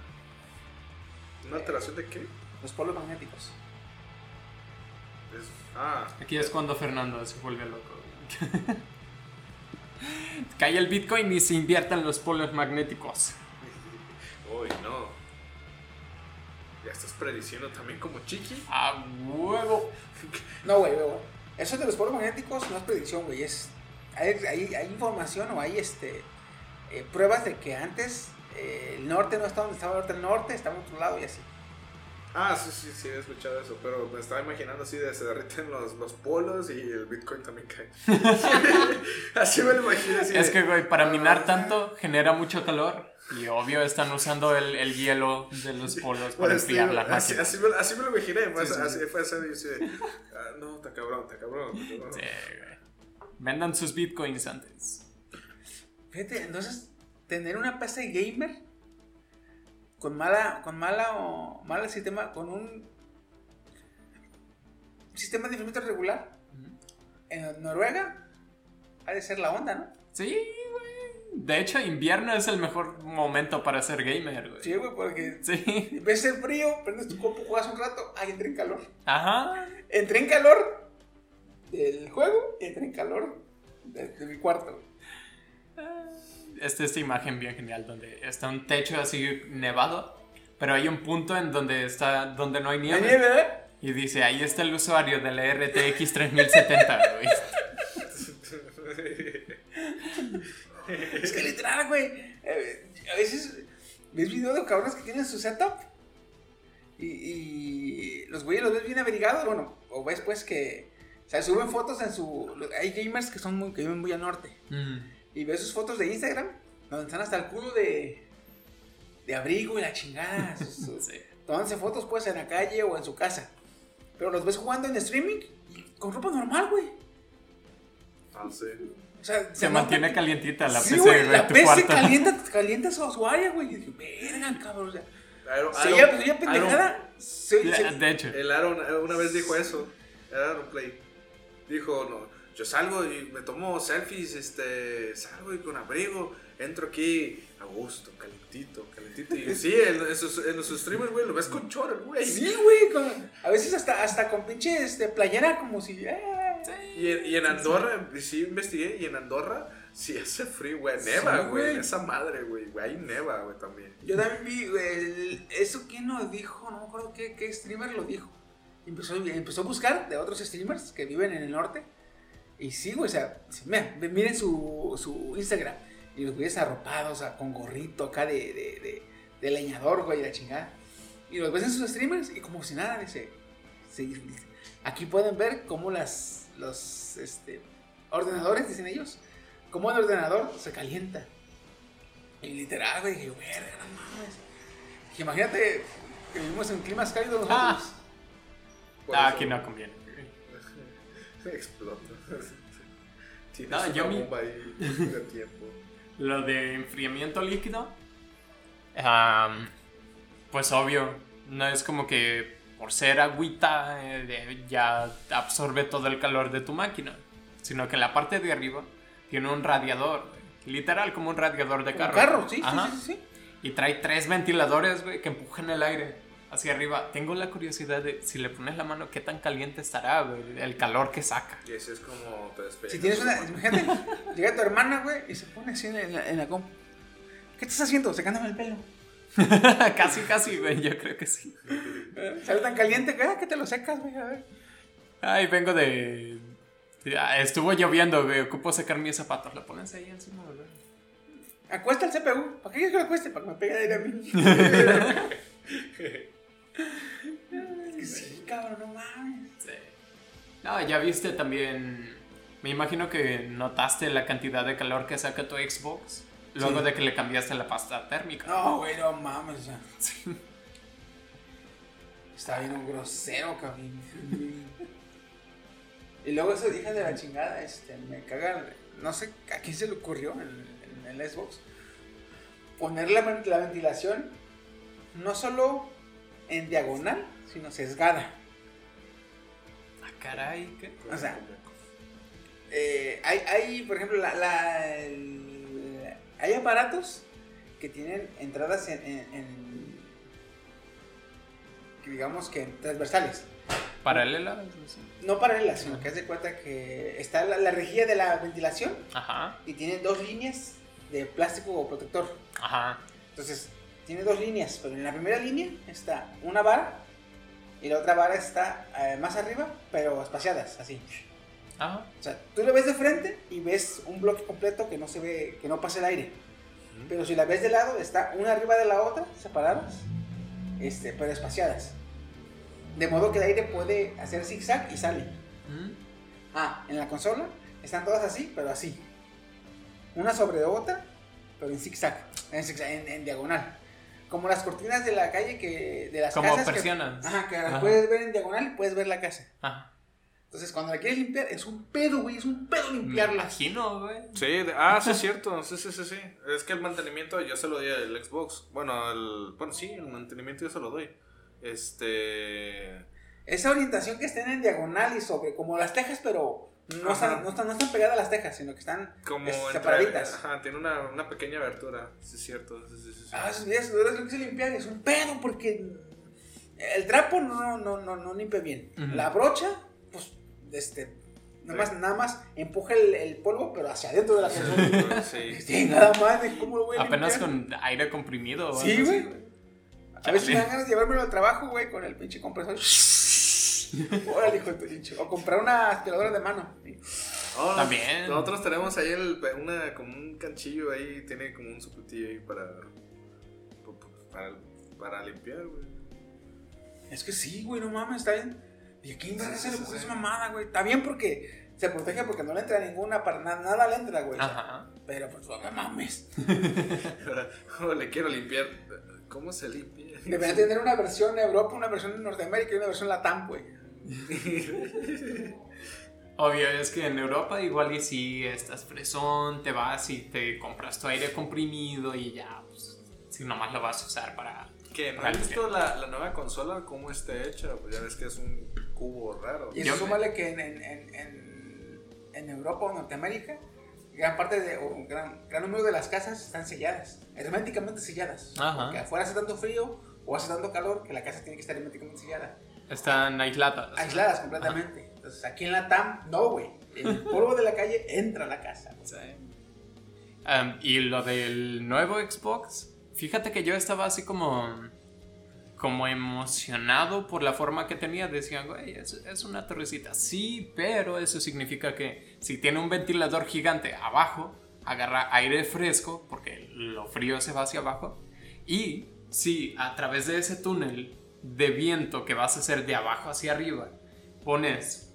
¿Una alteración de qué? Los polos magnéticos. Es- ah, Aquí es cuando Fernando se vuelve loco. [LAUGHS] Cae el Bitcoin y se inviertan los polos magnéticos. [LAUGHS] uy, no. Ya estás prediciendo también como chiqui. A huevo. No, güey, güey. Eso de los polos magnéticos no es predicción, güey. Es, hay, hay- hay información o hay este, eh, pruebas de que antes eh, el norte no estaba donde estaba ahorita el norte, estaba en otro lado y así. Ah, sí, sí, sí, he escuchado eso, pero me estaba imaginando así de se derriten los, los polos y el Bitcoin también cae. [LAUGHS] [LAUGHS] así me lo imagino. Así Es de- que, güey, para minar tanto genera mucho calor. Y obvio están usando el, el hielo de los polos para Pues, enfriar las así, así, me, así me lo imaginé, pues, Sí, sí. así fue así, dice, ah, no, está cabrón, está cabrón, está cabrón. Sí, güey. Vendan sus bitcoins antes. Fíjate, entonces, tener una PC gamer con mala, con mala o mal sistema, con un sistema de enfriamiento regular en Noruega, ha de ser la onda, ¿no? Sí, güey. De hecho, invierno es el mejor momento para ser gamer, güey. Sí, güey, porque Sí. ves el frío, prendes tu compu, juegas un rato, ay, entré en calor. Ajá. Entré en calor del juego y entré en calor de, de mi cuarto. Esta esta imagen bien genial donde está un techo así nevado, pero hay un punto en donde está donde no hay ¿La nieve. nieve, ¿eh? Y dice, ahí está el usuario de la RTX 3070, güey. Es que literal, güey. eh, a veces ves videos de cabrones que tienen su setup y, y los güeyes los ves bien abrigados. Bueno, o ves pues que. O sea, suben fotos en su. Hay gamers que son muy, que viven muy al norte. Mm. Y ves sus fotos de Instagram donde están hasta el culo de. de abrigo y la chingada. [LAUGHS] Sí. Tomándose fotos pues en la calle o en su casa. Pero los ves jugando en streaming y con ropa normal, güey. Ah, sí. O sea, Se mantiene calientita la sí, PC, güey, la PC cuarto. calienta, [LAUGHS] calienta su, su área, güey. Y dije, verga, cabrón. O sea, Aaron- si Aaron- ella, pues, ella Aaron- pendejada. se- Ya, se- De hecho. El Aaron eh, una vez dijo eso. El Aaron Play. Dijo, no, yo salgo y me tomo selfies, este, salgo y con abrigo, entro aquí a gusto, calentito, calentito. Y sí, en, en sus, en sus streamers, güey, lo ves con chor, güey. Sí, güey. con- A veces hasta, hasta con pinche este, playera, como si. eh, Y en, y en Andorra, sí investigué, y en Andorra sí hace frío, güey, neva, Sí, güey, esa madre, güey, güey, ahí neva, güey, también. Yo también vi, güey, eso quién nos dijo, no me acuerdo qué, qué streamer lo dijo. Empezó, empezó a buscar de otros streamers que viven en el norte. Y sí, güey, o sea, mira, miren su, su Instagram. Y los güeyes arropados, o sea, con gorrito acá de, de, de, de leñador, güey, la chingada. Y los ves en sus streamers y como si nada, dice. sí, aquí pueden ver cómo las, los este, ordenadores, dicen ellos, cómo el ordenador se calienta. Y literal, güey, dije, verga, no mames. Dije, imagínate que vivimos en climas cálidos nosotros. Ah. Por Ah, eso aquí no conviene. güey. [LAUGHS] Explota. [LAUGHS] Tienes No, una yo mi- bomba ahí de tiempo. [LAUGHS] Lo de enfriamiento líquido, am, pues obvio, no es como que por ser agüita eh, ya absorbe todo el calor de tu máquina, sino que la parte de arriba tiene un radiador, literal como un radiador de Un carro. carro, sí, Ajá. sí, sí, sí. Y trae tres ventiladores, güey, que empujan el aire hacia arriba. Tengo la curiosidad de si le pones la mano, qué tan caliente estará, güey, el calor que saca. Y es como te despegas. Si tienes una, imagínate, llega tu hermana, güey, y se pone así en la, en la compu. ¿Qué estás haciendo? Secándome el pelo. [LAUGHS] casi, casi, güey, yo creo que sí. ¿Eh? Sale tan caliente que, ah, que te lo secas, güey, a ver. Ay, vengo de. Ah, Estuvo lloviendo, güey. Ocupo secar mis zapatos. Lo pones ahí encima, güey. Acuesta el CPU. ¿Para qué quieres que lo acueste? Para que me pegue aire a mí. [LAUGHS] Es que sí, cabrón, no mames. Sí. No, ya viste también. Me imagino que notaste la cantidad de calor que saca tu Xbox luego Sí. de que le cambiaste la pasta térmica. No, güey, no mames, sea. Está bien un grosero, cabrón. [LAUGHS] Y luego eso hija de la chingada, este, me caga, no sé a quién se le ocurrió en, en el Xbox poner la, ven- la ventilación no solo en diagonal, sino sesgada. Ah, caray, ¿qué? O sea, eh, hay, hay, por ejemplo, la, la- el- hay aparatos que tienen entradas en, en- en- digamos que transversales. ¿Paralela? No paralelas, sino que haz de cuenta que está la, la rejilla de la ventilación Ajá, y tiene dos líneas de plástico protector. ajá. Entonces, tiene dos líneas, pero en la primera línea está una vara y la otra vara está eh, más arriba, pero espaciadas, así. Ajá. O sea, tú lo ves de frente y ves un bloque completo que no se ve, que no pasa el aire. Pero si la ves de lado, está una arriba de la otra, separadas, este, pero espaciadas. De modo que el aire puede hacer zigzag y sale. Ah, en la consola están todas así, pero así. Una sobre otra, pero en zigzag, en, zigzag, en, en diagonal. Como las cortinas de la calle que de las Como casas que- persianas. ajá, que las Ajá. puedes ver en diagonal y puedes ver la casa. Ajá. Entonces, cuando la quieres limpiar, es un pedo, güey. Es un pedo limpiarla. imagino, güey. Sí, de- ah, sí es cierto, sí, sí, sí, sí. Es que el mantenimiento yo se lo doy al Xbox. Bueno, el, bueno, sí, el mantenimiento yo se lo doy. Este... Esa orientación que estén en diagonal y sobre, como las tejas, pero no, están, no, están, no están pegadas a las tejas, sino que están Como es- entre- separaditas. Ajá, tiene una, una pequeña abertura, sí es cierto. Sí, sí, sí. Ah, eso es lo que quise limpiar. Es un pedo porque el trapo no, no, no, no limpia bien. La brocha, pues, este, nada más, nada más empuja el, el polvo, pero hacia adentro de la persona. Sí. [LAUGHS] Sí, nada más, de ¿cómo lo voy a Apenas limpiar? con aire comprimido. Sí, güey. A veces me dan ganas de llevármelo al trabajo, güey, con el pinche compresor. [LAUGHS] Órale, hijo de tu pinche. O comprar una aspiradora de mano. Oh, También. Nosotros tenemos ahí el, una, como un canchillo ahí, tiene como un sucutillo ahí para, para, para limpiar, güey. Es que sí, güey, no mames, está bien. ¿Y a quién se le ocurre esa mamada, güey? Está bien porque se protege porque no le entra ninguna, para nada, nada le entra, güey. Ajá. Pero pues no mames. Ahora, le quiero limpiar. ¿Cómo se limpia? Debería tener una versión en Europa, una versión en Norteamérica y una versión Latam, güey. [LAUGHS] Obvio, es que en Europa igual y si estás fresón, te vas y te compras tu aire comprimido y ya, pues, si nomás lo vas a usar para... ¿Qué? ¿No limpiar. visto la, la nueva consola? ¿Cómo está hecha? Pues ya ves que es un cubo raro. Y Yo eso súmale que en, en, en, en, en Europa o Norteamérica, gran parte de, o gran número de las casas están selladas, herméticamente selladas. Ajá. Porque afuera hace tanto frío o hace tanto calor que la casa tiene que estar herméticamente sellada. Están aisladas. Aisladas completamente. Entonces aquí en la TAM, no, güey. El polvo de la calle entra a la casa. Sí. Um, y lo del nuevo Xbox, fíjate que yo estaba así como como emocionado por la forma que tenía. Decían, güey, es, es una torrecita. Sí, pero eso significa que si tiene un ventilador gigante abajo, agarra aire fresco, porque lo frío se va hacia abajo. Y si a través de ese túnel de viento que vas a hacer de abajo hacia arriba, pones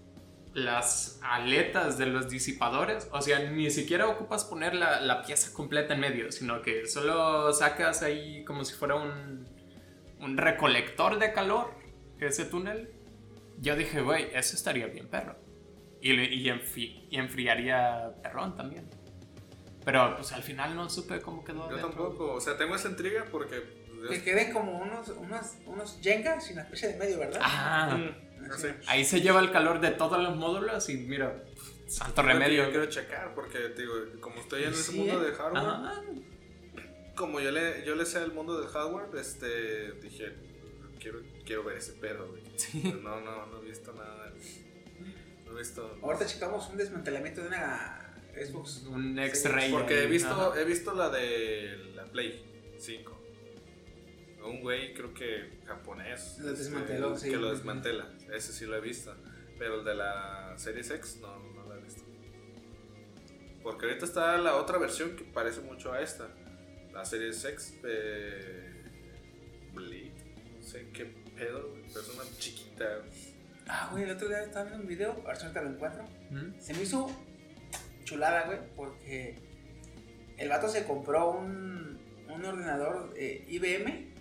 las aletas de los disipadores, o sea, ni siquiera ocupas poner la, la pieza completa en medio, sino que solo sacas ahí como si fuera un, un recolector de calor, ese túnel. Yo dije, güey, eso estaría bien perro. Y, y, enfri- y enfriaría perrón también. Pero pues al final no supe cómo quedó. Yo dentro. tampoco. O sea, tengo esa intriga porque. Que queden como unos, unos, unos Jengas sin una especie de medio, ¿verdad? Ah, Mm, no sé. ahí se lleva el calor de todos los módulos y mira, santo remedio. Yo quiero checar porque, digo, como estoy en ese Sí, mundo ¿eh? de hardware, como yo le, yo le sé el mundo del hardware, este, dije, quiero, quiero ver ese pedo, güey. No, no, no he visto nada. No he visto. Ahorita checamos un desmantelamiento de una Xbox. Un Sí, X-Ray. Porque he visto, ajá. he visto la de la Play 5. Un güey, creo que japonés. Lo este, desmanteló, sí. Que lo desmantela. Ese sí lo he visto. Pero el de la Series X, no, no lo he visto. Porque ahorita está la otra versión que parece mucho a esta. La Series X de. Blade. No sé qué pedo, pero es una chiquita. Ah, güey, el otro día estaba viendo un video, ahorita lo encuentro. ¿Mm? Se me hizo chulada, güey, porque el vato se compró un, un ordenador eh, IBM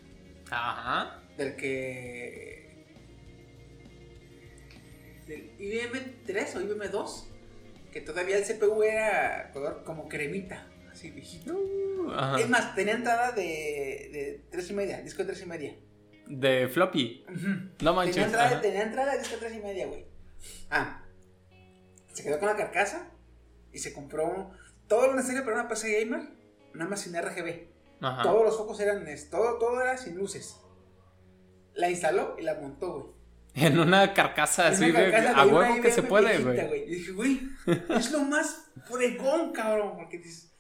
Ajá. del que. del IBM 3 o IBM 2, que todavía el CPU era color como cremita, así viejito. Ajá. Es más, tenía entrada de, de 3 y media, disco de 3 y media. De floppy. No manches. Tenía entrada, tenía entrada de disco de 3 y media, güey. Ah, se quedó con la carcasa y se compró todo lo necesario para una PC gamer, nada más sin RGB. Ajá. Todos los focos eran, todo, todo era sin luces. La instaló y la montó, güey. En una carcasa En así una de carcasa a de una huevo que se puede, güey. Y dije, güey, es lo más fregón, cabrón. Porque dices,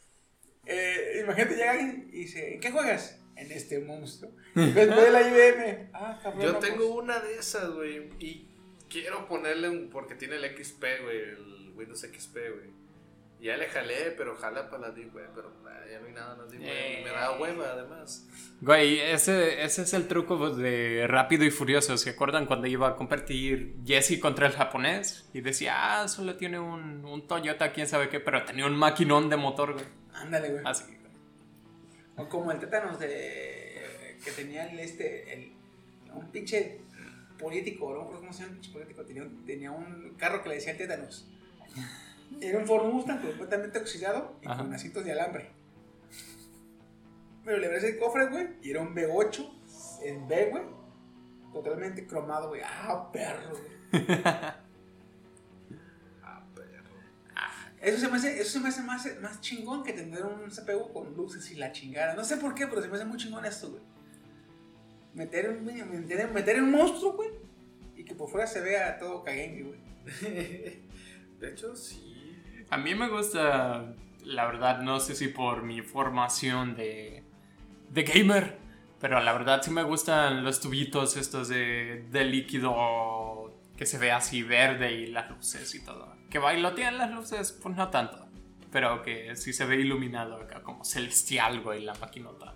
eh, imagínate, llega alguien y dice, ¿en qué juegas? En este monstruo. Y [LAUGHS] ves, ve la IBM. Ah, cabrón. Yo no, tengo pues. una de esas, güey. Y quiero ponerle un. Porque tiene el XP, güey. El Windows XP, güey. Ya le jalé, pero jala para la Deep Web. Pero ah, ya no hay nada en la Deep Web. Y me da hueva, además. Güey, ese, ese es el truco de Rápido y Furioso. ¿Se acuerdan cuando iba a competir Jesse contra el japonés? Y decía, ah, solo tiene un, un Toyota, quién sabe qué, pero tenía un maquinón de motor, güey. Ándale, güey. Así, güey. O como el tétanos de. que tenía el este. El, un pinche político, no cómo se llama el pinche político, tenía, un- tenía un carro que le decía tétanos. Era un Ford Mustang completamente oxidado y Ajá. con asientos de alambre. Pero le abres el cofre, güey, y era un V8 en B, güey, totalmente cromado, güey. Ah, perro, güey. [LAUGHS] Ah, perro. Eso se me hace, eso se me hace más, más chingón que tener un CPU con luces y la chingada. No sé por qué, pero se me hace muy chingón esto, güey. Meter un, meter, meter un monstruo, güey. Y que por fuera se vea todo caguengue, güey. [LAUGHS] De hecho, sí. A mí me gusta, la verdad, no sé si por mi formación de, de gamer, pero la verdad sí me gustan los tubitos estos de, de líquido que se ve así verde y las luces y todo. Que bailotean las luces, pues no tanto, pero que sí se ve iluminado acá como celestial, güey, la maquinota.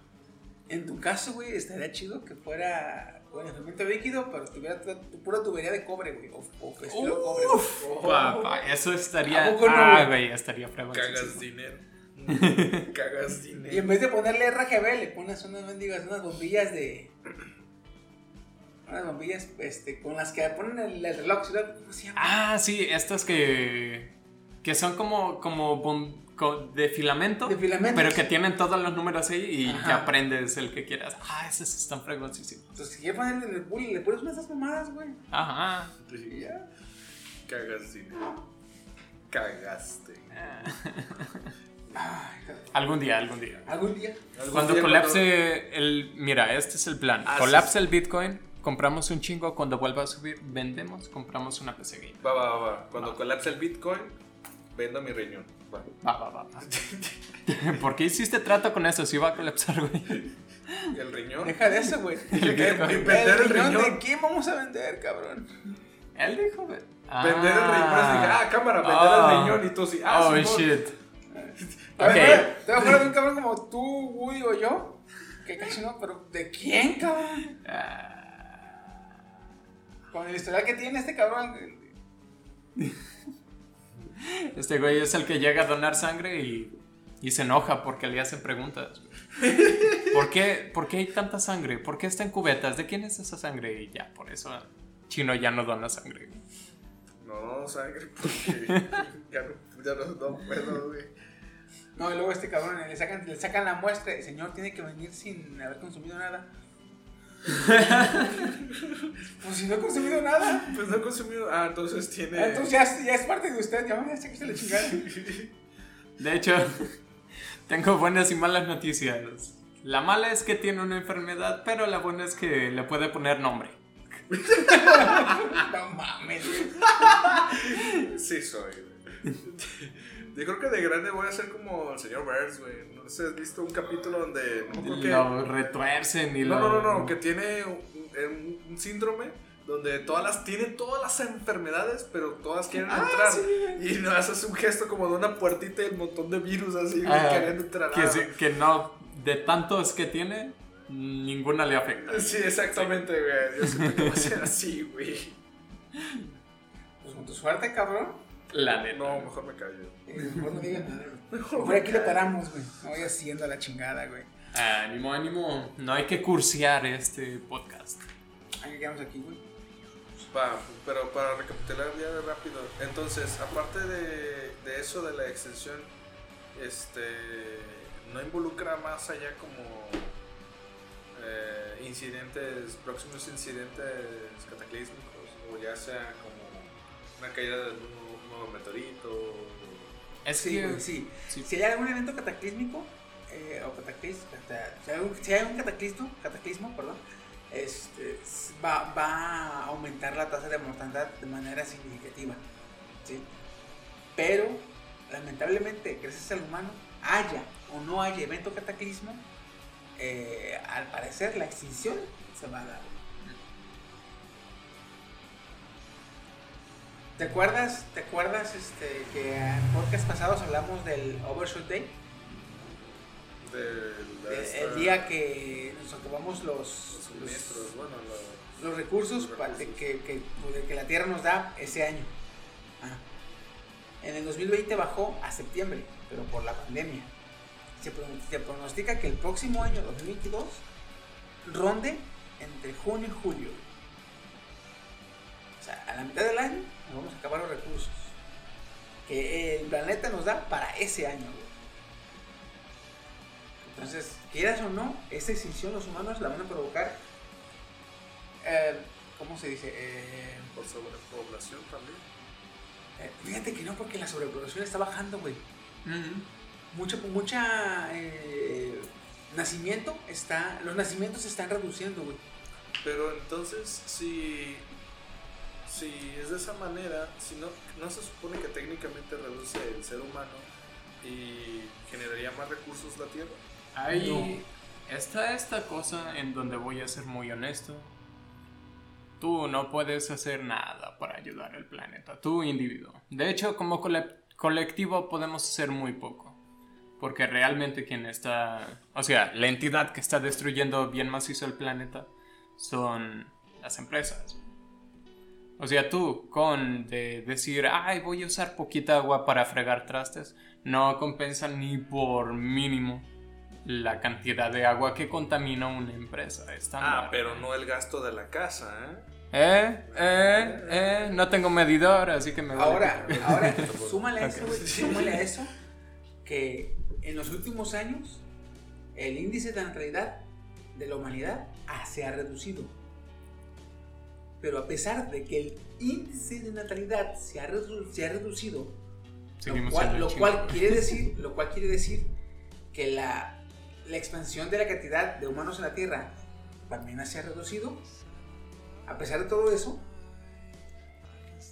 En tu caso, güey, estaría chido que fuera, bueno, fermento líquido, pero tuviera tu- tu pura tubería de cobre, güey. O, o estilo cobre, güey. [LAUGHS] Papá, eso estaría... ¿A poco no, ah, güey? güey, estaría fregón. Cagas dinero. [LAUGHS] Cagas Y dinero. en vez de ponerle RGB, le pones unas mendigas, unas bombillas de. Unas bombillas este, con las que ponen el, el reloj, ¿sí? ¿cómo se llama? Ah, sí, estas que. que son como. como bom- de filamento. De filamento. Pero que tienen todos los números ahí y Ajá. ya aprendes el que quieras. Ah, esos están fregoncísimos. Entonces, si quieres ponerle el bully, le pones unas de esas mamadas, güey. Ajá. Y ya. Cagas dinero. Cagaste. Ay, cabrón. Algún día, algún día. Algún día. Algún Cuando día colapse el. Mira, este es el plan. Ah, colapse el Bitcoin, compramos un chingo. Cuando vuelva a subir, vendemos, compramos una PC Game. Va, va, va. Cuando colapse el Bitcoin, vendo mi riñón. Va. Va, va, va. [LAUGHS] ¿Por qué hiciste trato con eso? Si va a colapsar, güey. ¿Y el riñón? Deja de eso, güey. [LAUGHS] ¿Y vender el ¿De riñón? quién vamos a vender, cabrón? Él dijo, güey. Vender el riñón. Dije, ah, cámara, vender Ah. el riñón. Y tú sí, ah, oh, Simón. shit. [LAUGHS] A Ok. ver, ¿Te acuerdas de un cabrón como tú, Woody o yo? Que casi no, pero ¿de quién, cabrón? Con el historial que tiene este cabrón. Este güey es el que llega a donar sangre y, y se enoja porque le hacen preguntas. ¿Por qué, ¿Por qué hay tanta sangre? ¿Por qué está en cubetas? ¿De quién es esa sangre? Y ya, por eso Chino ya no dona sangre. No, sangre, porque ya no, ya no, no puedo, güey. No, y luego este cabrón le sacan, le sacan la muestra y el señor tiene que venir sin haber consumido nada. Pues si no he consumido nada. Pues no he consumido. Ah, entonces tiene. Ah, Entonces ya, es- ya es parte de usted, ya, ya sé que se le chingada. [LAUGHS] De hecho, [LAUGHS] tengo buenas y malas noticias. La mala es que tiene una enfermedad, pero la buena es que le puede poner nombre. No mames. Sí, soy, güey. Yo creo que de grande voy a ser como el señor Burns, güey. No sé si has visto un capítulo donde. No, creo que- Lo retuercen y no, lo... no, no, no, que tiene un, un- un síndrome donde todas las. Tiene todas las enfermedades, pero todas quieren Ah, entrar. sí, y no haces un gesto como de una puertita y un montón de virus así, Ah, queriendo entrar. que, Ah, sí- que no, de tantos que tiene, ninguna le afecta. Sí, exactamente, güey. Yo siento que va a ser así, [LAUGHS] güey. Pues con tu suerte, cabrón. La neta. No, mejor me callo. Eh, Mejor no digas nada, [LAUGHS] güey. Aquí le paramos, güey. No voy haciendo la chingada, güey. Ánimo, ánimo. No hay que cursear este podcast. Aquí quedamos aquí, güey. Va, pero para recapitular ya de rápido. Entonces, aparte de, de eso de la extensión, este no involucra más allá como eh, incidentes, próximos incidentes cataclísmicos, o ya sea como una caída de un nuevo meteorito. Es Sí, que... sí. sí. Si hay algún evento cataclísmico, eh, o cataclis, cata- si, hay un, cataclismo, cataclismo perdón, este, va, va a aumentar la tasa de mortandad de manera significativa. ¿sí? Pero, lamentablemente, gracias al humano, haya o no haya evento cataclismo, eh, al parecer la extinción se va a dar. ¿Te acuerdas, ¿Te acuerdas este, que en podcast pasados hablamos del Overshoot Day? De El, esta- el día que nos acabamos los, los los, suministros, bueno, lo- los recursos, que, que- de que la Tierra nos da ese año. Ah. En el 2020 bajó a septiembre, pero por la pandemia. Se, se pronostica que el próximo año, 2022, ronde entre junio y julio. La mitad del año nos vamos a acabar los recursos que el planeta nos da para ese año, güey. Entonces, quieras o no, esta extinción los humanos la van a provocar. eh, ¿Cómo se dice? Eh, Por sobrepoblación también. eh, fíjate que no, porque la sobrepoblación está bajando, güey. Mucha, mucha eh, nacimiento está. Los nacimientos se están reduciendo, güey. Pero entonces, si, si es de esa manera, si no, no se supone que técnicamente reduce el ser humano y generaría más recursos la Tierra. Ahí está esta cosa en donde voy a ser muy honesto. Tú no puedes hacer nada para ayudar al planeta, tú individuo. De hecho, como cole- colectivo podemos hacer muy poco. Porque realmente quien está... O sea, la entidad que está destruyendo bien macizo el planeta son las empresas. O sea, tú con de decir, ay, voy a usar poquita agua para fregar trastes, no compensa ni por mínimo la cantidad de agua que contamina una empresa. estándar. Ah, pero no el gasto de la casa, ¿eh? Eh, eh, eh, no tengo medidor, así que me vale Ahora, pito. [LAUGHS] ahora, súmale a eso, güey, súmale a eso, que en los últimos años el índice de natalidad de la humanidad ah, se ha reducido. Pero a pesar de que el índice de natalidad se ha, redu- se ha reducido, lo cual, lo [LAUGHS] quiere decir, lo cual quiere decir que la, la expansión de la cantidad de humanos en la Tierra también se ha reducido. A pesar de todo eso,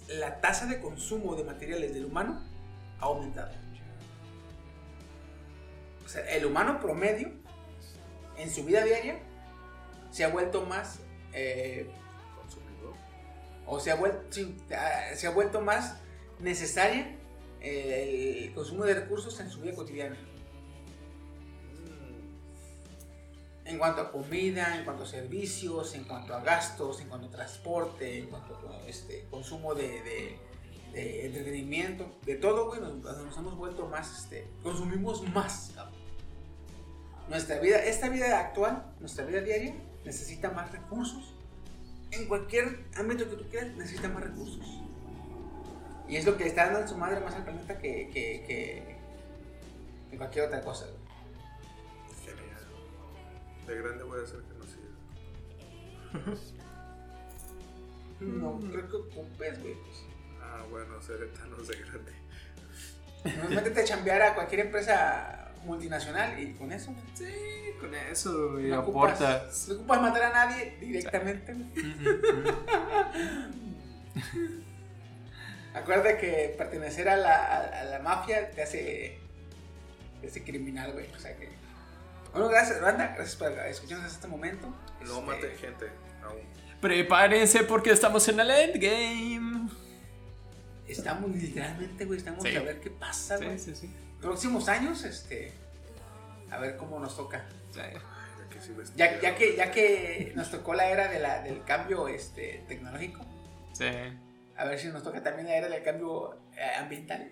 la tasa de consumo de materiales del humano ha aumentado. O sea, el humano promedio en su vida diaria se ha vuelto más eh. O se ha vuelto, ah, se ha vuelto más necesaria eh, el consumo de recursos en su vida cotidiana. En cuanto a comida, en cuanto a servicios, en cuanto a gastos, en cuanto a transporte, en cuanto a este, consumo de, entretenimiento, de todo, nos, hemos vuelto más, este, consumimos más. Nuestra vida, esta vida actual, nuestra vida diaria, necesita más recursos en cualquier ámbito que tú quieras, necesita más recursos. Y es lo que le está dando su madre más al planeta que, que, que, que cualquier otra cosa. Genial. De grande voy a ser conocido. [LAUGHS] No, creo que ocupes, güey. pues. Ah, bueno, ser etanos de grande. No, métete a chambear a cualquier empresa multinacional y con eso, güey, Sí, con eso y no ocupas, aportas. no ocupas matar a nadie directamente. güey. [LAUGHS] Acuérdate que pertenecer a la, a, a la mafia te hace, te hace criminal, güey. O sea que. Bueno, gracias, banda. Gracias por escucharnos hasta este momento. No Este, maten gente aún. Prepárense porque estamos en el endgame. Estamos literalmente, güey. Estamos Sí. a ver qué pasa, güey. Sí, sí, sí. Próximos años, este. A ver cómo nos toca. Ya, ya, que, ya que nos tocó la era de la, del cambio este, tecnológico, Sí. a ver si nos toca también la era del cambio eh, ambiental.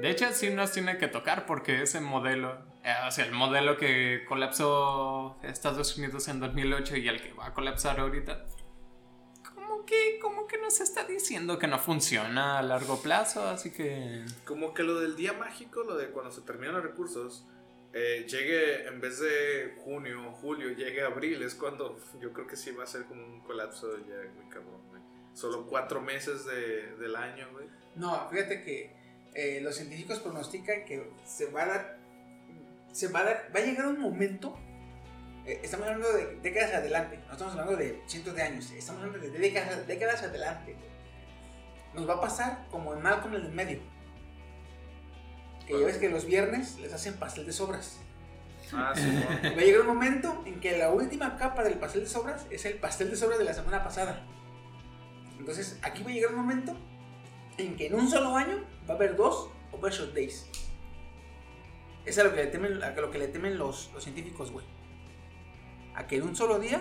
De hecho, sí nos tiene que tocar porque ese modelo, eh, o sea, el modelo que colapsó Estados Unidos en 2008 y el que va a colapsar ahorita, que, como que nos está diciendo que no funciona a largo plazo, así que... Como que lo del día mágico, lo de cuando se terminan los recursos, eh, llegue en vez de junio o julio, llegue abril, es cuando yo creo que sí va a ser como un colapso ya muy cabrón, güey. Solo cuatro meses de, del año, güey. No, fíjate que eh, los científicos pronostican que se va a dar, se va a dar, va a llegar un momento, eh, estamos hablando de décadas adelante, no estamos hablando de cientos de años, estamos hablando de décadas, décadas adelante. Nos va a pasar como en Malcolm en el medio. Que ya ves que los viernes les hacen pastel de sobras. Ah, sí, [LAUGHS] Va a llegar un momento en que la última capa del pastel de sobras es el pastel de sobras de la semana pasada. Entonces, aquí va a llegar un momento en que en un solo año va a haber dos Overshot Days. Es a lo que le temen, a lo que le temen los, los científicos, güey. A que en un solo día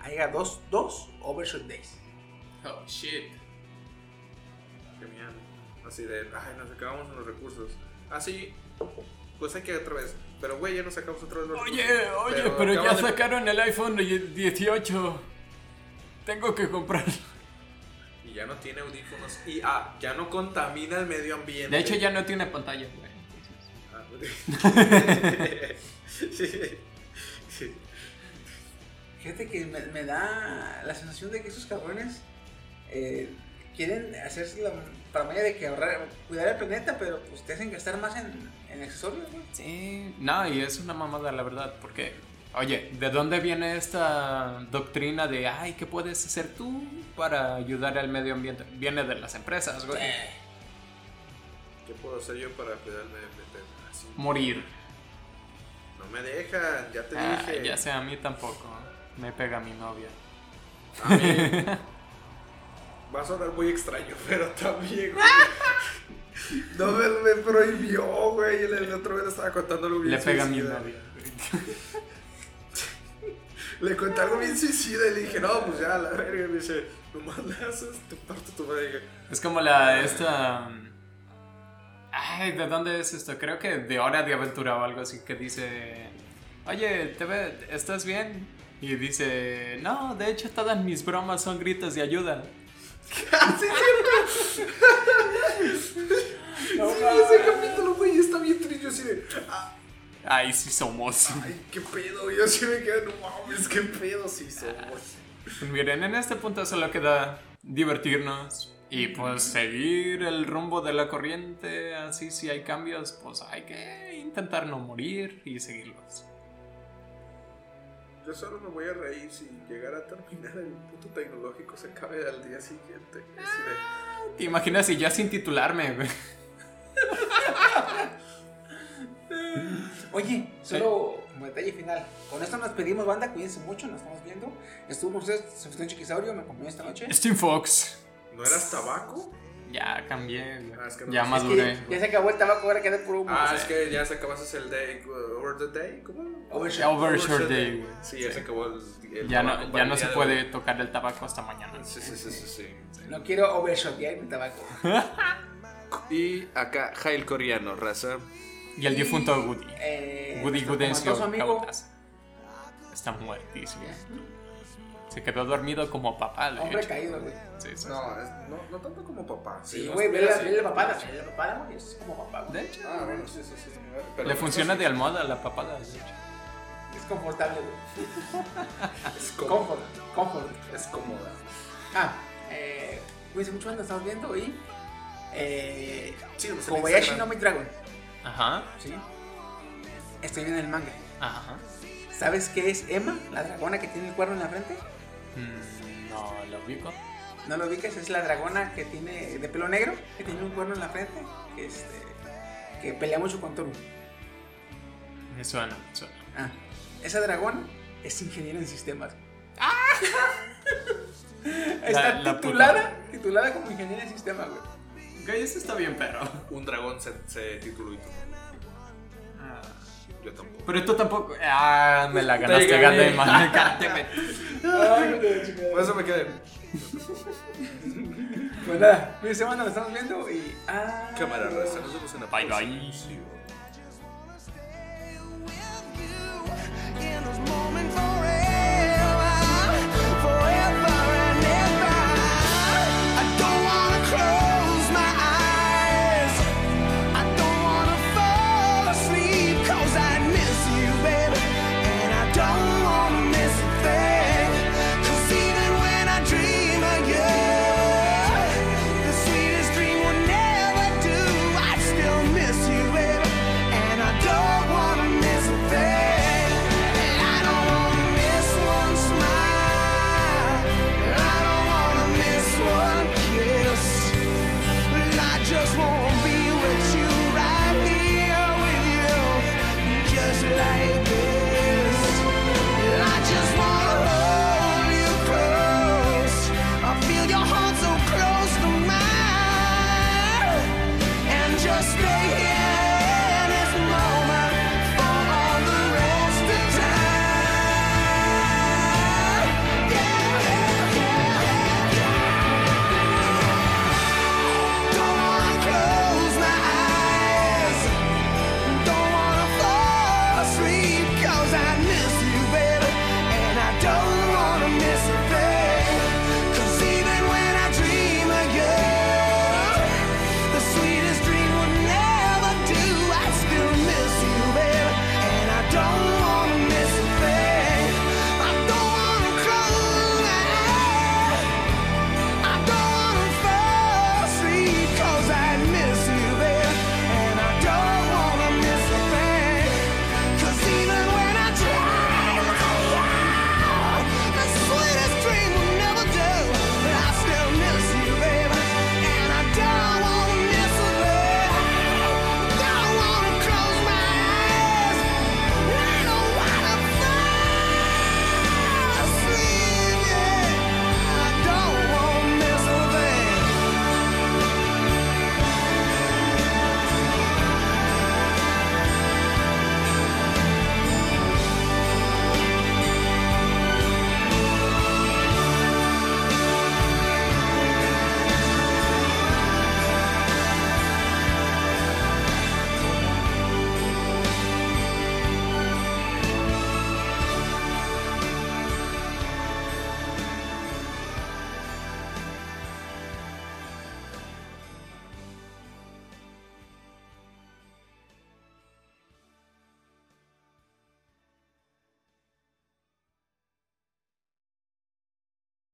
haya dos, dos Overshot Days. Oh, shit. Genial. Así de, ay, nos acabamos los recursos. Así, pues hay que otra vez. Pero, güey, ya nos sacamos otra vez los Oye, recursos. oye, pero, ya acaban de- sacaron el iPhone 18. Tengo que comprarlo. Y ya no tiene audífonos y ah, ya no contamina el medio ambiente. De hecho, ya no tiene pantalla, güey. [LAUGHS] [LAUGHS] Fíjate que me, me da la sensación de que esos cabrones eh, quieren hacerse la paranoia de que ahorrar, cuidar el planeta, pero pues te hacen gastar más en, en accesorios, güey. Sí, no, y es una mamada, la verdad, porque, oye, ¿de dónde viene esta doctrina de, ay, ¿qué puedes hacer tú para ayudar al medio ambiente? Viene de las empresas, güey. ¿Qué puedo hacer yo para cuidar el medio ambiente? Así. Morir. No me dejan, ya te Ah, dije. ya sé, a mí tampoco. Me pega mi novia. A mí. [LAUGHS] Va a sonar muy extraño, pero también, güey. No me, me prohibió, güey. El, el otro vez estaba contando algo bien Le pega a mi novia. [LAUGHS] Le conté algo bien suicida y le dije, no, pues ya, la verga. Y me dice, nomás le haces, te parto tu madre. Es como la, esta... Ay, ¿de dónde es esto? Creo que de Hora de Aventura o algo así que dice... Oye, ¿te ve, ¿estás bien? Y dice, no, de hecho todas mis bromas son gritos de ayuda. [LAUGHS] No, ese capítulo, güey, está bien triste. Yo así de, ah, Ay, sí somos. ay, qué pedo. Yo así me quedé, no mames, qué pedo sí somos. Miren, en este punto solo queda divertirnos y pues seguir el rumbo de la corriente. Así si hay cambios, pues hay que intentar no morir y seguirlos. Yo solo me voy a reír si llegara a terminar el puto tecnológico se acabe al día siguiente. Así de, ¿Te imaginas si ya sin titularme, güey? Oye, solo como detalle final. Con esto nos pedimos, banda. Cuídense mucho, nos estamos viendo. Estuvo con ustedes Sebastián Chiquisaurio, me acompañó esta noche. Steam Fox. ¿No eras tabaco? Ya cambié. Ah, es que no ya maduré. Es que ya se acabó el tabaco, ahora queda puro humo. Ah, es que ya se acabaste el day, uh, over the day, ¿cómo? Overshot. Overshot Day, güey. Sí, ya se acabó el, el Ya tabaco no, ya no se de puede hoy. tocar el tabaco hasta mañana. Sí, sí, sí, sí, sí. No quiero overshotear mi tabaco. [LAUGHS] Y acá, Jail Coreano, raza. Y el difunto Woody. Eh, Woody Gudencio. Está muertísimo. Se quedó dormido como papá, de Hombre hecho. caído, güey. Sí, sí. No, es- no, no tanto como papá. Sí, no güey, ve la, la papada, ve la papada, güey, es como papá, güey. De hecho, Ah, bueno, sí, sí, sí. Pero le no funciona de almohada la papada, de hecho. Es confortable, güey. [LAUGHS] Es cómodo. Comfort, comfort. Es cómoda. Ah, eh, cuídense mucho, nos estamos viendo y. Eh, Sí, pues, Kobayashi no Instagram. Mi Dragon, Ajá, ¿sí? Estoy viendo el manga. ajá. ¿Sabes qué es Emma, la dragona que tiene el cuerno en la frente? Mm, no lo ubico. ¿No lo ubicas? Es la dragona que tiene de pelo negro, que tiene un cuerno en la frente, que, este, que pelea mucho con Toru. Me suena, me suena. Ah, esa dragona es ingeniera en sistemas. [LAUGHS] Está La- la titulada, titulada como ingeniera en sistemas, güey. Güey, eso está bien, pero. Un dragón se, se tituló y. Ah. Pero tú tampoco. Ah, me la ganaste, te gané, man. Por eso me quedé. Pues nada, mi semana nos estamos viendo y. Ah, Cámara raza, nos vemos en la pues Bye, bye.